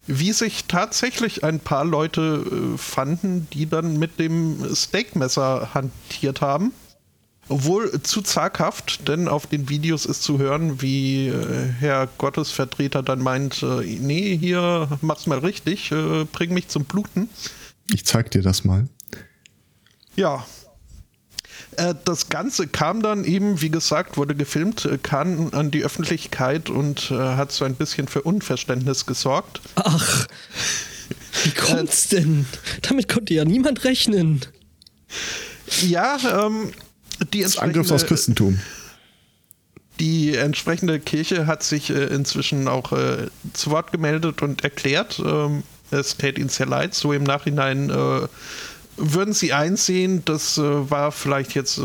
Wie sich tatsächlich ein paar Leute äh, fanden, die dann mit dem Steakmesser hantiert haben. Obwohl zu zaghaft, denn auf den Videos ist zu hören, wie äh, Herr Gottesvertreter dann meint, äh, nee, hier mach's mal richtig, äh, bring mich zum Bluten. Ich zeig dir das mal. Ja. Äh, Das Ganze kam dann eben, wie gesagt, wurde gefilmt, äh, kam an die Öffentlichkeit und äh, hat so ein bisschen für Unverständnis gesorgt. Ach, wie kommt's denn? Damit konnte ja niemand rechnen. Ja, ähm, die Das Angriff entsprechende, Christentum. die entsprechende Kirche hat sich äh, inzwischen auch äh, zu Wort gemeldet und erklärt, ähm, es täte ihnen sehr leid, so im Nachhinein äh, würden sie einsehen, das äh, war vielleicht jetzt äh,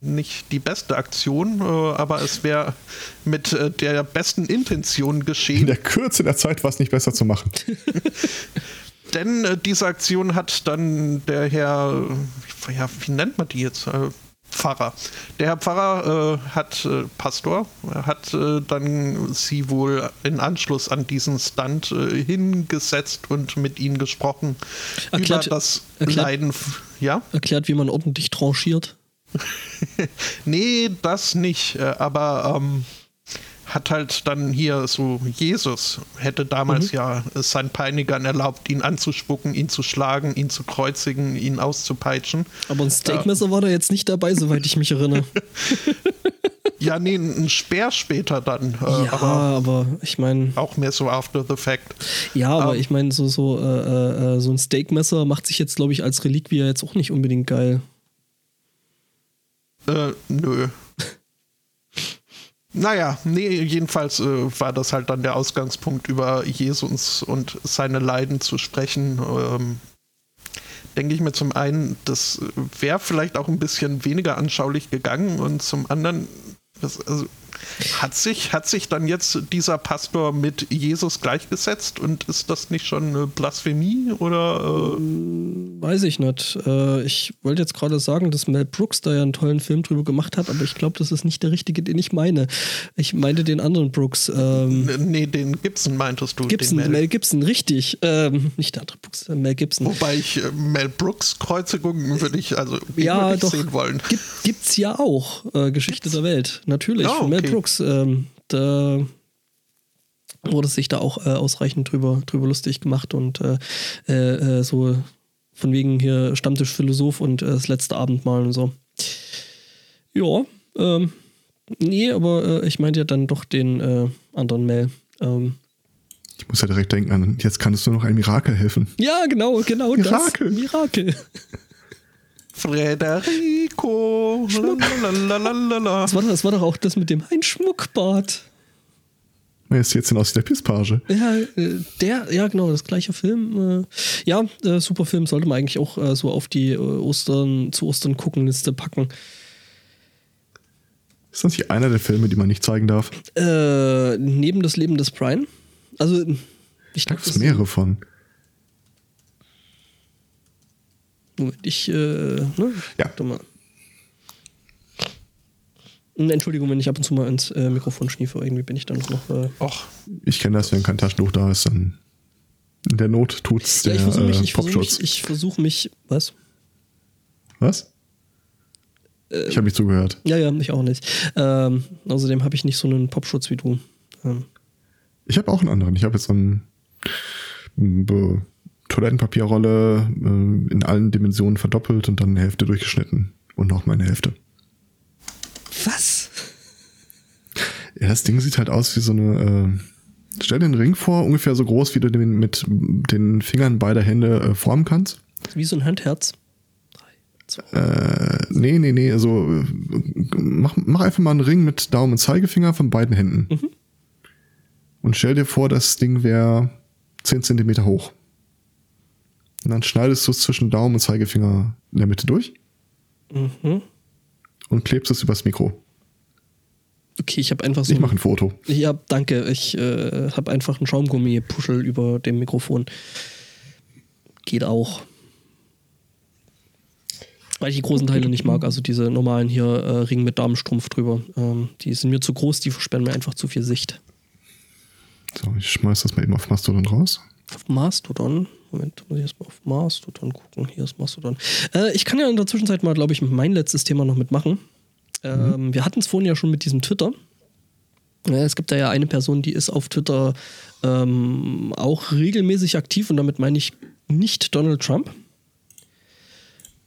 nicht die beste Aktion, äh, aber es wäre mit äh, der besten Intention In geschehen. der Kürze der Zeit war es nicht besser zu machen. Denn äh, diese Aktion hat dann der Herr, äh, ja, wie nennt man die jetzt? Pfarrer. Der Herr Pfarrer äh, hat, äh, Pastor, hat äh, dann sie wohl in Anschluss an diesen Stunt äh, hingesetzt und mit ihnen gesprochen Erklärt- über das erklärt- Leiden. Ja? Erklärt, wie man ordentlich tranchiert. Nee, das nicht. äh, Aber ähm, hat halt dann hier so, Jesus hätte damals ja es seinen Peinigern erlaubt, ihn anzuspucken, ihn zu schlagen, ihn zu kreuzigen, ihn auszupeitschen. Aber ein Steakmesser war da jetzt nicht dabei, soweit ich mich erinnere. Ja, nee, ein Speer später dann. Äh, ja, Aber aber ich meine, auch mehr so after the fact. ja, aber Ähm. ich meine, so, so, äh, äh, so ein Steakmesser macht sich jetzt, glaube ich, als Reliquie jetzt auch nicht unbedingt geil. Äh, nö. Naja, nee, jedenfalls äh, war das halt dann der Ausgangspunkt, über Jesus und seine Leiden zu sprechen. Ähm, denke ich mir zum einen, das wäre vielleicht auch ein bisschen weniger anschaulich gegangen und zum anderen, das, also, hat, sich, hat sich dann jetzt dieser Pastor mit Jesus gleichgesetzt und ist das nicht schon eine Blasphemie oder äh, Weiß ich nicht. Äh, ich wollte jetzt gerade sagen, dass Mel Brooks da ja einen tollen Film drüber gemacht hat, aber ich glaube, das ist nicht der richtige, den ich meine. Ich meinte den anderen Brooks. Ähm, nee, den Gibson meintest du? Gibson, den Mel Gibson, richtig. Ähm, nicht der andere Brooks, Mel Gibson. Wobei ich äh, Mel Brooks Kreuzigungen würde ich also ja, ich doch. sehen wollen. Gibt, gibt's ja auch. Äh, Geschichte der Welt. Natürlich. Ah, von Mel okay. Brooks. Ähm, da wurde sich da auch äh, ausreichend drüber, drüber lustig gemacht und äh, äh, äh, so von wegen hier Stammtisch Philosoph und äh, das letzte Abendmahl und so. Ja, ähm, nee, aber äh, ich meinte ja dann doch den äh, anderen Mel. Ähm, Ich muss ja direkt denken an, jetzt kannst du noch ein Mirakel helfen. ja, genau, genau Mirakel. das. Mirakel. Frederico. lalalala. Das war, das war doch auch das mit dem ein Schmuckbad. Er ist jetzt aus der Pisspage. Ja, äh, der, ja genau, das gleiche Film. Äh, ja, äh, super Film, sollte man eigentlich auch so auf die Ostern, zu Ostern gucken Liste packen. Ist das nicht einer der Filme, die man nicht zeigen darf? Äh, neben das Leben des Brian. Also, ich Da glaube, gibt es mehrere von. Moment, ich, äh, ne? Ja. Warte mal. Entschuldigung, wenn ich ab und zu mal ins äh, Mikrofon schniefe, irgendwie bin ich dann noch. Äh, Och, Ich kenne das, wenn kein Taschentuch da ist, dann in der Not tut's ja, der ich versuche mich, äh, ich versuche Popschutz. mich, ich versuche mich, was? Was? Äh, ich habe nicht zugehört. Ja, ja, ich auch nicht. Ähm, außerdem habe ich nicht so einen Popschutz wie du. Ähm, Ich habe auch einen anderen. Ich habe jetzt so einen be- Toilettenpapierrolle äh, in allen Dimensionen verdoppelt und dann eine Hälfte durchgeschnitten. Und noch meine Hälfte. Was? Ja, das Ding sieht halt aus wie so eine. Äh, stell dir einen Ring vor, ungefähr so groß, wie du den mit den Fingern beider Hände äh, formen kannst. Wie so ein Handherz. Äh, nee, nee, nee. Also äh, mach, mach einfach mal einen Ring mit Daumen und Zeigefinger von beiden Händen. Mhm. Und stell dir vor, das Ding wäre 10 Zentimeter hoch. Und dann schneidest du es zwischen Daumen und Zeigefinger in der Mitte durch Mhm. Und klebst es übers Mikro. Okay, ich habe einfach so. Ich mache ein Foto. Ja, danke. Ich äh, habe einfach einen Schaumgummi-Puschel über dem Mikrofon. Geht auch. Weil ich die großen Teile nicht mag, also diese normalen hier äh, Ring mit Damenstrumpf drüber. Ähm, die sind mir zu groß, die versperren mir einfach zu viel Sicht. So, ich schmeiß das mal eben auf Mastodon raus. Auf Mastodon. Moment, muss ich erstmal auf Mastodon gucken. Hier ist Mastodon. Äh, ich kann ja in der Zwischenzeit mal, glaube ich, mein letztes Thema noch mitmachen. Ähm, Wir hatten es vorhin ja schon mit diesem Twitter. Ja, es gibt da ja eine Person, die ist auf Twitter ähm, auch regelmäßig aktiv und damit meine ich nicht Donald Trump.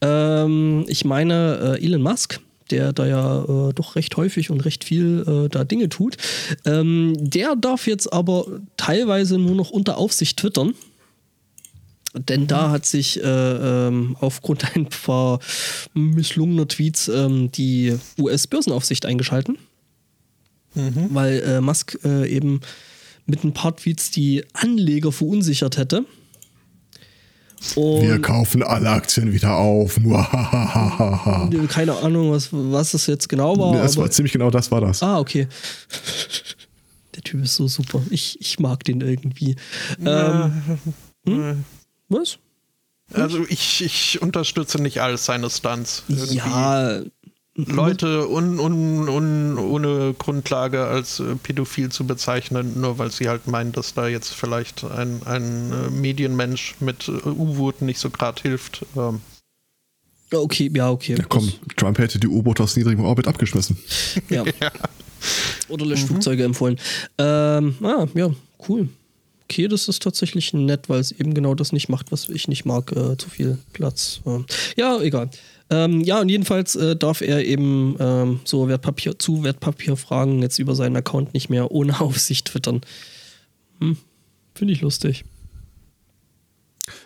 Ähm, ich meine äh, Elon Musk, der da ja äh, doch recht häufig und recht viel äh, da Dinge tut. Ähm, der darf jetzt aber teilweise nur noch unter Aufsicht twittern. Denn da hat sich äh, ähm, aufgrund ein paar misslungener Tweets ähm, die US-Börsenaufsicht eingeschalten. Weil äh, Musk äh, eben mit ein paar Tweets die Anleger verunsichert hätte. Und Wir kaufen alle Aktien wieder auf. Keine Ahnung, was, was das jetzt genau war. das aber, war ziemlich genau das war das. ah, okay. Der Typ ist so super. Ich, ich mag den irgendwie. Ähm, Äh, hm? was? Also ich, ich unterstütze nicht alles seine Stunts. Irgendwie Ja, Leute un, un, un, ohne Grundlage als äh, pädophil zu bezeichnen, nur weil sie halt meinen, dass da jetzt vielleicht ein, ein äh, Medienmensch mit äh, U-Boot nicht so gerade hilft. Ähm, okay, ja, okay. Ja, komm, Trump hätte die U-Boote aus niedrigem Orbit abgeschmissen. Ja. Oder Löschflugzeuge empfohlen. Ähm, ah, ja, cool. Okay, das ist tatsächlich nett, weil es eben genau das nicht macht, was ich nicht mag. Äh, zu viel Platz. Ähm, ja, egal. Ähm, ja, und jedenfalls äh, darf er eben ähm, so Wertpapier zu Wertpapierfragen jetzt über seinen Account nicht mehr ohne Aufsicht twittern. Hm, Finde ich lustig.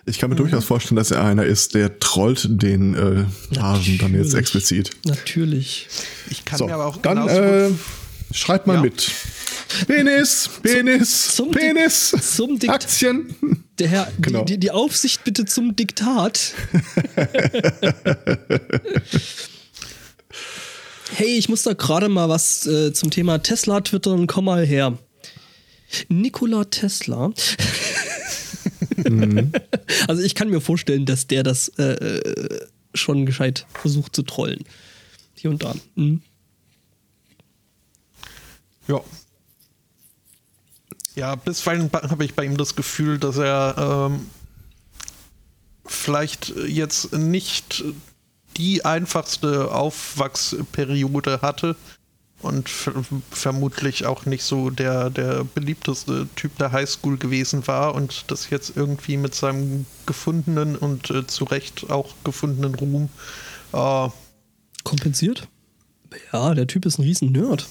Ich kann mir durchaus vorstellen, dass er einer ist, der trollt den äh, Hasen dann jetzt explizit. Natürlich. ich kann So, mir aber auch dann genauso äh, schreibt mal Ja. mit. Penis, Penis, zum Di- Penis, zum Dikt- Aktien. Der Herr, Genau. die, die, Aufsicht bitte zum Diktat. hey, ich muss da gerade mal was äh, zum Thema Tesla twittern. Komm mal her. Nikola Tesla. Also ich kann mir vorstellen, dass der das äh, äh, schon gescheit versucht zu trollen. Hier und da. Mhm. Ja. Ja, bisweilen habe ich bei ihm das Gefühl, dass er ähm, vielleicht jetzt nicht die einfachste Aufwachsperiode hatte und ver vermutlich auch nicht so der, der beliebteste Typ der Highschool gewesen war und das jetzt irgendwie mit seinem gefundenen und äh, zu Recht auch gefundenen Ruhm äh, Kompensiert? Ja, der Typ ist ein riesen Nerd.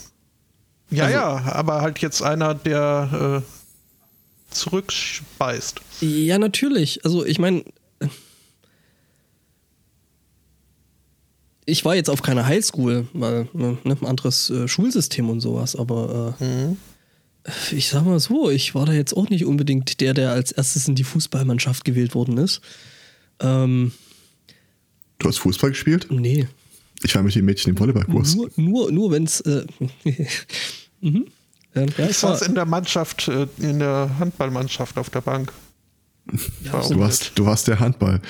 Ja, Also- ja, aber halt jetzt einer, der äh, zurückspeist. Ja, natürlich. Also ich meine, ich war jetzt auf keiner Highschool, weil ne, ein anderes äh, Schulsystem und sowas, aber äh, ich sag mal so, ich war da jetzt auch nicht unbedingt der, der als erstes in die Fußballmannschaft gewählt worden ist. Ähm, Du hast Fußball gespielt? nee. Ich war mit den Mädchen im Volleyballkurs. Nur, nur, nur wenn es. Äh, mhm. ähm, ja, Ich saß in der Mannschaft, äh, in der Handballmannschaft auf der Bank. ja, Du warst, du warst der Handball.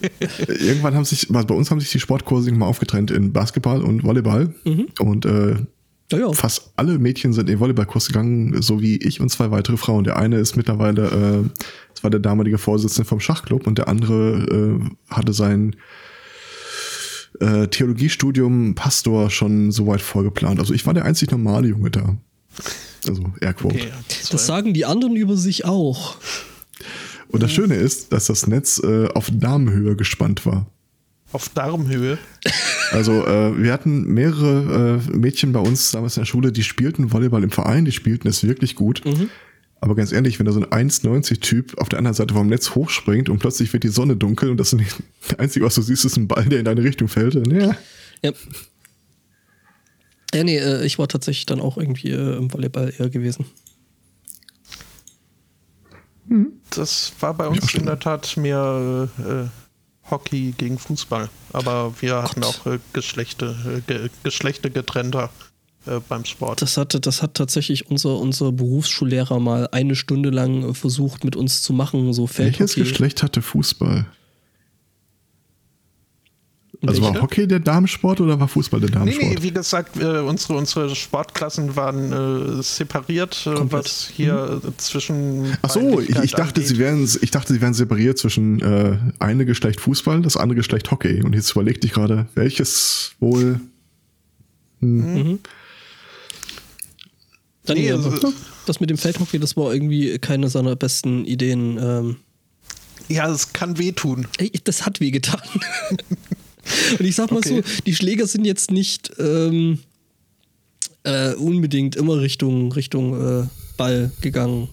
Irgendwann haben sich, bei uns haben sich die Sportkurse mal aufgetrennt in Basketball und Volleyball. Und äh, ja, ja. fast alle Mädchen sind in den Volleyballkurs gegangen, so wie ich und zwei weitere Frauen. Der eine ist mittlerweile, äh, das war der damalige Vorsitzende vom Schachclub und der andere äh, hatte sein äh, Theologiestudium Pastor schon so weit vorgeplant. Also ich war der einzig normale Junge da. Also Airquote. Okay, Das sagen die anderen über sich auch. Und das Schöne ist, dass das Netz äh, auf Damenhöhe gespannt war. Auf Darmhöhe. Also äh, wir hatten mehrere äh, Mädchen bei uns damals in der Schule, die spielten Volleyball im Verein, die spielten es wirklich gut. Aber ganz ehrlich, wenn da so ein 1,90-Typ auf der anderen Seite vom Netz hochspringt und plötzlich wird die Sonne dunkel und das nicht, Einzige, was du siehst, ist ein Ball, der in deine Richtung fällt. dann, Ja. Ja. Ja, nee, äh, ich war tatsächlich dann auch irgendwie äh, im Volleyball eher gewesen. Das war bei uns in der Tat mehr äh, Hockey gegen Fußball. Aber wir hatten auch äh, Geschlechte, äh, ge Geschlechter getrennter äh, beim Sport. Das hatte, das hat tatsächlich unser, unser Berufsschullehrer mal eine Stunde lang äh, versucht mit uns zu machen, so Welches Feldhockey. Geschlecht hatte Fußball? Also Welche? war Hockey der Damensport oder war Fußball der Nee, Damensport? nee, wie gesagt, äh, unsere, unsere Sportklassen waren äh, separiert, äh, was hier äh, zwischen. Ach so, ich, ich dachte, angeht. sie wären, ich dachte, sie wären separiert zwischen äh, eine Geschlecht Fußball, das andere Geschlecht Hockey. Und jetzt überlegte ich gerade, welches wohl. Dann, Nee, also- das mit dem Feldhockey, das war irgendwie keine seiner besten Ideen. Ähm, Ja, es kann wehtun. ey, das hat wehgetan. Und ich sag mal Okay. so, die Schläger sind jetzt nicht ähm, äh, unbedingt immer Richtung, Richtung äh, Ball gegangen.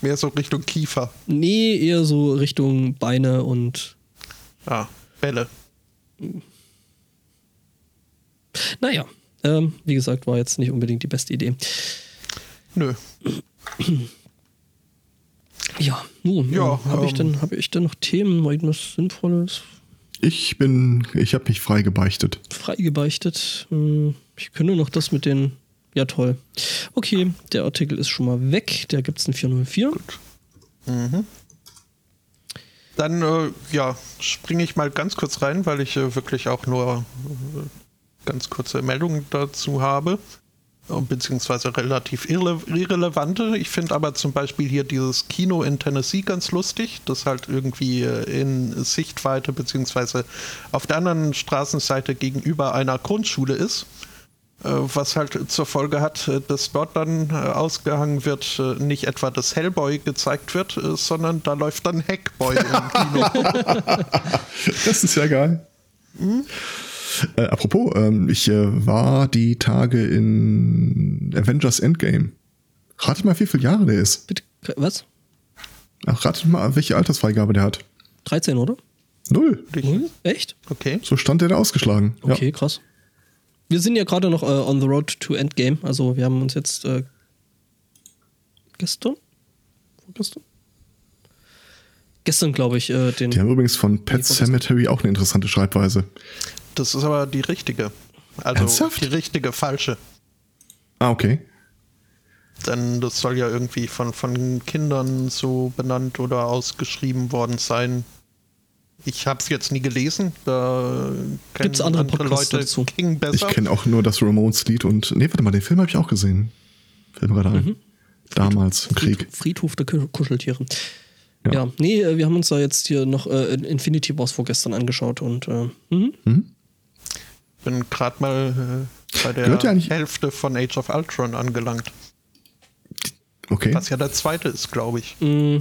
Mehr so Richtung Kiefer. Nee, eher so Richtung Beine und Ah, Bälle. naja. Ähm, wie gesagt, war jetzt nicht unbedingt die beste Idee. Nö. Ja, nun, Ja, ja, habe ich, ähm, denn- hab ich denn noch Themen, irgendwas Sinnvolles Ich bin, ich habe mich frei gebeichtet. freigebeichtet? Hm, Ich könnte noch das mit den. Ja, toll. Okay, der Artikel ist schon mal weg. Der gibt es in 404. Dann, äh, ja, springe ich mal ganz kurz rein, weil ich äh, wirklich auch nur äh, ganz kurze Meldungen dazu habe. Äh, Beziehungsweise relativ irre irrelevante. Ich finde aber zum Beispiel hier dieses Kino in Tennessee ganz lustig, das halt irgendwie äh, in Sichtweite beziehungsweise auf der anderen Straßenseite gegenüber einer Grundschule ist. Äh, Was halt zur Folge hat, dass dort dann ausgehangen wird, nicht etwa das Hellboy gezeigt wird, sondern da läuft dann Hackboy im Kino. Das ist ja geil. Äh, apropos, ähm, ich äh, war die Tage in Avengers Endgame. Ratet mal, wie viele Jahre der ist. Bitte, was? Ach, ratet mal, welche Altersfreigabe der hat. 13, oder? Null. Hm? Echt? Okay. So stand der da ausgeschlagen. Okay, krass. Wir sind ja gerade noch äh, on the road to Endgame. Also wir haben uns jetzt äh, gestern? Vorgestern? Gestern, glaube ich, äh, den. Die haben übrigens von Pet. Cemetery auch eine interessante Schreibweise. Das ist aber die richtige. Also Ernsthaft? die richtige, falsche. Ah, okay. Denn das soll ja irgendwie von, von Kindern so benannt oder ausgeschrieben worden sein. Ich habe es jetzt nie gelesen. Da kennen Gibt's andere Podcasts Leute dazu? King Ich besser. kenne auch nur das Ramones-Lied und. Nee, warte mal, den Film habe ich auch gesehen. Fällt mir gerade ein. Damals im Krieg. Friedhof der Ku- Kuscheltiere. Ja. Ja. nee, äh, wir haben uns da jetzt hier noch äh, Infinity Wars vorgestern angeschaut und äh, mhm. Bin gerade mal äh, bei der ja Hälfte von Age of Ultron angelangt. Okay. Was ja der zweite ist, glaube ich. Mm,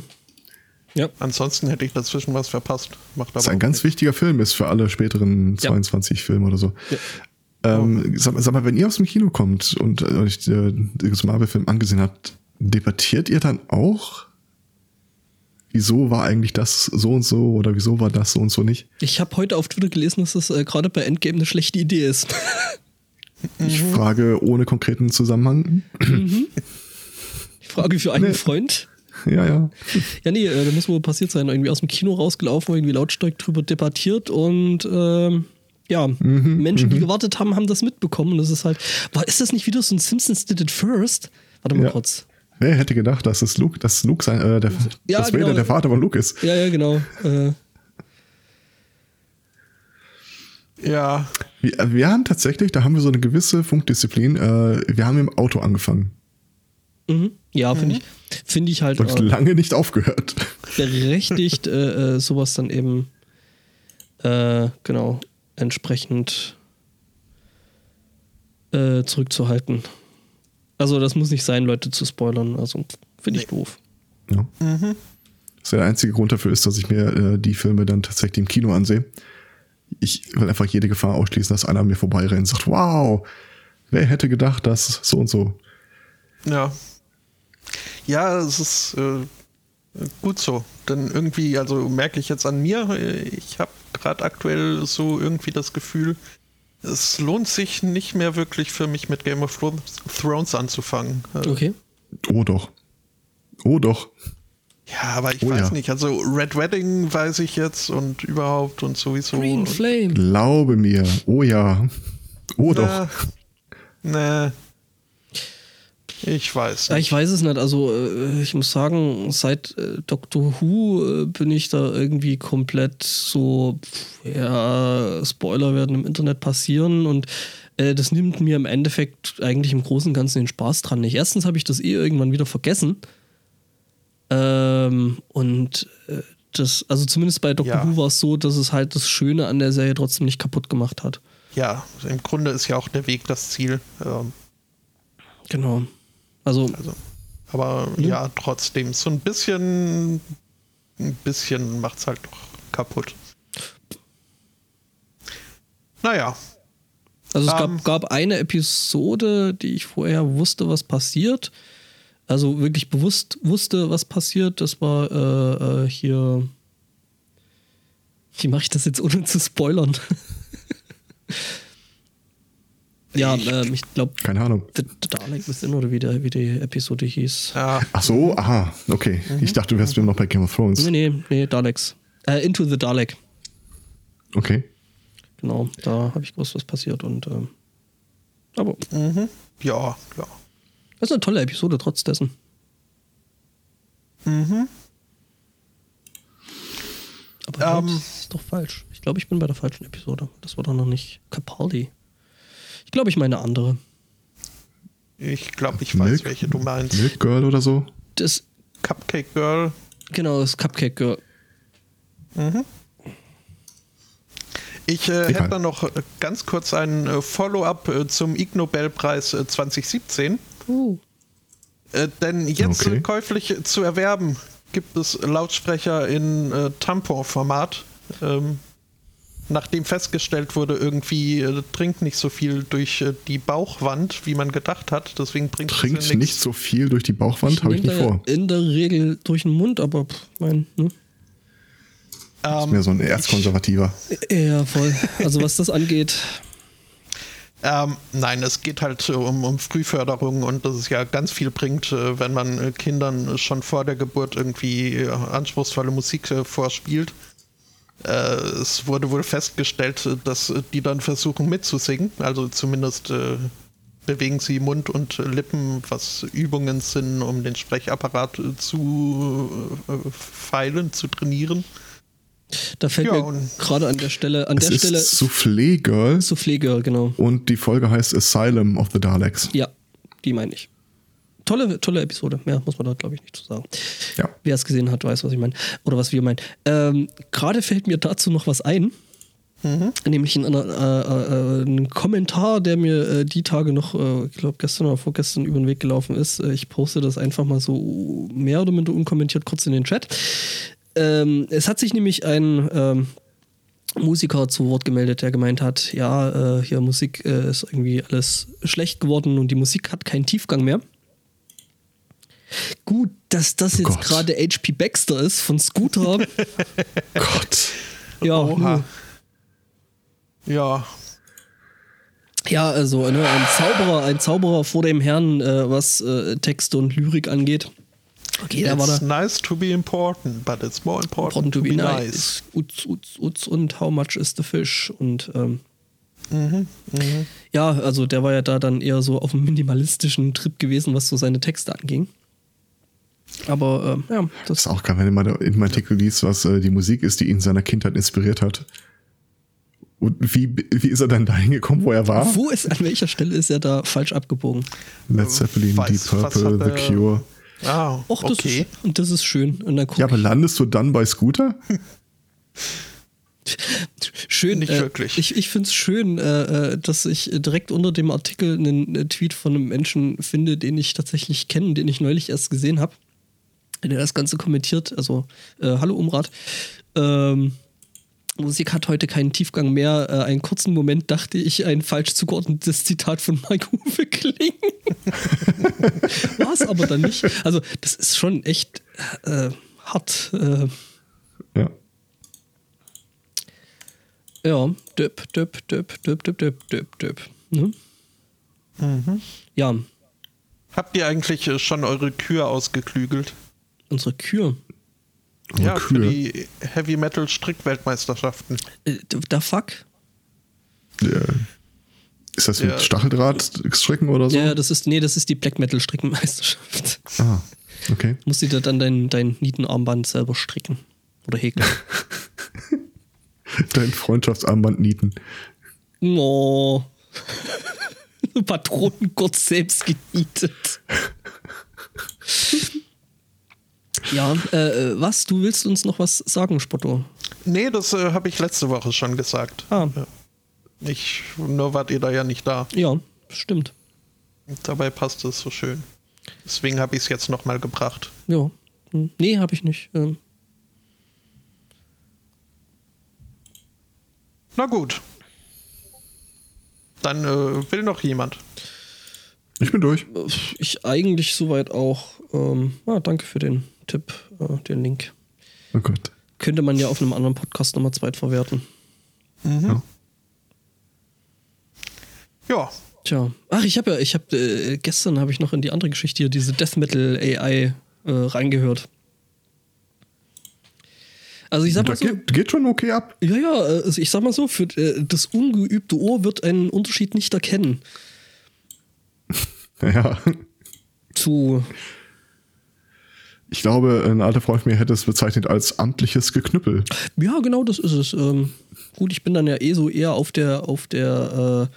ja, Ansonsten hätte ich dazwischen was verpasst. Macht aber Das ist ein ganz nichts. wichtiger Film ist für alle späteren Ja. 22 Filme oder so. Ja. Ähm, sag, sag mal, wenn ihr aus dem Kino kommt und äh, euch äh, den Marvel-Film angesehen habt, debattiert ihr dann auch? Wieso war eigentlich das so und so oder wieso war das so und so nicht? ich habe heute auf Twitter gelesen, dass das äh, gerade bei Endgame eine schlechte Idee ist. Ich Mhm. frage ohne konkreten Zusammenhang. Ich frage für einen Nee. Freund. ja, ja. Ja, nee, äh, da muss wohl passiert sein. Irgendwie aus dem Kino rausgelaufen, irgendwie lautstark drüber debattiert und ähm, ja, Mhm, Menschen, die gewartet haben, haben das mitbekommen. Und das ist halt, war, ist das nicht wieder so ein Simpsons did it first? Warte mal Ja. kurz. Wer hätte gedacht, dass es Luke, dass Luke sein, äh, der, Ja, dass Vader genau. der Vater von Luke ist? Ja, ja, genau. Äh, Ja, Wir, wir haben tatsächlich, da haben wir so eine gewisse Funkdisziplin. Äh, wir haben im Auto angefangen mhm. Ja, finde ich, finde ich halt und lange nicht aufgehört. berechtigt, äh, äh, sowas dann eben äh, genau entsprechend äh, zurückzuhalten. Also das muss nicht sein, Leute zu spoilern. Also finde ich doof. Ja. Das der einzige Grund dafür ist, dass ich mir äh, die Filme dann tatsächlich im Kino ansehe. Ich will einfach jede Gefahr ausschließen, dass einer an mir vorbeirennt und sagt, wow, wer hätte gedacht, dass so und so. Ja. Ja, es ist äh, gut so. Denn irgendwie, also merke ich jetzt an mir, äh, ich habe gerade aktuell so irgendwie das Gefühl, es lohnt sich nicht mehr wirklich für mich mit Game of Thrones anzufangen. Äh, Okay. Oh doch. Oh doch. Ja, aber ich Oh weiß ja. nicht. Also Red Wedding weiß ich jetzt und überhaupt und sowieso. Green Flame. Glaube mir. Oh ja. Oh doch. Nee. Ich weiß Ja, nicht. ich weiß es nicht. Also äh, ich muss sagen, seit äh, Doctor Who äh, bin ich da irgendwie komplett so, ja, Spoiler werden im Internet passieren und äh, das nimmt mir im Endeffekt eigentlich im Großen und Ganzen den Spaß dran nicht. Erstens habe ich das eh irgendwann wieder vergessen. Ähm, und äh, das, also zumindest bei Doctor Ja. Who war es so, dass es halt das Schöne an der Serie trotzdem nicht kaputt gemacht hat. Ja, im Grunde ist ja auch der Weg das Ziel. Ähm, Genau. Also, also, aber ja, trotzdem, so ein bisschen, ein bisschen macht's halt doch kaputt. Naja, Also es Ähm. gab, gab eine Episode, die ich vorher wusste, was passiert. Also wirklich bewusst wusste, was passiert. Das war äh, äh, hier. Wie mache ich das jetzt ohne zu spoilern? ja, ähm, ich glaube, Keine Ahnung. The, The Dalek Within oder wie, der, wie die Episode hieß. ja, Ach so, aha. Okay. Ich dachte, du wärst mir noch bei Game of Thrones. Nee, nee, nee, Daleks. Äh, Into the Dalek. Okay. Genau, da habe ich gewusst, was passiert. Und ähm, aber mhm. ja, ja. das ist eine tolle Episode trotz dessen. Mhm. Aber Ähm. das ist doch falsch. Ich glaube, ich bin bei der falschen Episode. Das war doch noch nicht Capaldi. Ich glaube, ich meine eine andere. Ich glaube, ich weiß, Milk- welche du meinst. Milk Girl oder so? Das, Cupcake Girl. genau, das Cupcake Girl. Ich äh, hätte dann noch äh, ganz kurz ein äh, Follow-up äh, zum Ig Nobelpreis äh, 2017. Uh. Denn jetzt Okay. käuflich zu erwerben gibt es Lautsprecher in äh, Tampon-Format. Ähm, nachdem festgestellt wurde, irgendwie äh, dringt nicht so viel durch äh, die Bauchwand, wie man gedacht hat. Deswegen bringt es Trinkt ja nicht so viel durch die Bauchwand, habe ich nicht vor. In der Regel durch den Mund, aber pff, mein, ne? Ist mehr so ein Erzkonservativer. Ja, voll. Also was das angeht. Ähm, nein, es geht halt äh, um, um Frühförderung und dass es ja ganz viel bringt, äh, wenn man äh, Kindern schon vor der Geburt irgendwie anspruchsvolle Musik vorspielt. Äh, es wurde wohl festgestellt, dass die dann versuchen mitzusingen, also zumindest äh, bewegen sie Mund und Lippen, was Übungen sind, um den Sprechapparat zu äh, feilen, zu trainieren. Da fällt Ja, mir und- gerade an der Stelle, an Es der ist Stelle Soufflé Girl Soufflé Girl, genau. und die Folge heißt Asylum of the Daleks. Ja, die meine ich. Tolle, tolle Episode. Mehr muss man da, glaube ich, nicht zu sagen. Ja. Wer es gesehen hat, weiß, was ich meine. Oder was wir meinen. Ähm, Gerade fällt mir dazu noch was ein. Nämlich in einer, äh, äh, ein Kommentar, der mir äh, die Tage noch, äh, ich glaube gestern oder vorgestern über den Weg gelaufen ist. Äh, ich poste das einfach mal so mehr oder minder unkommentiert kurz in den Chat. Ähm, es hat sich nämlich ein ähm, Musiker zu Wort gemeldet, der gemeint hat, ja, äh, hier Musik äh, ist irgendwie alles schlecht geworden und die Musik hat keinen Tiefgang mehr. Gut, dass das jetzt Gott. gerade HP Baxter ist von Scooter. Gott. ja, Oha. nö. Ja, ja, also ne, ein Zauberer, ein Zauberer vor dem Herrn, äh, was äh, Texte und Lyrik angeht. Okay, da war it's da. nice to be important, but it's more important, Important to be nice. Uts, uts, uts und how much is the fish? Und ähm, Mhm, ja, also der war ja da dann eher so auf einem minimalistischen Trip gewesen, was so seine Texte anging. Aber ähm, ja, Das das ist auch geil, wenn du mal in meinem Artikel liest, was äh, die Musik ist, die ihn in seiner Kindheit inspiriert hat. Und wie, wie ist er dann dahin gekommen, wo er war? Wo ist, an welcher Stelle ist er da falsch abgebogen? Led Zeppelin, Weiß, Deep Purple, The er- Cure. Ah, Och, das, okay. ist, und das ist schön. Und dann Ja, aber landest du dann bei Scooter? schön. Nicht äh, wirklich. Ich, ich finde es schön, äh, äh, dass ich direkt unter dem Artikel einen äh, Tweet von einem Menschen finde, den ich tatsächlich kenne, den ich neulich erst gesehen habe. Der das Ganze kommentiert. Also, äh, hallo Umrat. Ähm, Musik hat heute keinen Tiefgang mehr. Äh, einen kurzen Moment dachte ich, ein falsch zugeordnetes Zitat von Mike Uwe Kling. War es aber dann nicht. Also, das ist schon echt äh, hart. Äh, Ja. ja, döp, döp, döp, döp, döp, döp, döp, döp. Ne? Ja, Habt ihr eigentlich äh, schon eure Kür ausgeklügelt? Unsere Kür. Ja, für Kühe. die Heavy Metal Strickweltmeisterschaften. Äh, da fuck. Der, ist das mit Ja. Stacheldrahtstricken oder so? Ja, das ist, nee, das ist die Black Metal Strickenmeisterschaft. Ah, okay. Musst du dir dann dein, dein Nietenarmband selber stricken. Oder häkeln. Dein Freundschaftsarmband nieten. No. Patronengurt selbst genietet. ja, äh, äh, was? Du willst uns noch was sagen, Spotto? Nee, das äh, habe ich letzte Woche schon gesagt. Ah, Ich, nur wart ihr da ja nicht da. ja, stimmt. Dabei passt es so schön. Deswegen habe ich es jetzt nochmal gebracht. Ja. Hm. Nee, habe ich nicht. Ähm, Na gut. Dann äh, will noch jemand. Ich bin durch. ich eigentlich soweit auch. Ähm, ah, danke für den Tipp, äh, den Link. Oh Gott. Könnte man ja auf einem anderen Podcast nochmal zweit verwerten. Ja. Ja, Tja. Ach, ich habe ja, ich habe äh, gestern habe ich noch in die andere Geschichte hier, diese Death Metal AI äh, reingehört. Also ich sag mal so, geht, geht schon okay ab. ja, ja, also ich sag mal so, für äh, das ungeübte Ohr wird einen Unterschied nicht erkennen Ja. zu Ich glaube, ein alter Freund von mir hätte es bezeichnet als amtliches Geknüppel. Ja, genau, das ist es. Ähm, gut, ich bin dann ja eh so eher auf der, auf der, äh,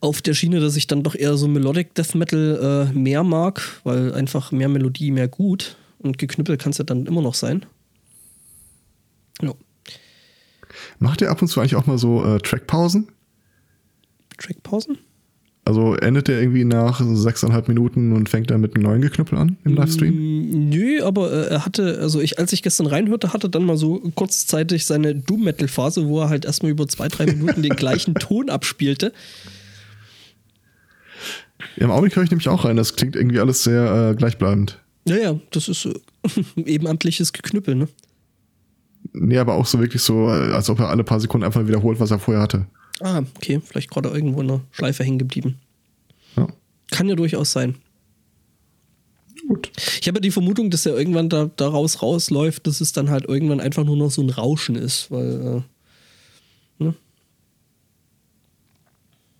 auf der Schiene, dass ich dann doch eher so Melodic Death Metal äh, mehr mag, weil einfach mehr Melodie, mehr gut. Und geknüppelt kann es ja dann immer noch sein. Ja. Macht ihr ab und zu eigentlich auch mal so äh, Trackpausen? Trackpausen? Also endet der irgendwie nach sechseinhalb Minuten und fängt dann mit einem neuen Geknüppel an im Livestream? Mm, Nö, aber äh, er hatte, also ich, als ich gestern reinhörte, hatte dann mal so kurzzeitig seine Doom-Metal-Phase, wo er halt erstmal über zwei, drei Minuten den gleichen Ton abspielte. Ja, Im Augenblick höre ich nämlich auch rein. Das klingt irgendwie alles sehr äh, gleichbleibend. Naja, das ist äh, ehrenamtliches Geknüppel, ne? Nee, aber auch so wirklich so, äh, als ob er alle paar Sekunden einfach wiederholt, was er vorher hatte. Ah, okay, vielleicht gerade irgendwo in der Schleife hängen geblieben. Ja. Kann ja durchaus sein. Gut. Ich habe ja die Vermutung, dass er irgendwann da, daraus rausläuft, dass es dann halt irgendwann einfach nur noch so ein Rauschen ist, weil, äh, ne?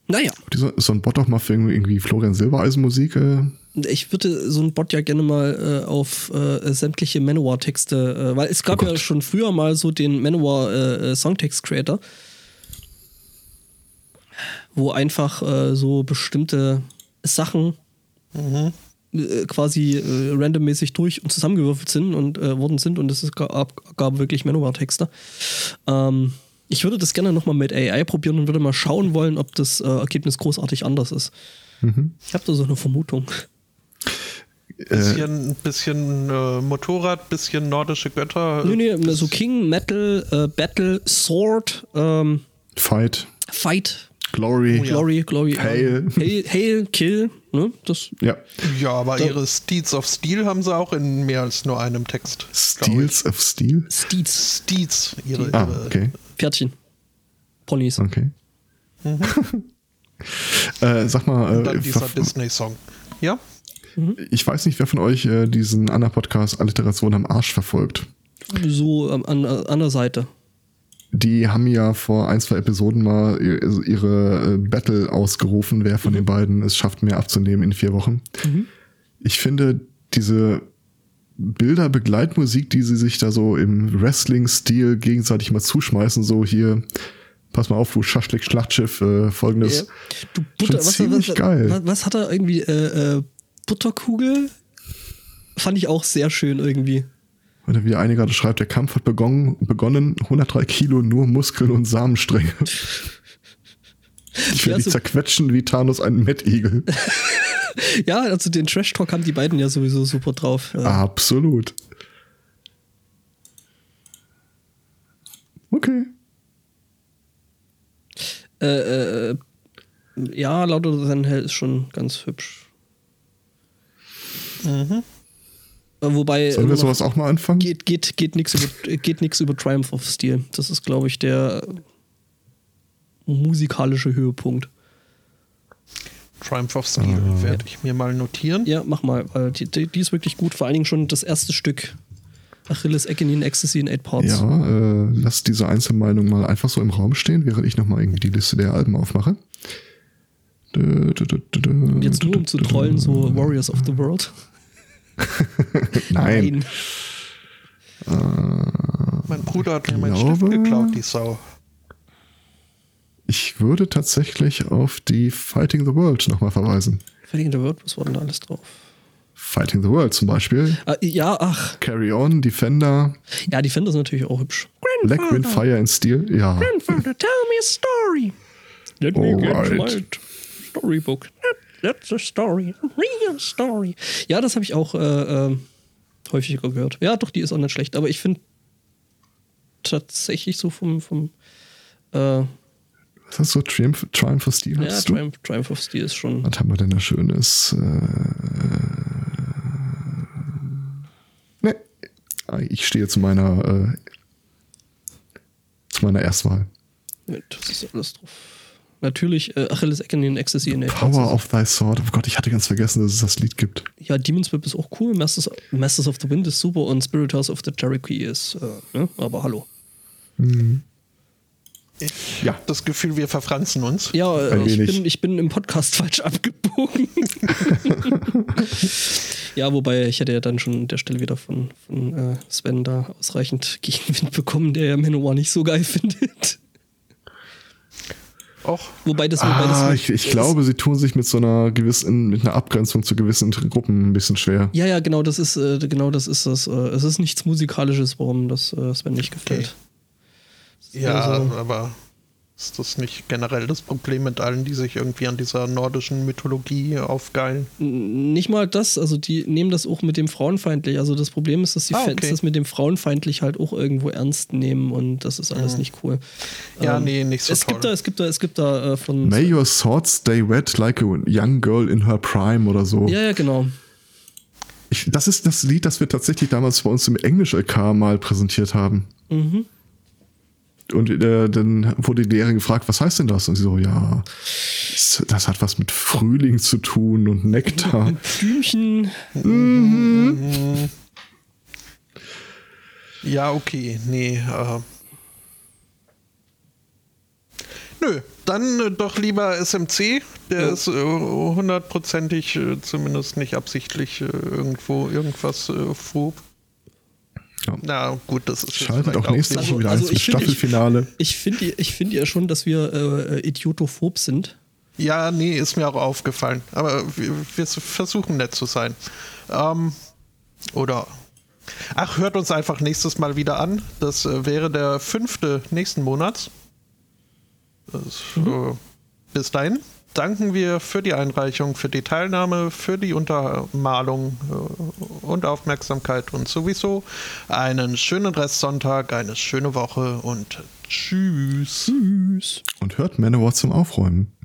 Naja, Dieser, so ein Bot auch mal für irgendwie, irgendwie Florian Silbereisen Musik. Äh, ich würde so ein Bot ja gerne mal äh, auf äh, sämtliche Manowar-Texte, äh, weil es gab Oh ja schon früher mal so den Manowar äh, äh, wo einfach äh, so bestimmte Sachen äh, quasi äh, randommäßig durch und zusammengewürfelt sind und äh, worden sind und es gab, gab wirklich Manowar-Texte. Ähm, ich würde das gerne nochmal mit AI probieren und würde mal schauen wollen, ob das äh, Ergebnis großartig anders ist. Ich habe da so eine Vermutung. bisschen, bisschen äh, Motorrad, bisschen nordische Götter. Nee, nee, so King, Metal, äh, Battle, Sword, ähm, Fight, Fight, Glory. Oh ja. Glory, Glory. Hail. Ähm, Hail, Hail, Kill, ne? Das, Ja. Ja, aber ihre Steeds of Steel haben sie auch in mehr als nur einem Text. Steels of Steel? Steeds. Steeds, ihre, Ah, ihre okay. Pferdchen. Ponys. Okay. äh, sag mal, Mhm. und dann äh, dieser Disney-Song. Ja? ich weiß nicht, wer von euch äh, diesen Anna-Podcast Alliteration am Arsch verfolgt. So ähm, an, an der Seite. Die haben ja vor ein, zwei Episoden mal also ihre äh, Battle ausgerufen, wer von den beiden es schafft, mehr abzunehmen in vier Wochen. Ich finde diese Bilder-Begleitmusik, die sie sich da so im Wrestling-Stil gegenseitig mal zuschmeißen, so hier, pass mal auf, du Schaschlik-Schlachtschiff, äh, folgendes. Du Butter, Schon ziemlich geil. Was, was hat er irgendwie? Äh, äh, Butterkugel? Fand ich auch sehr schön irgendwie. Oder wie einer gerade schreibt, der Kampf hat begonnen, begonnen 103 Kilo nur Muskeln und Samenstränge. Ich will Ja, so- zerquetschen wie Thanos einen Mettigel. ja, also den Trash-Talk haben die beiden ja sowieso super drauf. Ja. Absolut. Okay. Äh, äh, ja, Louder Than Hell ist schon ganz hübsch. Mhm. Wobei. Sollen wir sowas auch mal anfangen? Geht, geht, geht nichts über, geht nix über Triumph of Steel. Das ist, glaube ich, der musikalische Höhepunkt. Triumph of Steel Ah. werde ich mir mal notieren. Ja, mach mal, weil die, die, die ist wirklich gut. Vor allen Dingen schon das erste Stück. Achilles Agony in Ecstasy in Eight Parts. Ja, äh, lass diese Einzelmeinung mal einfach so im Raum stehen, während ich nochmal irgendwie die Liste der Alben aufmache. Dö, dö, dö, dö, dö, Und jetzt nur dö, um zu trollen, so Warriors of the World. Nein. Mein Bruder hat mir meinen Stift geklaut, die Sau. Ich würde tatsächlich auf die Fighting the World nochmal verweisen. Fighting the World, was war denn da alles drauf? Fighting the World zum Beispiel. Ah, ja, ach. Carry On, Defender, Ja, die Fender ist natürlich auch hübsch. Black Wind, Fire and Steel. Ja. Grandfather, tell me a story. Let me get Alright. my storybook. That- That's a story. A real story. Ja, das habe ich auch äh, äh, häufiger gehört. Ja, doch, die ist auch nicht schlecht. Aber ich finde tatsächlich so vom, vom äh, Was hast du? Triumph, Triumph of Steel ja? Triumph, Triumph of Steel ist schon. Was haben wir denn da Schönes? Äh, ne, ich stehe zu meiner äh, zu meiner Erstwahl. Das ist alles drauf. Natürlich äh, Achilles in Ecstasy in Eight Power of Thy Sword. Oh Gott, ich hatte ganz vergessen, dass es das Lied gibt. Ja, Demon's Whip ist auch cool. Masters, Masters of the Wind ist super und Spirit House of the Cherokee ist, äh, ne? aber hallo. Ich Ja. habe das Gefühl, wir verfranzen uns. Ja, äh, ich bin, ich bin im Podcast falsch abgebogen. ja, wobei ich hätte ja dann schon an der Stelle wieder von, von äh, Sven da ausreichend Gegenwind bekommen, der ja Manowar nicht so geil findet. Och, Wobei das, wobei Ah, das ich, ich glaube, sie tun sich mit so einer gewissen, mit einer Abgrenzung zu gewissen Gruppen ein bisschen schwer. Ja, ja, genau, das ist, äh, genau das ist das. Äh, es ist nichts Musikalisches, warum das äh, Sven nicht gefällt. ja, Also- aber ist das nicht generell das Problem mit allen, die sich irgendwie an dieser nordischen Mythologie aufgeilen? Nicht mal das, also die nehmen das auch mit dem frauenfeindlich. Also das Problem ist, dass die Ah, Fans okay. das mit dem frauenfeindlich halt auch irgendwo ernst nehmen und das ist alles nicht cool. Mhm. Ja, Ähm, nee, nicht so es toll. Gibt da, es gibt da, es gibt da äh, von. May your sword stay wet like a young girl in her prime oder so. Ja, ja, genau. Ich, das ist das Lied, das wir tatsächlich damals bei uns im Englisch-LK mal präsentiert haben. Mhm. Und äh, dann wurde die Lehrerin gefragt, was heißt denn das? Und sie so, ja, das, hat was mit Frühling zu tun und Nektar. Blümchen. Ja, okay, nee. Äh. Nö, dann äh, doch lieber SMC. Der Ja. ist äh, hundertprozentig, äh, zumindest nicht absichtlich, irgendwo irgendwas äh, frug. Ja. Na gut, das ist Schaltet auch nächste Woche wieder also eins mit ich finde, ich- Staffelfinale. Ich find ja schon, dass wir äh, idiotophob sind. Ja, nee, ist mir auch aufgefallen. Aber wir, wir versuchen nett zu sein. Ähm, oder. Ach, hört uns einfach nächstes Mal wieder an. Das äh, wäre der fünfte nächsten Monats. Das, äh, bis dahin danken wir für die Einreichung, für die Teilnahme, für die Untermalung äh, und Aufmerksamkeit und sowieso einen schönen Restsonntag, eine schöne Woche und tschüss. Tschüss. Und hört Manowar zum Aufräumen.